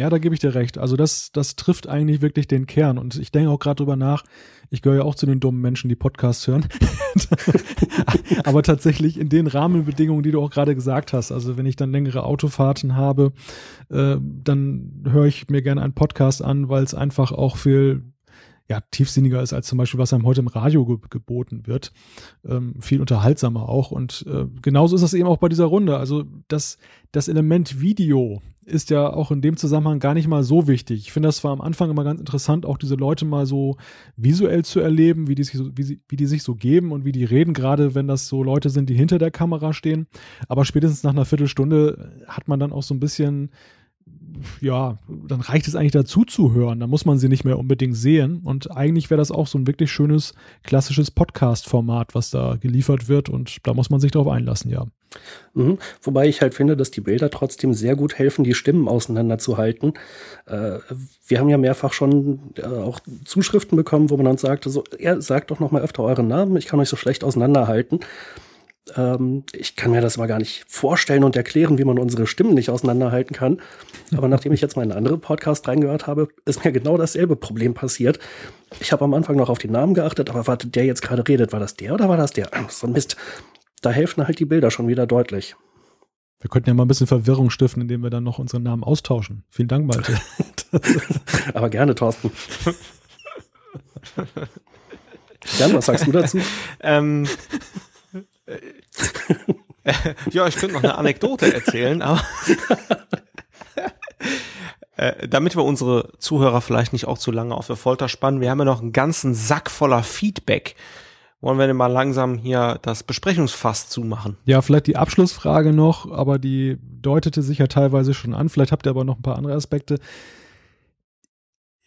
Ja, da gebe ich dir recht. Also das, das trifft eigentlich wirklich den Kern. Und ich denke auch gerade drüber nach, ich gehöre ja auch zu den dummen Menschen, die Podcasts hören. Aber tatsächlich in den Rahmenbedingungen, die du auch gerade gesagt hast. Also wenn ich dann längere Autofahrten habe, äh, dann höre ich mir gerne einen Podcast an, weil es einfach auch viel ja, tiefsinniger ist als zum Beispiel, was einem heute im Radio ge geboten wird. Ähm, viel unterhaltsamer auch. Und äh, genauso ist das eben auch bei dieser Runde. Also das, das Element Video ist ja auch in dem Zusammenhang gar nicht mal so wichtig. Ich finde das war am Anfang immer ganz interessant, auch diese Leute mal so visuell zu erleben, wie die sich so, wie, sie, wie die sich so geben und wie die reden, gerade wenn das so Leute sind, die hinter der Kamera stehen. Aber spätestens nach einer Viertelstunde hat man dann auch so ein bisschen ja, dann reicht es eigentlich dazu zu hören. Da muss man sie nicht mehr unbedingt sehen. Und eigentlich wäre das auch so ein wirklich schönes, klassisches Podcast-Format, was da geliefert wird. Und da muss man sich darauf einlassen, ja. Mhm. Wobei ich halt finde, dass die Bilder trotzdem sehr gut helfen, die Stimmen auseinanderzuhalten. Äh, wir haben ja mehrfach schon äh, auch Zuschriften bekommen, wo man dann sagte, so, ja, sagt doch noch mal öfter euren Namen, ich kann euch so schlecht auseinanderhalten. Ähm, ich kann mir das mal gar nicht vorstellen und erklären, wie man unsere Stimmen nicht auseinanderhalten kann. Aber nachdem ich jetzt mal in einen anderen Podcast reingehört habe, ist mir genau dasselbe Problem passiert. Ich habe am Anfang noch auf den Namen geachtet, aber warte, der jetzt gerade redet, war das der oder war das der? So ein Mist. Da helfen halt die Bilder schon wieder deutlich. Wir könnten ja mal ein bisschen Verwirrung stiften, indem wir dann noch unseren Namen austauschen. Vielen Dank, Malte. aber gerne, Thorsten. Jan, was sagst du dazu? ähm, ja, ich könnte noch eine Anekdote erzählen, aber äh, damit wir unsere Zuhörer vielleicht nicht auch zu lange auf der Folter spannen, wir haben ja noch einen ganzen Sack voller Feedback. Wollen wir denn mal langsam hier das Besprechungsfass zumachen? Ja, vielleicht die Abschlussfrage noch, aber die deutete sich ja teilweise schon an. Vielleicht habt ihr aber noch ein paar andere Aspekte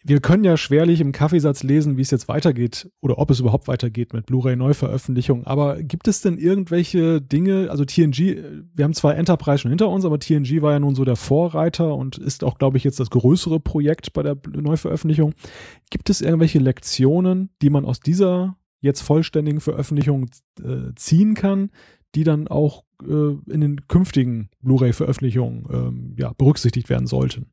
wir können ja schwerlich im Kaffeesatz lesen, wie es jetzt weitergeht oder ob es überhaupt weitergeht mit Blu-ray-Neuveröffentlichung. Aber gibt es denn irgendwelche Dinge, also TNG, wir haben zwar Enterprise schon hinter uns, aber TNG war ja nun so der Vorreiter und ist auch, glaube ich, jetzt das größere Projekt bei der Neuveröffentlichung. Gibt es irgendwelche Lektionen, die man aus dieser jetzt vollständigen Veröffentlichung äh, ziehen kann, die dann auch äh, in den künftigen Blu-ray-Veröffentlichungen ähm, ja, berücksichtigt werden sollten?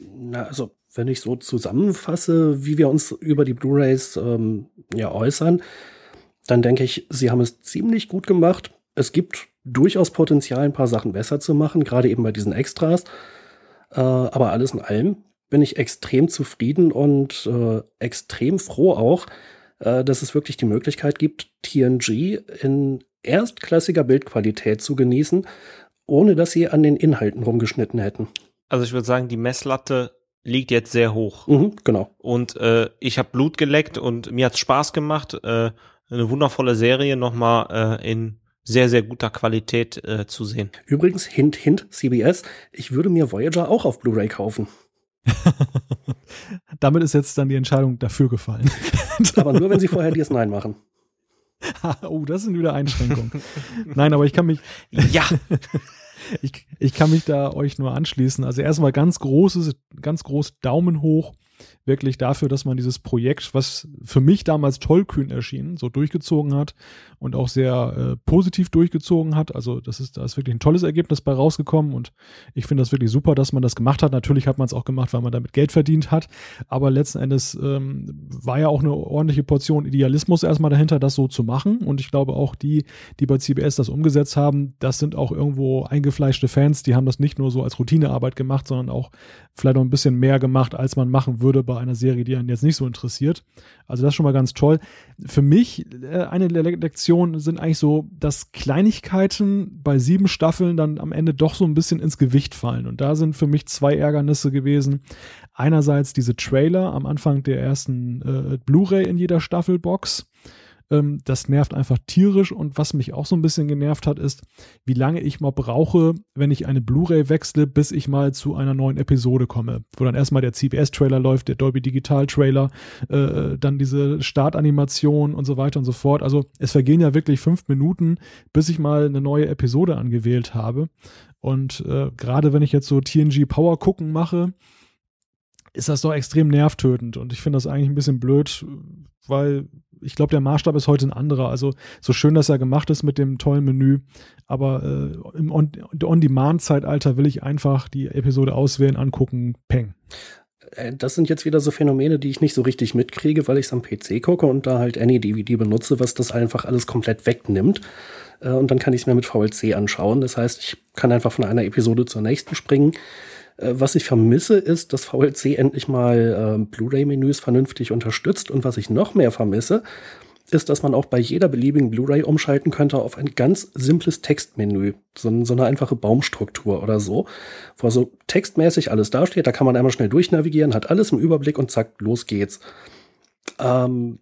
Na, also wenn ich so zusammenfasse, wie wir uns über die Blu-rays ähm, ja äußern, dann denke ich, sie haben es ziemlich gut gemacht. Es gibt durchaus Potenzial, ein paar Sachen besser zu machen, gerade eben bei diesen Extras. Äh, aber alles in allem bin ich extrem zufrieden und äh, extrem froh auch, äh, dass es wirklich die Möglichkeit gibt, TNG in erstklassiger Bildqualität zu genießen, ohne dass sie an den Inhalten rumgeschnitten hätten. Also ich würde sagen, die Messlatte liegt jetzt sehr hoch. Mhm, genau. Und äh, ich habe Blut geleckt und mir hat's Spaß gemacht. Äh, eine wundervolle Serie nochmal äh, in sehr, sehr guter Qualität äh, zu sehen. Übrigens, Hint, Hint, CBS, ich würde mir Voyager auch auf Blu-ray kaufen. Damit ist jetzt dann die Entscheidung dafür gefallen. aber nur, wenn sie vorher DS9 machen. oh, das sind wieder Einschränkungen. Nein, aber ich kann mich. Ja! Ich, ich kann mich da euch nur anschließen. Also erstmal ganz großes, ganz groß Daumen hoch wirklich dafür, dass man dieses Projekt, was für mich damals tollkühn erschien, so durchgezogen hat und auch sehr äh, positiv durchgezogen hat. Also das ist, da ist wirklich ein tolles Ergebnis bei rausgekommen und ich finde das wirklich super, dass man das gemacht hat. Natürlich hat man es auch gemacht, weil man damit Geld verdient hat, aber letzten Endes ähm, war ja auch eine ordentliche Portion Idealismus erstmal dahinter, das so zu machen und ich glaube auch die, die bei CBS das umgesetzt haben, das sind auch irgendwo eingefleischte Fans, die haben das nicht nur so als Routinearbeit gemacht, sondern auch vielleicht noch ein bisschen mehr gemacht, als man machen würde bei einer Serie, die einen jetzt nicht so interessiert. Also das ist schon mal ganz toll. Für mich äh, eine der Lektionen sind eigentlich so, dass Kleinigkeiten bei sieben Staffeln dann am Ende doch so ein bisschen ins Gewicht fallen. Und da sind für mich zwei Ärgernisse gewesen. Einerseits diese Trailer am Anfang der ersten äh, Blu-ray in jeder Staffelbox ähm, das nervt einfach tierisch. Und was mich auch so ein bisschen genervt hat, ist, wie lange ich mal brauche, wenn ich eine Blu-ray wechsle, bis ich mal zu einer neuen Episode komme. Wo dann erstmal der CBS-Trailer läuft, der Dolby Digital-Trailer, äh, dann diese Startanimation und so weiter und so fort. Also es vergehen ja wirklich fünf Minuten, bis ich mal eine neue Episode angewählt habe. Und äh, gerade wenn ich jetzt so TNG Power gucken mache, ist das doch extrem nervtötend. Und ich finde das eigentlich ein bisschen blöd, weil ich glaube, der Maßstab ist heute ein anderer. Also so schön, dass er gemacht ist mit dem tollen Menü, aber äh, im On-Demand-Zeitalter will ich einfach die Episode auswählen, angucken, peng. Äh, das sind jetzt wieder so Phänomene, die ich nicht so richtig mitkriege, weil ich es am PC gucke und da halt AnyDVD benutze, was das einfach alles komplett wegnimmt. Äh, und dann kann ich es mir mit VLC anschauen. Das heißt, ich kann einfach von einer Episode zur nächsten springen. Äh, was ich vermisse, ist, dass VLC endlich mal äh, Blu-ray-Menüs vernünftig unterstützt. Und was ich noch mehr vermisse, ist, dass man auch bei jeder beliebigen Blu-ray umschalten könnte auf ein ganz simples Textmenü. So, so, eine einfache Baumstruktur oder so, wo so textmäßig alles dasteht. Da kann man einmal schnell durchnavigieren, hat alles im Überblick und zack, los geht's. Ähm,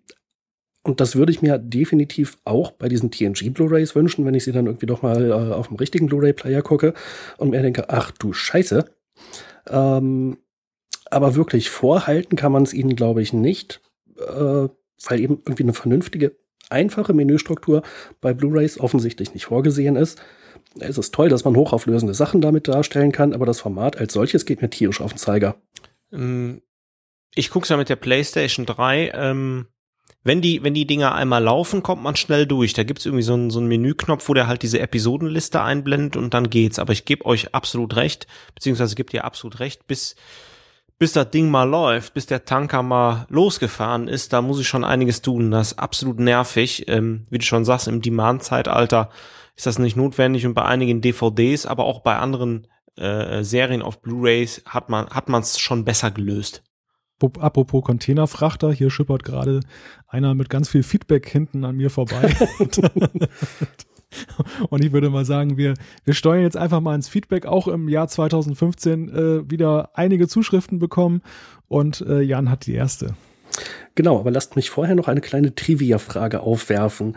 und das würde ich mir definitiv auch bei diesen TNG Blu-rays wünschen, wenn ich sie dann irgendwie doch mal äh, auf dem richtigen Blu-ray-Player gucke und mir denke, ach du Scheiße, ähm, aber wirklich vorhalten kann man es ihnen, glaube ich, nicht, äh, weil eben irgendwie eine vernünftige, einfache Menüstruktur bei Blu-rays offensichtlich nicht vorgesehen ist. Es ist toll, dass man hochauflösende Sachen damit darstellen kann, aber das Format als solches geht mir tierisch auf den Zeiger. Ähm, ich gucke es ja mit der PlayStation 3. Ähm, wenn die, wenn die Dinger einmal laufen, kommt man schnell durch. Da gibt's irgendwie so einen, so einen Menüknopf, wo der halt diese Episodenliste einblendet und dann geht's. Aber ich gebe euch absolut recht, beziehungsweise gibt ihr absolut recht, bis, bis das Ding mal läuft, bis der Tanker mal losgefahren ist, da muss ich schon einiges tun. Das ist absolut nervig. Ähm, wie du schon sagst, im Demand-Zeitalter ist das nicht notwendig und bei einigen DVDs, aber auch bei anderen äh, Serien auf Blu-rays hat man hat man schon besser gelöst. Apropos Containerfrachter, hier schippert gerade einer mit ganz viel Feedback hinten an mir vorbei. Und ich würde mal sagen, wir, wir steuern jetzt einfach mal ins Feedback. Auch im Jahr 2015 äh, wieder einige Zuschriften bekommen und äh, Jan hat die erste. Genau, aber lasst mich vorher noch eine kleine Trivia-Frage aufwerfen.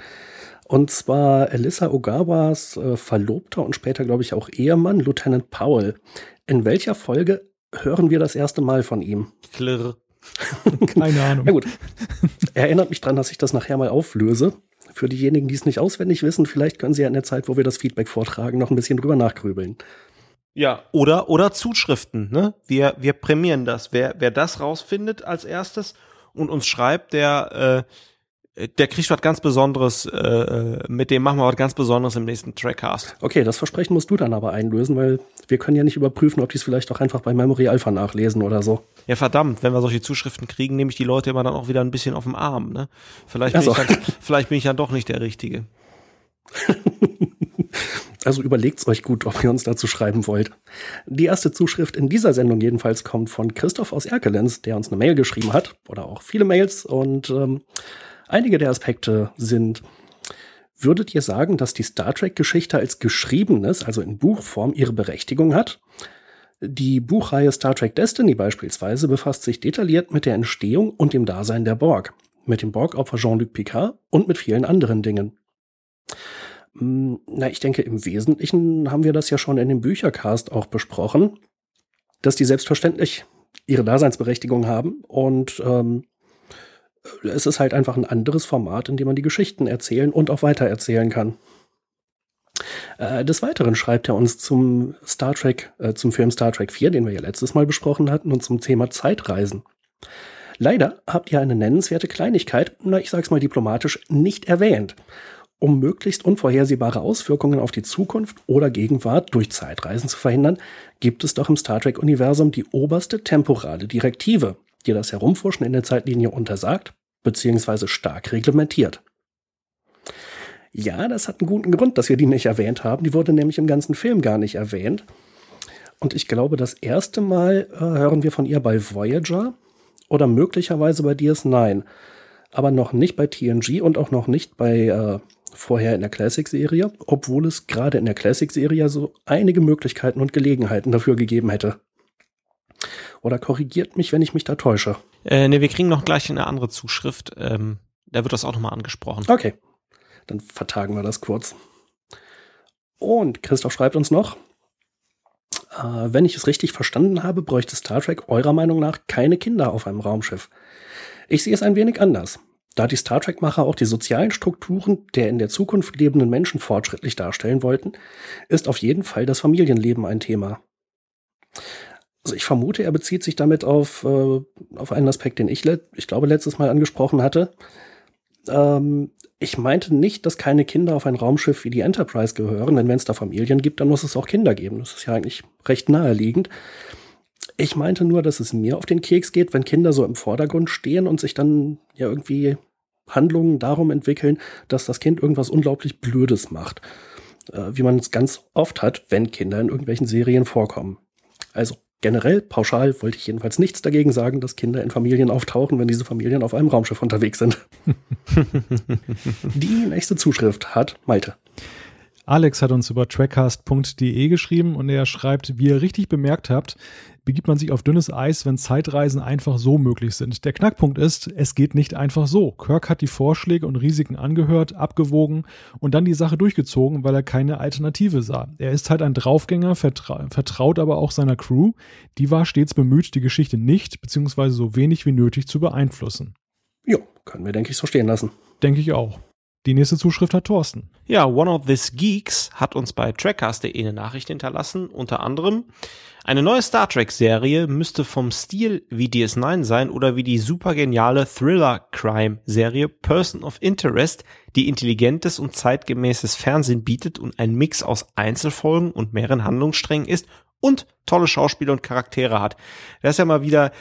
Und zwar Elissa Ogawas äh, Verlobter und später, glaube ich, auch Ehemann, Lieutenant Powell. In welcher Folge hören wir das erste Mal von ihm? Klirr. Keine Ahnung. Na gut. Erinnert mich dran, dass ich das nachher mal auflöse. Für diejenigen, die es nicht auswendig wissen, vielleicht können sie ja in der Zeit, wo wir das Feedback vortragen, noch ein bisschen drüber nachgrübeln. Ja, oder, oder Zuschriften, ne? Wir, wir prämieren das. Wer, wer das rausfindet als erstes und uns schreibt, der, äh, der kriegt was ganz Besonderes, äh, äh, mit dem machen wir was ganz Besonderes im nächsten Trackcast. Okay, das Versprechen musst du dann aber einlösen, weil wir können ja nicht überprüfen, ob die es vielleicht auch einfach bei Memory Alpha nachlesen oder so. Ja, verdammt, wenn wir solche Zuschriften kriegen, nehme ich die Leute immer dann auch wieder ein bisschen auf dem Arm, ne? Vielleicht bin, also. ich, dann, vielleicht bin ich dann doch nicht der Richtige. Also überlegt's euch gut, ob ihr uns dazu schreiben wollt. Die erste Zuschrift in dieser Sendung jedenfalls kommt von Christoph aus Erkelenz, der uns eine Mail geschrieben hat, oder auch viele Mails und ähm, Einige der Aspekte sind, würdet ihr sagen, dass die Star Trek-Geschichte als geschriebenes, also in Buchform, ihre Berechtigung hat? Die Buchreihe Star Trek Destiny beispielsweise befasst sich detailliert mit der Entstehung und dem Dasein der Borg, mit dem Borg-Opfer Jean-Luc Picard und mit vielen anderen Dingen. Hm, na, ich denke, im Wesentlichen haben wir das ja schon in dem Büchercast auch besprochen, dass die selbstverständlich ihre Daseinsberechtigung haben und ähm, es ist halt einfach ein anderes Format, in dem man die Geschichten erzählen und auch weitererzählen kann. Äh, des Weiteren schreibt er uns zum Star Trek, äh, zum Film Star Trek 4, den wir ja letztes Mal besprochen hatten, und zum Thema Zeitreisen. Leider habt ihr eine nennenswerte Kleinigkeit, na ich sag's mal diplomatisch, nicht erwähnt. Um möglichst unvorhersehbare Auswirkungen auf die Zukunft oder Gegenwart durch Zeitreisen zu verhindern, gibt es doch im Star Trek-Universum die oberste temporale Direktive, die das Herumforschen in der Zeitlinie untersagt bzw. stark reglementiert. Ja, das hat einen guten Grund, dass wir die nicht erwähnt haben. Die wurde nämlich im ganzen Film gar nicht erwähnt. Und ich glaube, das erste Mal äh, hören wir von ihr bei Voyager oder möglicherweise bei DS9. Aber noch nicht bei TNG und auch noch nicht bei äh, vorher in der Classic-Serie, obwohl es gerade in der Classic-Serie so einige Möglichkeiten und Gelegenheiten dafür gegeben hätte. Oder korrigiert mich, wenn ich mich da täusche. Äh, ne, wir kriegen noch gleich eine andere Zuschrift. Ähm, da wird das auch nochmal angesprochen. Okay. Dann vertagen wir das kurz. Und Christoph schreibt uns noch, äh, wenn ich es richtig verstanden habe, bräuchte Star Trek eurer Meinung nach keine Kinder auf einem Raumschiff. Ich sehe es ein wenig anders. Da die Star Trek-Macher auch die sozialen Strukturen der in der Zukunft lebenden Menschen fortschrittlich darstellen wollten, ist auf jeden Fall das Familienleben ein Thema. Also ich vermute, er bezieht sich damit auf, äh, auf einen Aspekt, den ich, ich glaube, letztes Mal angesprochen hatte. Ähm, ich meinte nicht, dass keine Kinder auf ein Raumschiff wie die Enterprise gehören, denn wenn es da Familien gibt, dann muss es auch Kinder geben. Das ist ja eigentlich recht naheliegend. Ich meinte nur, dass es mir auf den Keks geht, wenn Kinder so im Vordergrund stehen und sich dann ja irgendwie Handlungen darum entwickeln, dass das Kind irgendwas unglaublich Blödes macht. Äh, wie man es ganz oft hat, wenn Kinder in irgendwelchen Serien vorkommen. Also Generell, pauschal, wollte ich jedenfalls nichts dagegen sagen, dass Kinder in Familien auftauchen, wenn diese Familien auf einem Raumschiff unterwegs sind. Die nächste Zuschrift hat Malte. Alex hat uns über trackcast.de geschrieben und er schreibt, wie ihr richtig bemerkt habt, begibt man sich auf dünnes Eis, wenn Zeitreisen einfach so möglich sind. Der Knackpunkt ist, es geht nicht einfach so. Kirk hat die Vorschläge und Risiken angehört, abgewogen und dann die Sache durchgezogen, weil er keine Alternative sah. Er ist halt ein Draufgänger, vertra vertraut aber auch seiner Crew. Die war stets bemüht, die Geschichte nicht bzw. so wenig wie nötig zu beeinflussen. Jo, können wir, denke ich, so stehen lassen. Denke ich auch. Die nächste Zuschrift hat Thorsten. Ja, One of These Geeks hat uns bei Trackcast.de eine Nachricht hinterlassen, unter anderem, eine neue Star Trek-Serie müsste vom Stil wie DS9 sein oder wie die supergeniale Thriller-Crime-Serie Person of Interest, die intelligentes und zeitgemäßes Fernsehen bietet und ein Mix aus Einzelfolgen und mehreren Handlungssträngen ist und tolle Schauspieler und Charaktere hat. Das ist ja mal wieder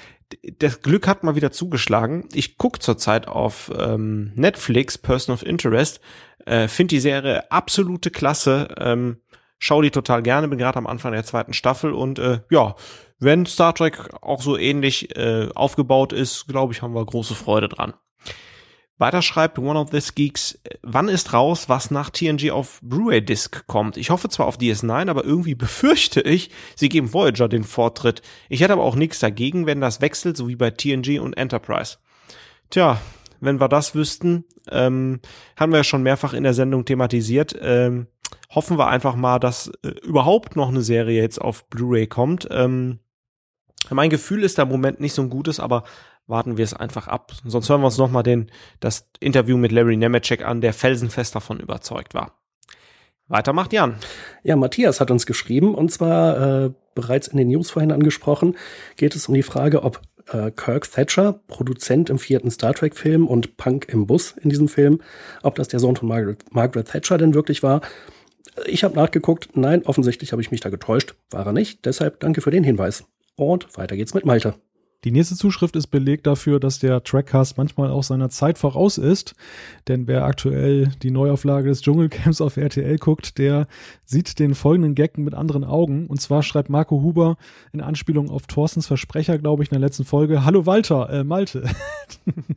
das Glück hat mal wieder zugeschlagen. Ich gucke zurzeit auf ähm, Netflix Person of Interest, äh, finde die Serie absolute Klasse, ähm, schau die total gerne, bin gerade am Anfang der zweiten Staffel und äh, ja, wenn Star Trek auch so ähnlich äh, aufgebaut ist, glaube ich, haben wir große Freude dran. Weiter schreibt One of These Geeks, wann ist raus, was nach TNG auf Blu-ray-Disc kommt? Ich hoffe zwar auf DS9, aber irgendwie befürchte ich, sie geben Voyager den Vortritt. Ich hätte aber auch nichts dagegen, wenn das wechselt, so wie bei TNG und Enterprise. Tja, wenn wir das wüssten, ähm, haben wir ja schon mehrfach in der Sendung thematisiert. Ähm, hoffen wir einfach mal, dass äh, überhaupt noch eine Serie jetzt auf Blu-ray kommt. Ähm, mein Gefühl ist da im Moment nicht so ein gutes, aber warten wir es einfach ab. Sonst hören wir uns nochmal das Interview mit Larry Nemeczek an, der felsenfest davon überzeugt war. Weiter macht Jan. Ja, Matthias hat uns geschrieben und zwar äh, bereits in den News vorhin angesprochen, geht es um die Frage, ob äh, Kirk Thatcher, Produzent im vierten Star Trek-Film und Punk im Bus in diesem Film, ob das der Sohn von Margaret, Margaret Thatcher denn wirklich war. Ich habe nachgeguckt, nein, offensichtlich habe ich mich da getäuscht, war er nicht, deshalb danke für den Hinweis. Und weiter geht's mit Malte. Die nächste Zuschrift ist Beleg dafür, dass der Trackcast manchmal auch seiner Zeit voraus ist. Denn wer aktuell die Neuauflage des Dschungelcamps auf RTL guckt, der sieht den folgenden Gag mit anderen Augen. Und zwar schreibt Marco Huber in Anspielung auf Thorstens Versprecher, glaube ich, in der letzten Folge, Hallo Walter, äh, Malte.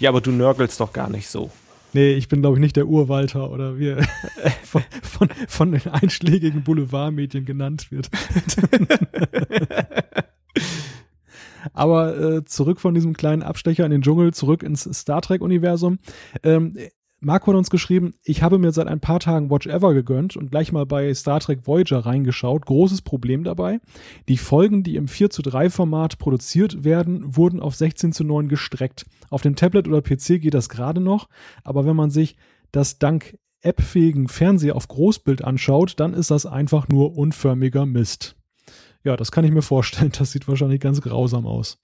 ja, aber du nörgelst doch gar nicht so. Nee, ich bin, glaube ich, nicht der Urwalter oder wie er von, von, von den einschlägigen Boulevardmedien genannt wird. Aber äh, zurück von diesem kleinen Abstecher in den Dschungel, zurück ins Star Trek-Universum. Ähm, Marco hat uns geschrieben, ich habe mir seit ein paar Tagen Watch Ever gegönnt und gleich mal bei Star Trek Voyager reingeschaut. Großes Problem dabei. Die Folgen, die im 4 zu 3 Format produziert werden, wurden auf 16 zu 9 gestreckt. Auf dem Tablet oder PC geht das gerade noch, aber wenn man sich das dank appfähigen Fernseher auf Großbild anschaut, dann ist das einfach nur unförmiger Mist. ja, das kann ich mir vorstellen. Das sieht wahrscheinlich ganz grausam aus.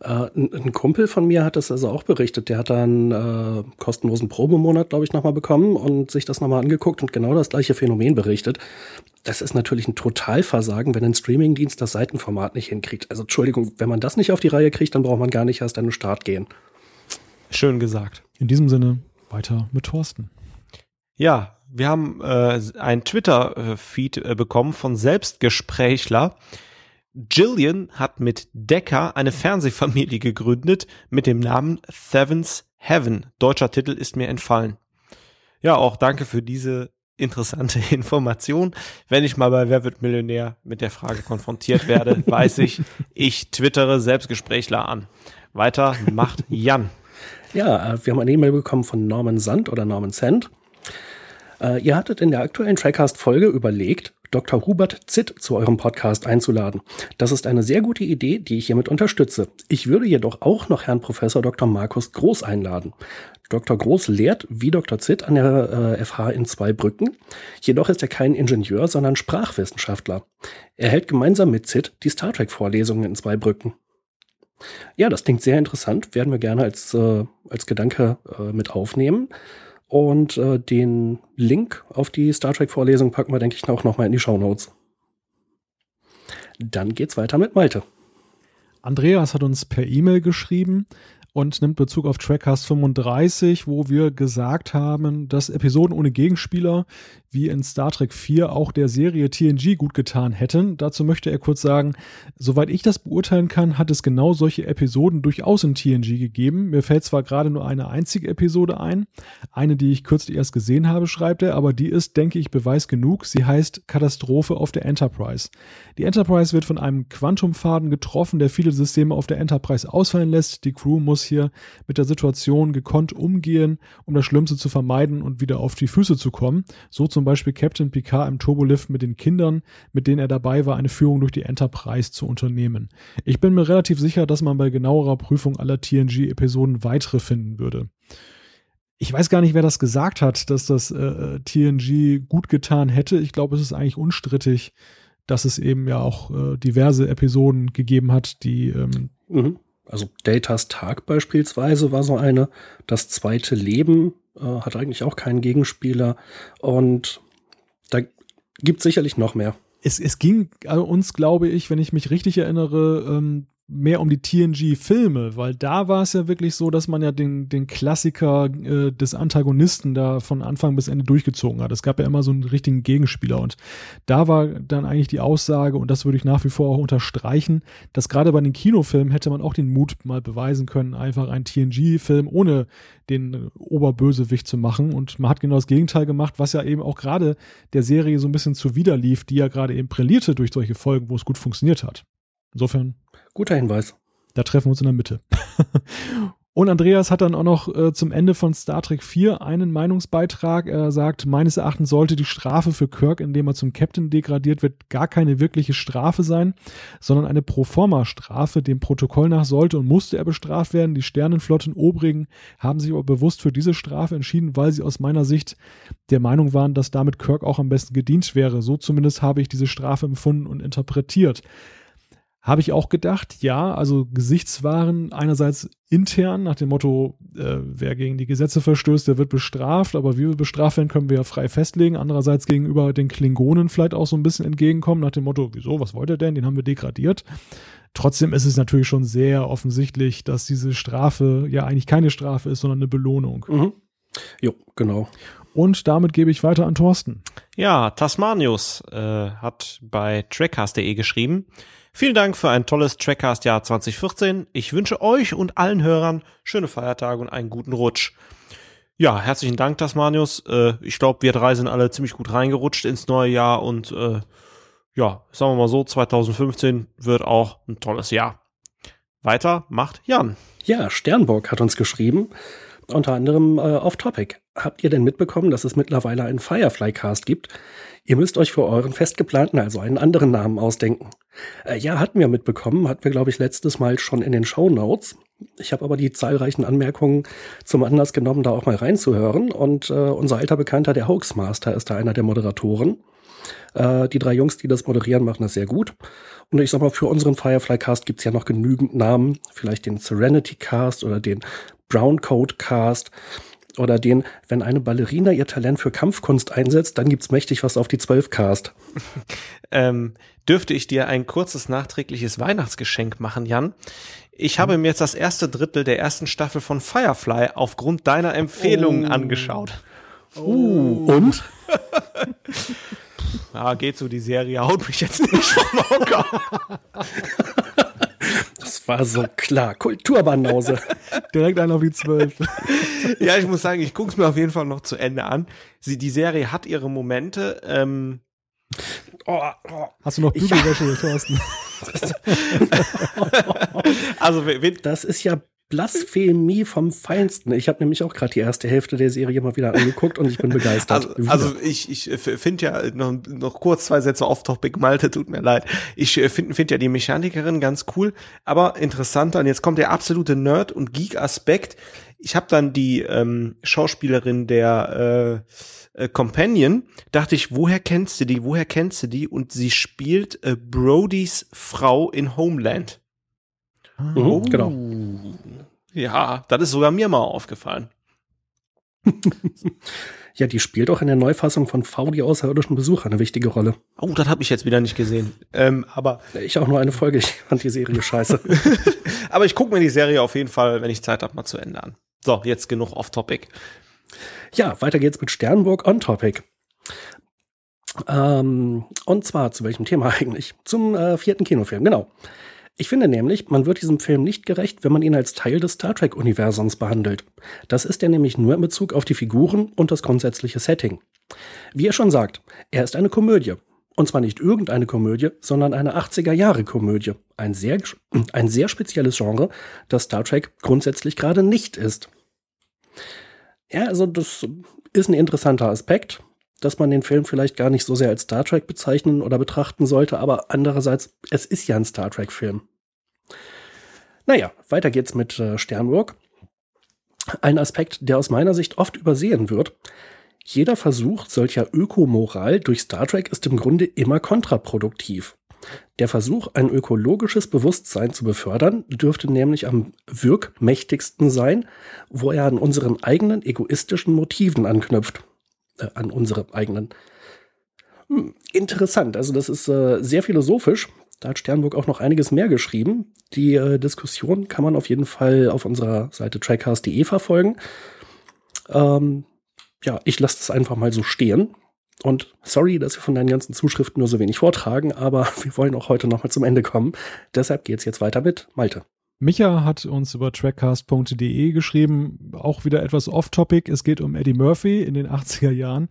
Äh, ein, ein, Kumpel von mir hat das also auch berichtet. Der hat dann äh, kostenlosen Probemonat, glaube ich, nochmal bekommen und sich das nochmal angeguckt und genau das gleiche Phänomen berichtet. Das ist natürlich ein Totalversagen, wenn ein Streamingdienst das Seitenformat nicht hinkriegt. Also Entschuldigung, wenn man das nicht auf die Reihe kriegt, dann braucht man gar nicht erst an den Start gehen. Schön gesagt. In diesem Sinne weiter mit Thorsten. Ja, wir haben äh, ein Twitter-Feed äh, bekommen von Selbstgesprächler. Jillian hat mit Decker eine Fernsehfamilie gegründet mit dem Namen Seven's Heaven. Deutscher Titel ist mir entfallen. Ja, auch danke für diese interessante Information. Wenn ich mal bei Wer wird Millionär mit der Frage konfrontiert werde, weiß ich, ich twittere Selbstgesprächler an. Weiter macht Jan. Ja, äh, wir haben eine E-Mail bekommen von Norman Sand oder Norman Sand. Äh, ihr hattet in der aktuellen Trackcast-Folge überlegt, Dr. Hubert Zitt zu eurem Podcast einzuladen. Das ist eine sehr gute Idee, die ich hiermit unterstütze. Ich würde jedoch auch noch Herrn Professor Dr. Markus Groß einladen. Dr. Groß lehrt wie Dr. Zitt an der äh, FH in Zweibrücken. Jedoch ist er kein Ingenieur, sondern Sprachwissenschaftler. Er hält gemeinsam mit Zitt die Star Trek-Vorlesungen in Zweibrücken. Ja, das klingt sehr interessant. Werden wir gerne als, äh, als Gedanke äh, mit aufnehmen. Und äh, den Link auf die Star Trek-Vorlesung packen wir, denke ich, auch nochmal in die Show Notes. Dann geht's weiter mit Malte. Andreas hat uns per E-Mail geschrieben, und nimmt Bezug auf Trackcast 35, wo wir gesagt haben, dass Episoden ohne Gegenspieler wie in Star Trek 4 auch der Serie TNG gut getan hätten. Dazu möchte er kurz sagen, soweit ich das beurteilen kann, hat es genau solche Episoden durchaus in TNG gegeben. Mir fällt zwar gerade nur eine einzige Episode ein, eine, die ich kürzlich erst gesehen habe, schreibt er, aber die ist, denke ich, Beweis genug. Sie heißt Katastrophe auf der Enterprise. Die Enterprise wird von einem Quantumfaden getroffen, der viele Systeme auf der Enterprise ausfallen lässt. Die Crew muss hier mit der Situation gekonnt umgehen, um das Schlimmste zu vermeiden und wieder auf die Füße zu kommen. So zum Beispiel Captain Picard im Turbolift mit den Kindern, mit denen er dabei war, eine Führung durch die Enterprise zu unternehmen. Ich bin mir relativ sicher, dass man bei genauerer Prüfung aller TNG-Episoden weitere finden würde. Ich weiß gar nicht, wer das gesagt hat, dass das äh, TNG gut getan hätte. Ich glaube, es ist eigentlich unstrittig, dass es eben ja auch äh, diverse Episoden gegeben hat, die ähm, mhm. Also Datas Tag beispielsweise war so eine. Das zweite Leben äh, hat eigentlich auch keinen Gegenspieler. Und da gibt sicherlich noch mehr. Es, es ging uns, glaube ich, wenn ich mich richtig erinnere, ähm, mehr um die TNG-Filme, weil da war es ja wirklich so, dass man ja den, den Klassiker äh, des Antagonisten da von Anfang bis Ende durchgezogen hat. Es gab ja immer so einen richtigen Gegenspieler und da war dann eigentlich die Aussage, und das würde ich nach wie vor auch unterstreichen, dass gerade bei den Kinofilmen hätte man auch den Mut mal beweisen können, einfach einen TNG-Film ohne den Oberbösewicht zu machen und man hat genau das Gegenteil gemacht, was ja eben auch gerade der Serie so ein bisschen zuwiderlief, die ja gerade eben brillierte durch solche Folgen, wo es gut funktioniert hat. Insofern Guter Hinweis. Da treffen wir uns in der Mitte. Und Andreas hat dann auch noch äh, zum Ende von Star Trek 4 einen Meinungsbeitrag. Er sagt, meines Erachtens sollte die Strafe für Kirk, indem er zum Captain degradiert wird, gar keine wirkliche Strafe sein, sondern eine Proforma-Strafe. Dem Protokoll nach sollte und musste er bestraft werden. Die Sternenflotten Obrigen haben sich aber bewusst für diese Strafe entschieden, weil sie aus meiner Sicht der Meinung waren, dass damit Kirk auch am besten gedient wäre. So zumindest habe ich diese Strafe empfunden und interpretiert. Habe ich auch gedacht, ja, also Gesichtswaren einerseits intern nach dem Motto, äh, wer gegen die Gesetze verstößt, der wird bestraft, aber wie wir bestraft werden, können wir ja frei festlegen. Andererseits gegenüber den Klingonen vielleicht auch so ein bisschen entgegenkommen nach dem Motto, wieso, was wollt ihr denn? Den haben wir degradiert. Trotzdem ist es natürlich schon sehr offensichtlich, dass diese Strafe ja eigentlich keine Strafe ist, sondern eine Belohnung. Mhm. Jo, genau. Und damit gebe ich weiter an Thorsten. Ja, Tasmanius äh, hat bei trackcast.de geschrieben, Vielen Dank für ein tolles Trackcast-Jahr 2014. Ich wünsche euch und allen Hörern schöne Feiertage und einen guten Rutsch. Ja, herzlichen Dank, Tasmanius. Äh, ich glaube, wir drei sind alle ziemlich gut reingerutscht ins neue Jahr und äh, ja, sagen wir mal so, 2015 wird auch ein tolles Jahr. Weiter macht Jan. Ja, Sternburg hat uns geschrieben, unter anderem äh, off-topic. Habt ihr denn mitbekommen, dass es mittlerweile einen Firefly-Cast gibt? Ihr müsst euch für euren festgeplanten also einen anderen Namen ausdenken. Äh, ja, hatten wir mitbekommen, hatten wir, glaube ich, letztes Mal schon in den Show Notes. Ich habe aber die zahlreichen Anmerkungen zum Anlass genommen, da auch mal reinzuhören. Und äh, unser alter Bekannter, der Hoaxmaster, ist da einer der Moderatoren. Äh, die drei Jungs, die das moderieren, machen das sehr gut. Und ich sag mal, für unseren Firefly Cast gibt's ja noch genügend Namen. Vielleicht den Serenity Cast oder den Brown Coat Cast oder den, wenn eine Ballerina ihr Talent für Kampfkunst einsetzt, dann gibt's mächtig was auf die 12 Cast. ähm, dürfte ich dir ein kurzes nachträgliches Weihnachtsgeschenk machen, Jan? Ich habe mir jetzt das erste Drittel der ersten Staffel von Firefly aufgrund deiner Empfehlungen oh. angeschaut. Oh. Und? ja, geht so, die Serie haut mich jetzt nicht vom Hocker. Das war so klar. Kulturbanause. Direkt ein auf die Zwölf. ja, ich muss sagen, ich gucke es mir auf jeden Fall noch zu Ende an. Sie, die Serie hat ihre Momente. Ähm, oh, oh. Hast du noch Bügelwäsche, Thorsten? also, das ist ja Blasphemie vom Feinsten. Ich habe nämlich auch gerade die erste Hälfte der Serie mal wieder angeguckt und ich bin begeistert. Also, also ich, ich finde ja noch, noch kurz zwei Sätze off-topic, Malte, tut mir leid. Ich finde find ja die Mechanikerin ganz cool, aber interessanter, und jetzt kommt der absolute Nerd- und Geek-Aspekt. Ich habe dann die ähm, Schauspielerin der äh, äh, Companion, dachte ich, woher kennst du die, woher kennst du die? Und sie spielt äh, Brodys Frau in Homeland. Mhm, oh. Genau. Ja, das ist sogar mir mal aufgefallen. ja, die spielt auch in der Neufassung von V die außerirdischen Besucher eine wichtige Rolle. Oh, das habe ich jetzt wieder nicht gesehen. Ähm, aber ich auch nur eine Folge. Ich fand die Serie scheiße. aber ich gucke mir die Serie auf jeden Fall, wenn ich Zeit habe, mal zu Ende an. So, jetzt genug off-topic. Ja, weiter geht's mit Sternburg on Topic. Ähm, und zwar zu welchem Thema eigentlich? Zum äh, vierten Kinofilm, genau. Ich finde nämlich, man wird diesem Film nicht gerecht, wenn man ihn als Teil des Star Trek-Universums behandelt. Das ist er nämlich nur in Bezug auf die Figuren und das grundsätzliche Setting. Wie er schon sagt, er ist eine Komödie. Und zwar nicht irgendeine Komödie, sondern eine 80er-Jahre-Komödie. Ein sehr, ein sehr spezielles Genre, das Star Trek grundsätzlich gerade nicht ist. Ja, also das ist ein interessanter Aspekt dass man den Film vielleicht gar nicht so sehr als Star Trek bezeichnen oder betrachten sollte, aber andererseits, es ist ja ein Star Trek-Film. Naja, weiter geht's mit äh, Sternburg. Ein Aspekt, der aus meiner Sicht oft übersehen wird. Jeder Versuch solcher Ökomoral durch Star Trek ist im Grunde immer kontraproduktiv. Der Versuch, ein ökologisches Bewusstsein zu befördern, dürfte nämlich am wirkmächtigsten sein, wo er an unseren eigenen egoistischen Motiven anknüpft äh, an unsere eigenen. Hm, interessant, also das ist äh, sehr philosophisch. Da hat Sternburg auch noch einiges mehr geschrieben. Die äh, Diskussion kann man auf jeden Fall auf unserer Seite trackcast.de verfolgen. Ähm, ja, ich lasse das einfach mal so stehen. Und sorry, dass wir von deinen ganzen Zuschriften nur so wenig vortragen, aber wir wollen auch heute noch mal zum Ende kommen. Deshalb geht's jetzt weiter mit Malte. Micha hat uns über trackcast.de geschrieben, auch wieder etwas off-topic. Es geht um Eddie Murphy in den 80er Jahren.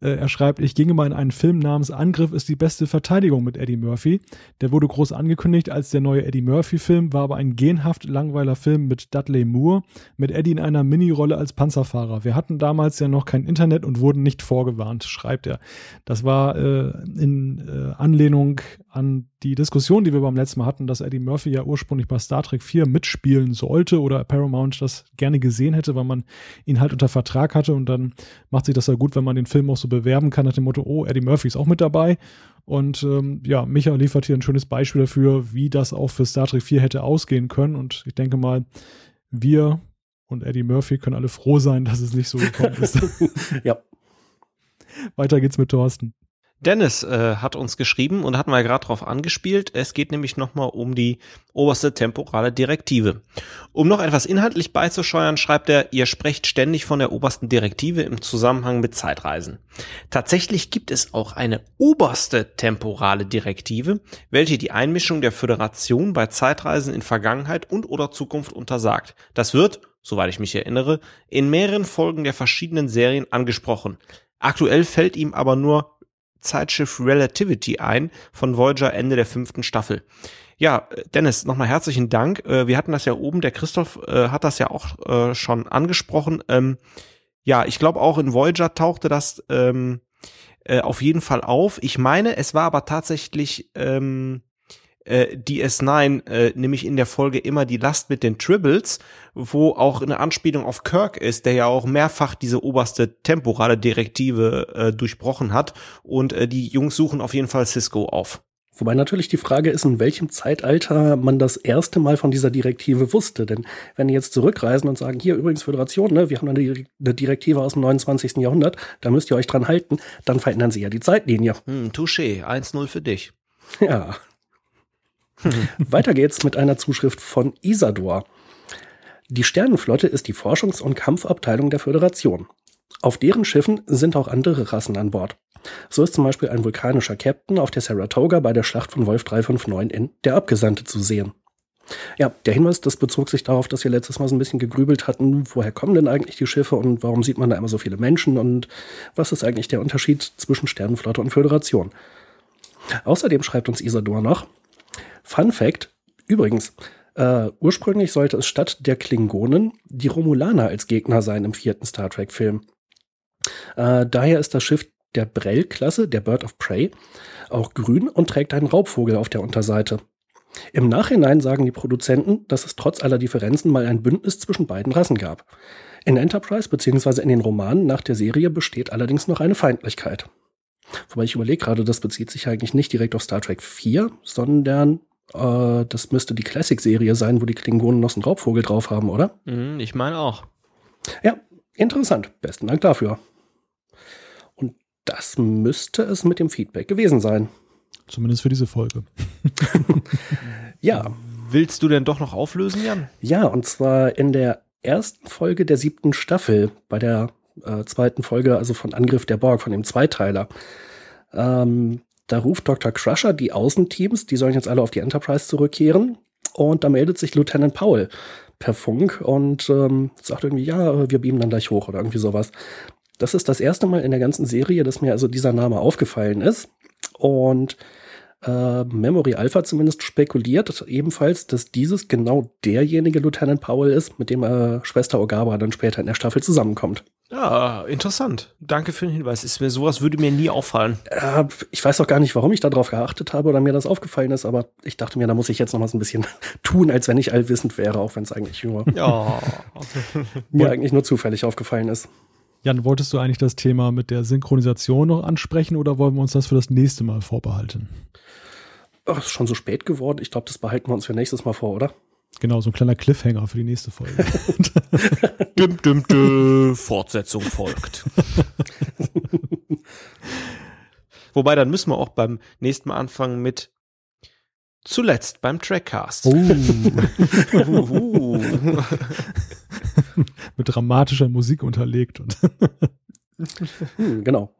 Äh, er schreibt, ich ginge mal in einen Film namens Angriff ist die beste Verteidigung mit Eddie Murphy. Der wurde groß angekündigt als der neue Eddie Murphy-Film, war aber ein genhaft langweiler Film mit Dudley Moore, mit Eddie in einer Mini-Rolle als Panzerfahrer. Wir hatten damals ja noch kein Internet und wurden nicht vorgewarnt, schreibt er. Das war äh, in äh, Anlehnung an die Diskussion, die wir beim letzten Mal hatten, dass Eddie Murphy ja ursprünglich bei Star Trek 4 mitspielen sollte oder Paramount das gerne gesehen hätte, weil man ihn halt unter Vertrag hatte und dann macht sich das ja gut, wenn man den Film auch so bewerben kann nach dem Motto, oh, Eddie Murphy ist auch mit dabei. Und ähm, ja, Micha liefert hier ein schönes Beispiel dafür, wie das auch für Star Trek 4 hätte ausgehen können. Und ich denke mal, wir und Eddie Murphy können alle froh sein, dass es nicht so gekommen ist. ja. Weiter geht's mit Thorsten. Dennis äh, hat uns geschrieben und hat mal gerade drauf angespielt. Es geht nämlich nochmal um die oberste temporale Direktive. Um noch etwas inhaltlich beizusteuern, schreibt er, ihr sprecht ständig von der obersten Direktive im Zusammenhang mit Zeitreisen. Tatsächlich gibt es auch eine oberste temporale Direktive, welche die Einmischung der Föderation bei Zeitreisen in Vergangenheit und oder Zukunft untersagt. Das wird, soweit ich mich erinnere, in mehreren Folgen der verschiedenen Serien angesprochen. Aktuell fällt ihm aber nur Zeitschiff Relativity ein von Voyager Ende der fünften Staffel. Ja, Dennis, nochmal herzlichen Dank. Äh, wir hatten das ja oben, der Christoph äh, hat das ja auch äh, schon angesprochen. Ähm, ja, ich glaube auch in Voyager tauchte das ähm, auf jeden Fall auf. Ich meine, es war aber tatsächlich ähm, äh, DS9 äh, nämlich in der Folge immer die Last mit den Tribbles, wo auch eine Anspielung auf Kirk ist, der ja auch mehrfach diese oberste temporale Direktive äh, durchbrochen hat und äh, die Jungs suchen auf jeden Fall Cisco auf. Wobei natürlich die Frage ist, in welchem Zeitalter man das erste Mal von dieser Direktive wusste. Denn wenn die jetzt zurückreisen und sagen, hier übrigens Föderation, ne, wir haben eine, eine Direktive aus dem 29. Jahrhundert, da müsst ihr euch dran halten, dann verändern sie ja die Zeitlinie. Hm, touché, 1-0 für dich. Ja. Weiter geht's mit einer Zuschrift von Isador. Die Sternenflotte ist die Forschungs- und Kampfabteilung der Föderation. Auf deren Schiffen sind auch andere Rassen an Bord. So ist zum Beispiel ein vulkanischer Captain auf der Saratoga bei der Schlacht von Wolf 359 in Der Abgesandte zu sehen. Ja, der Hinweis, das bezog sich darauf, dass wir letztes Mal so ein bisschen gegrübelt hatten, woher kommen denn eigentlich die Schiffe und warum sieht man da immer so viele Menschen und was ist eigentlich der Unterschied zwischen Sternenflotte und Föderation. Außerdem schreibt uns Isador noch, Fun Fact, übrigens, äh, ursprünglich sollte es statt der Klingonen die Romulaner als Gegner sein im vierten Star Trek-Film. Äh, daher ist das Schiff der Brell-Klasse, der Bird of Prey, auch grün und trägt einen Raubvogel auf der Unterseite. Im Nachhinein sagen die Produzenten, dass es trotz aller Differenzen mal ein Bündnis zwischen beiden Rassen gab. In Enterprise bzw. in den Romanen nach der Serie besteht allerdings noch eine Feindlichkeit. Wobei ich überlege gerade, das bezieht sich eigentlich nicht direkt auf Star Trek 4, sondern äh, das müsste die Classic-Serie sein, wo die Klingonen noch einen Raubvogel drauf haben, oder? Mhm, ich meine auch. Ja, interessant. Besten Dank dafür. Und das müsste es mit dem Feedback gewesen sein. Zumindest für diese Folge. ja. Willst du denn doch noch auflösen, Jan? Ja, und zwar in der ersten Folge der siebten Staffel, bei der äh, zweiten Folge, also von Angriff der Borg, von dem Zweiteiler. Ähm, da ruft Dr. Crusher die Außenteams, die sollen jetzt alle auf die Enterprise zurückkehren. Und da meldet sich Lieutenant Powell per Funk und ähm, sagt irgendwie, ja, wir beamen dann gleich hoch oder irgendwie sowas. Das ist das erste Mal in der ganzen Serie, dass mir also dieser Name aufgefallen ist. Und äh, Memory Alpha zumindest spekuliert ebenfalls, dass dieses genau derjenige Lieutenant Powell ist, mit dem äh, Schwester Ogaba dann später in der Staffel zusammenkommt. Ja, interessant. Danke für den Hinweis. Ist mir sowas würde mir nie auffallen. Äh, ich weiß auch gar nicht, warum ich darauf geachtet habe oder mir das aufgefallen ist, aber ich dachte mir, da muss ich jetzt noch mal so ein bisschen tun, als wenn ich allwissend wäre, auch wenn es eigentlich nur ja. mir eigentlich nur zufällig aufgefallen ist. Jan, wolltest du eigentlich das Thema mit der Synchronisation noch ansprechen oder wollen wir uns das für das nächste Mal vorbehalten? Ach, ist schon so spät geworden. Ich glaube, das behalten wir uns für nächstes Mal vor, oder? Genau, so ein kleiner Cliffhanger für die nächste Folge. düm, düm, düm, Fortsetzung folgt. Wobei, dann müssen wir auch beim nächsten Mal anfangen mit zuletzt beim Trackcast. Uh. uh. mit dramatischer Musik unterlegt. Und hm, genau.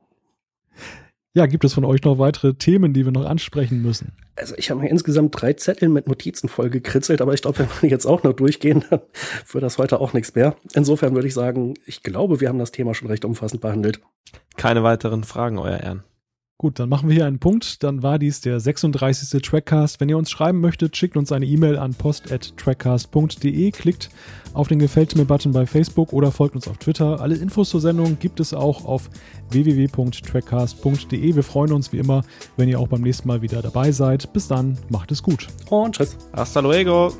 Ja, gibt es von euch noch weitere Themen, die wir noch ansprechen müssen? Also ich habe mir insgesamt drei Zettel mit Notizen voll gekritzelt, aber ich glaube, wenn wir jetzt auch noch durchgehen, dann wird das heute auch nichts mehr. Insofern würde ich sagen, ich glaube, wir haben das Thema schon recht umfassend behandelt. Keine weiteren Fragen, euer Ehren. Gut, dann machen wir hier einen Punkt. Dann war dies der 36. Trackcast. Wenn ihr uns schreiben möchtet, schickt uns eine E-Mail an post.trackcast.de, klickt auf den Gefällt mir-Button bei Facebook oder folgt uns auf Twitter. Alle Infos zur Sendung gibt es auch auf www.trackcast.de. Wir freuen uns wie immer, wenn ihr auch beim nächsten Mal wieder dabei seid. Bis dann, macht es gut. Und tschüss. Hasta luego.